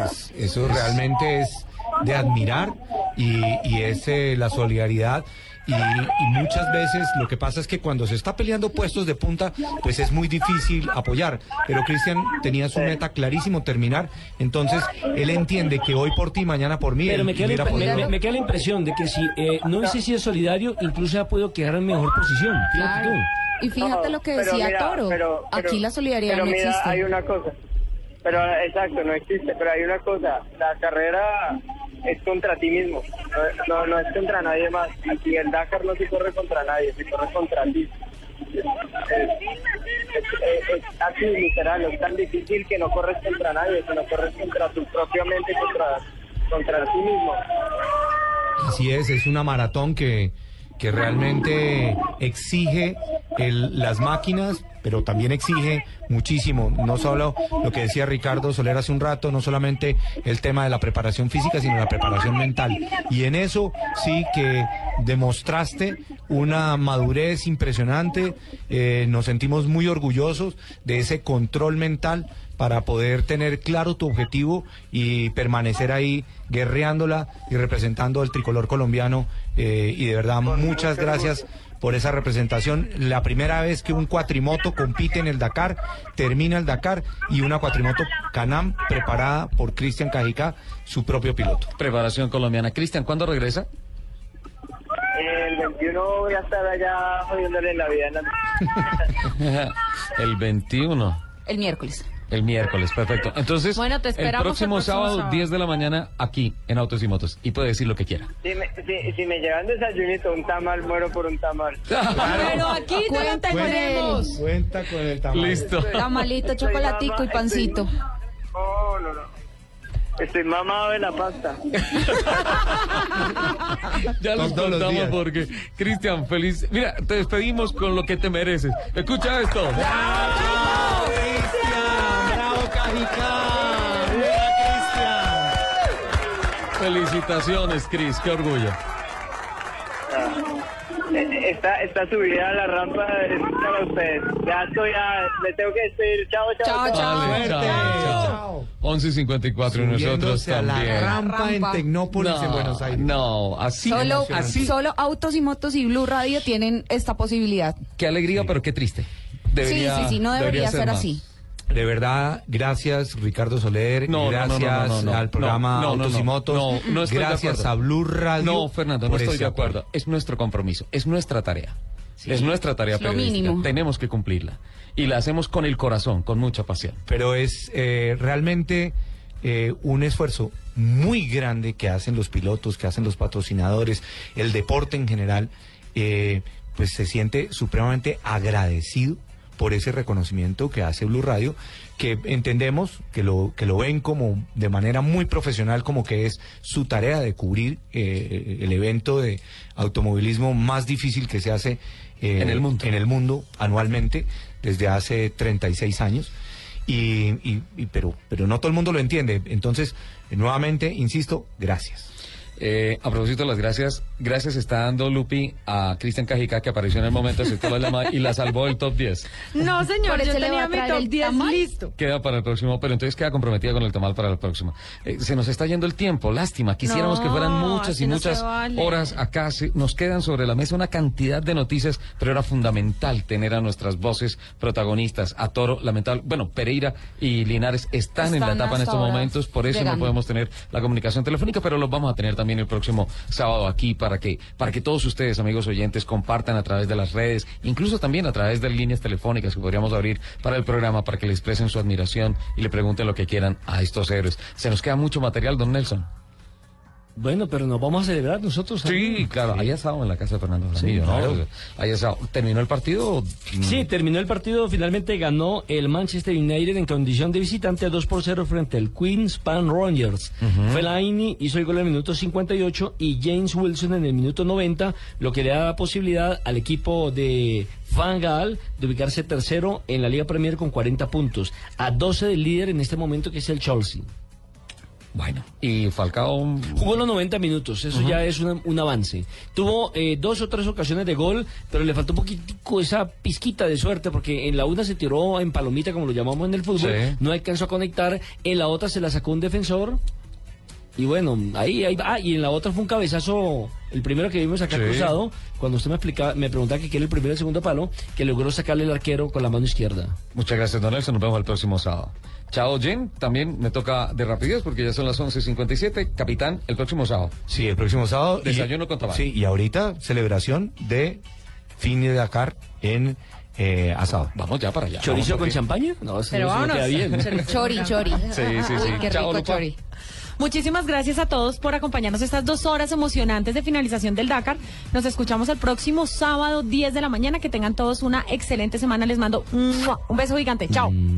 Es- eso realmente es de admirar y, y es eh, la solidaridad. Y, y muchas veces lo que pasa es que cuando se está peleando puestos de punta, pues es muy difícil apoyar. Pero Cristian tenía su meta clarísimo, terminar. Entonces, él entiende que hoy por ti, mañana por mí. Pero él me queda, la, me, podido- me- me queda la impresión de que si eh, no hubiese sido solidario, incluso ha podido quedar en mejor posición. Fíjate tú. Y fíjate lo que decía mira, Toro. pero- pero- Aquí la solidaridad pero no mira, existe. hay una cosa. Pero exacto, no existe. Pero hay una cosa. La carrera es contra ti mismo. No, no, es contra nadie más. Y el Dakar no se corre contra nadie, se corre contra ti. es, así literal, es tan difícil que no corres contra nadie, que no corres contra tu propia mente, contra, contra ti mismo. Así es, es una maratón que, que realmente exige el- las máquinas, pero también exige muchísimo, no solo lo que decía Ricardo Soler hace un rato, no solamente el tema de la preparación física, sino la preparación mental. Y en eso sí que demostraste una madurez impresionante, eh, nos sentimos muy orgullosos de ese control mental para poder tener claro tu objetivo y permanecer ahí guerreándola y representando el tricolor colombiano. eh, y de verdad, muchas gracias por esa representación. La primera vez que un cuatrimoto compite en el Dakar, termina el Dakar y una cuatrimoto Canam preparada por Cristian Cajica, su propio piloto. Preparación colombiana. Cristian, ¿cuándo regresa? El 21 voy a estar allá jodiéndole la vida. ¿no? el 21. El miércoles. El miércoles, perfecto. Entonces, Bueno, te el próximo, el próximo sábado, sábado. 10 de la mañana, aquí, en Autos y Motos. Y puede decir lo que quiera. Si me, si, si me llevan desayunito, un tamal, muero por un tamal. Pero aquí te lo tendremos. Cuenta con el tamaño. Listo. Tamalito, chocolatico y pancito. No, no, no. Estoy mamado de la pasta. Ya los todos los contamos porque, Cristian, feliz. Mira, te despedimos con lo que te mereces. Escucha esto. ¡Bravo, Felicitaciones, Cris, qué orgullo. Esta, esta subida a la rampa es para ustedes. Ya estoy, ya, le tengo que decir chao, chao. Vale, chao, chao. 11 y 54 y nosotros a la también. rampa en Tecnópolis, No, en Buenos Aires. No, así. Solo, así. solo Autos y Motos y Blue Radio tienen esta posibilidad. Qué alegría, pero qué triste. Debería- sí, sí, sí, no debería, ser más. así. De verdad, gracias Ricardo Soler, No, gracias no, no, no, no. al programa No, no, no, Autos y no. Motos, gracias a Blue Radio. No, Fernando, no estoy de acuerdo. Es nuestro compromiso, es nuestra tarea. Es nuestra tarea Es lo periodística. mínimo. Tenemos que cumplirla. Y la hacemos con el corazón, con mucha pasión. Pero es eh, realmente eh, un esfuerzo muy grande que hacen los pilotos, que hacen los patrocinadores, el deporte en general, eh, pues se siente supremamente agradecido por ese reconocimiento que hace Blue Radio, que entendemos que lo que lo ven como de manera muy profesional, como que es su tarea de cubrir eh, el evento de automovilismo más difícil que se hace eh, En el mundo. en el mundo anualmente desde hace 36 años. Y, y- y- pero, pero no todo el mundo lo entiende. Entonces, nuevamente, insisto, gracias. Eh, a propósito de las gracias, gracias está dando Lupi a Cristian Cajica que apareció en el momento, aceptó la llamada y la salvó del top 10. No, señor, yo tenía mi top el 10 tamal. listo. Queda para el próximo, pero entonces queda comprometida con el tamal para el próximo. Eh, se nos está yendo el tiempo, lástima. Quisiéramos No, que fueran muchas y no muchas vale. horas acá. Se- nos quedan sobre la mesa una cantidad de noticias, pero era fundamental tener a nuestras voces protagonistas. A Toro, lamentable, bueno, Pereira y Linares están, en la etapa en estos momentos, por eso llegando. no podemos tener la comunicación telefónica, pero los vamos a tener también el próximo sábado aquí para que, para que todos ustedes, amigos oyentes, compartan a través de las redes, incluso también a través de líneas telefónicas que podríamos abrir para el programa, para que le expresen su admiración y le pregunten lo que quieran a estos héroes. Se nos queda mucho material, don Nelson. Bueno, pero nos vamos a celebrar nosotros. Sí, claro, hay asado en la casa de Fernando Sí, Jaramillo, ¿no? claro. Hay asado. ¿Terminó el partido? Sí, terminó el partido, finalmente ganó el Manchester United en condición de visitante 2 por 0 frente al Queen's Pan Rangers. Ujú. Fellaini hizo el gol en el minuto 58 y James Wilson en el minuto 90, lo que le da la posibilidad al equipo de Van Gaal de ubicarse tercero en la Liga Premier con 40 puntos, a 12 del líder en este momento que es el Chelsea. Bueno, y Falcao... Jugó los 90 minutos, eso ya es un avance. Tuvo eh, dos o tres ocasiones de gol, pero le faltó un poquitico esa pizquita de suerte, porque en la una se tiró en palomita, como lo llamamos en el fútbol, Sí. no alcanzó a conectar, en la otra se la sacó un defensor, y bueno, ahí, ahí va. Ah, y en la otra fue un cabezazo, el primero que vimos acá Sí. cruzado, cuando usted me explicaba, me preguntaba que qué era el primero y el segundo palo, que logró sacarle el arquero con la mano izquierda. Muchas gracias, don Nelson. Nos vemos el próximo sábado. Chao, Jen. También me toca de rapidez porque ya son las 11.57. Capitán, el próximo sábado. Sí, el próximo sábado. y- Desayuno con tamal. Sí, y ahorita celebración de fin de Dakar en eh, asado. Vamos ya para allá. ¿Chorizo con champaña? No, eso Pero no vámonos. queda bien. Chori, chori. Sí, sí, sí. Uy, qué Chao, rico Lupa. chori. Muchísimas gracias a todos por acompañarnos estas dos horas emocionantes de finalización del Dakar. Nos escuchamos el próximo sábado 10 de la mañana. Que tengan todos una excelente semana. Les mando un beso gigante. Chao. Mm,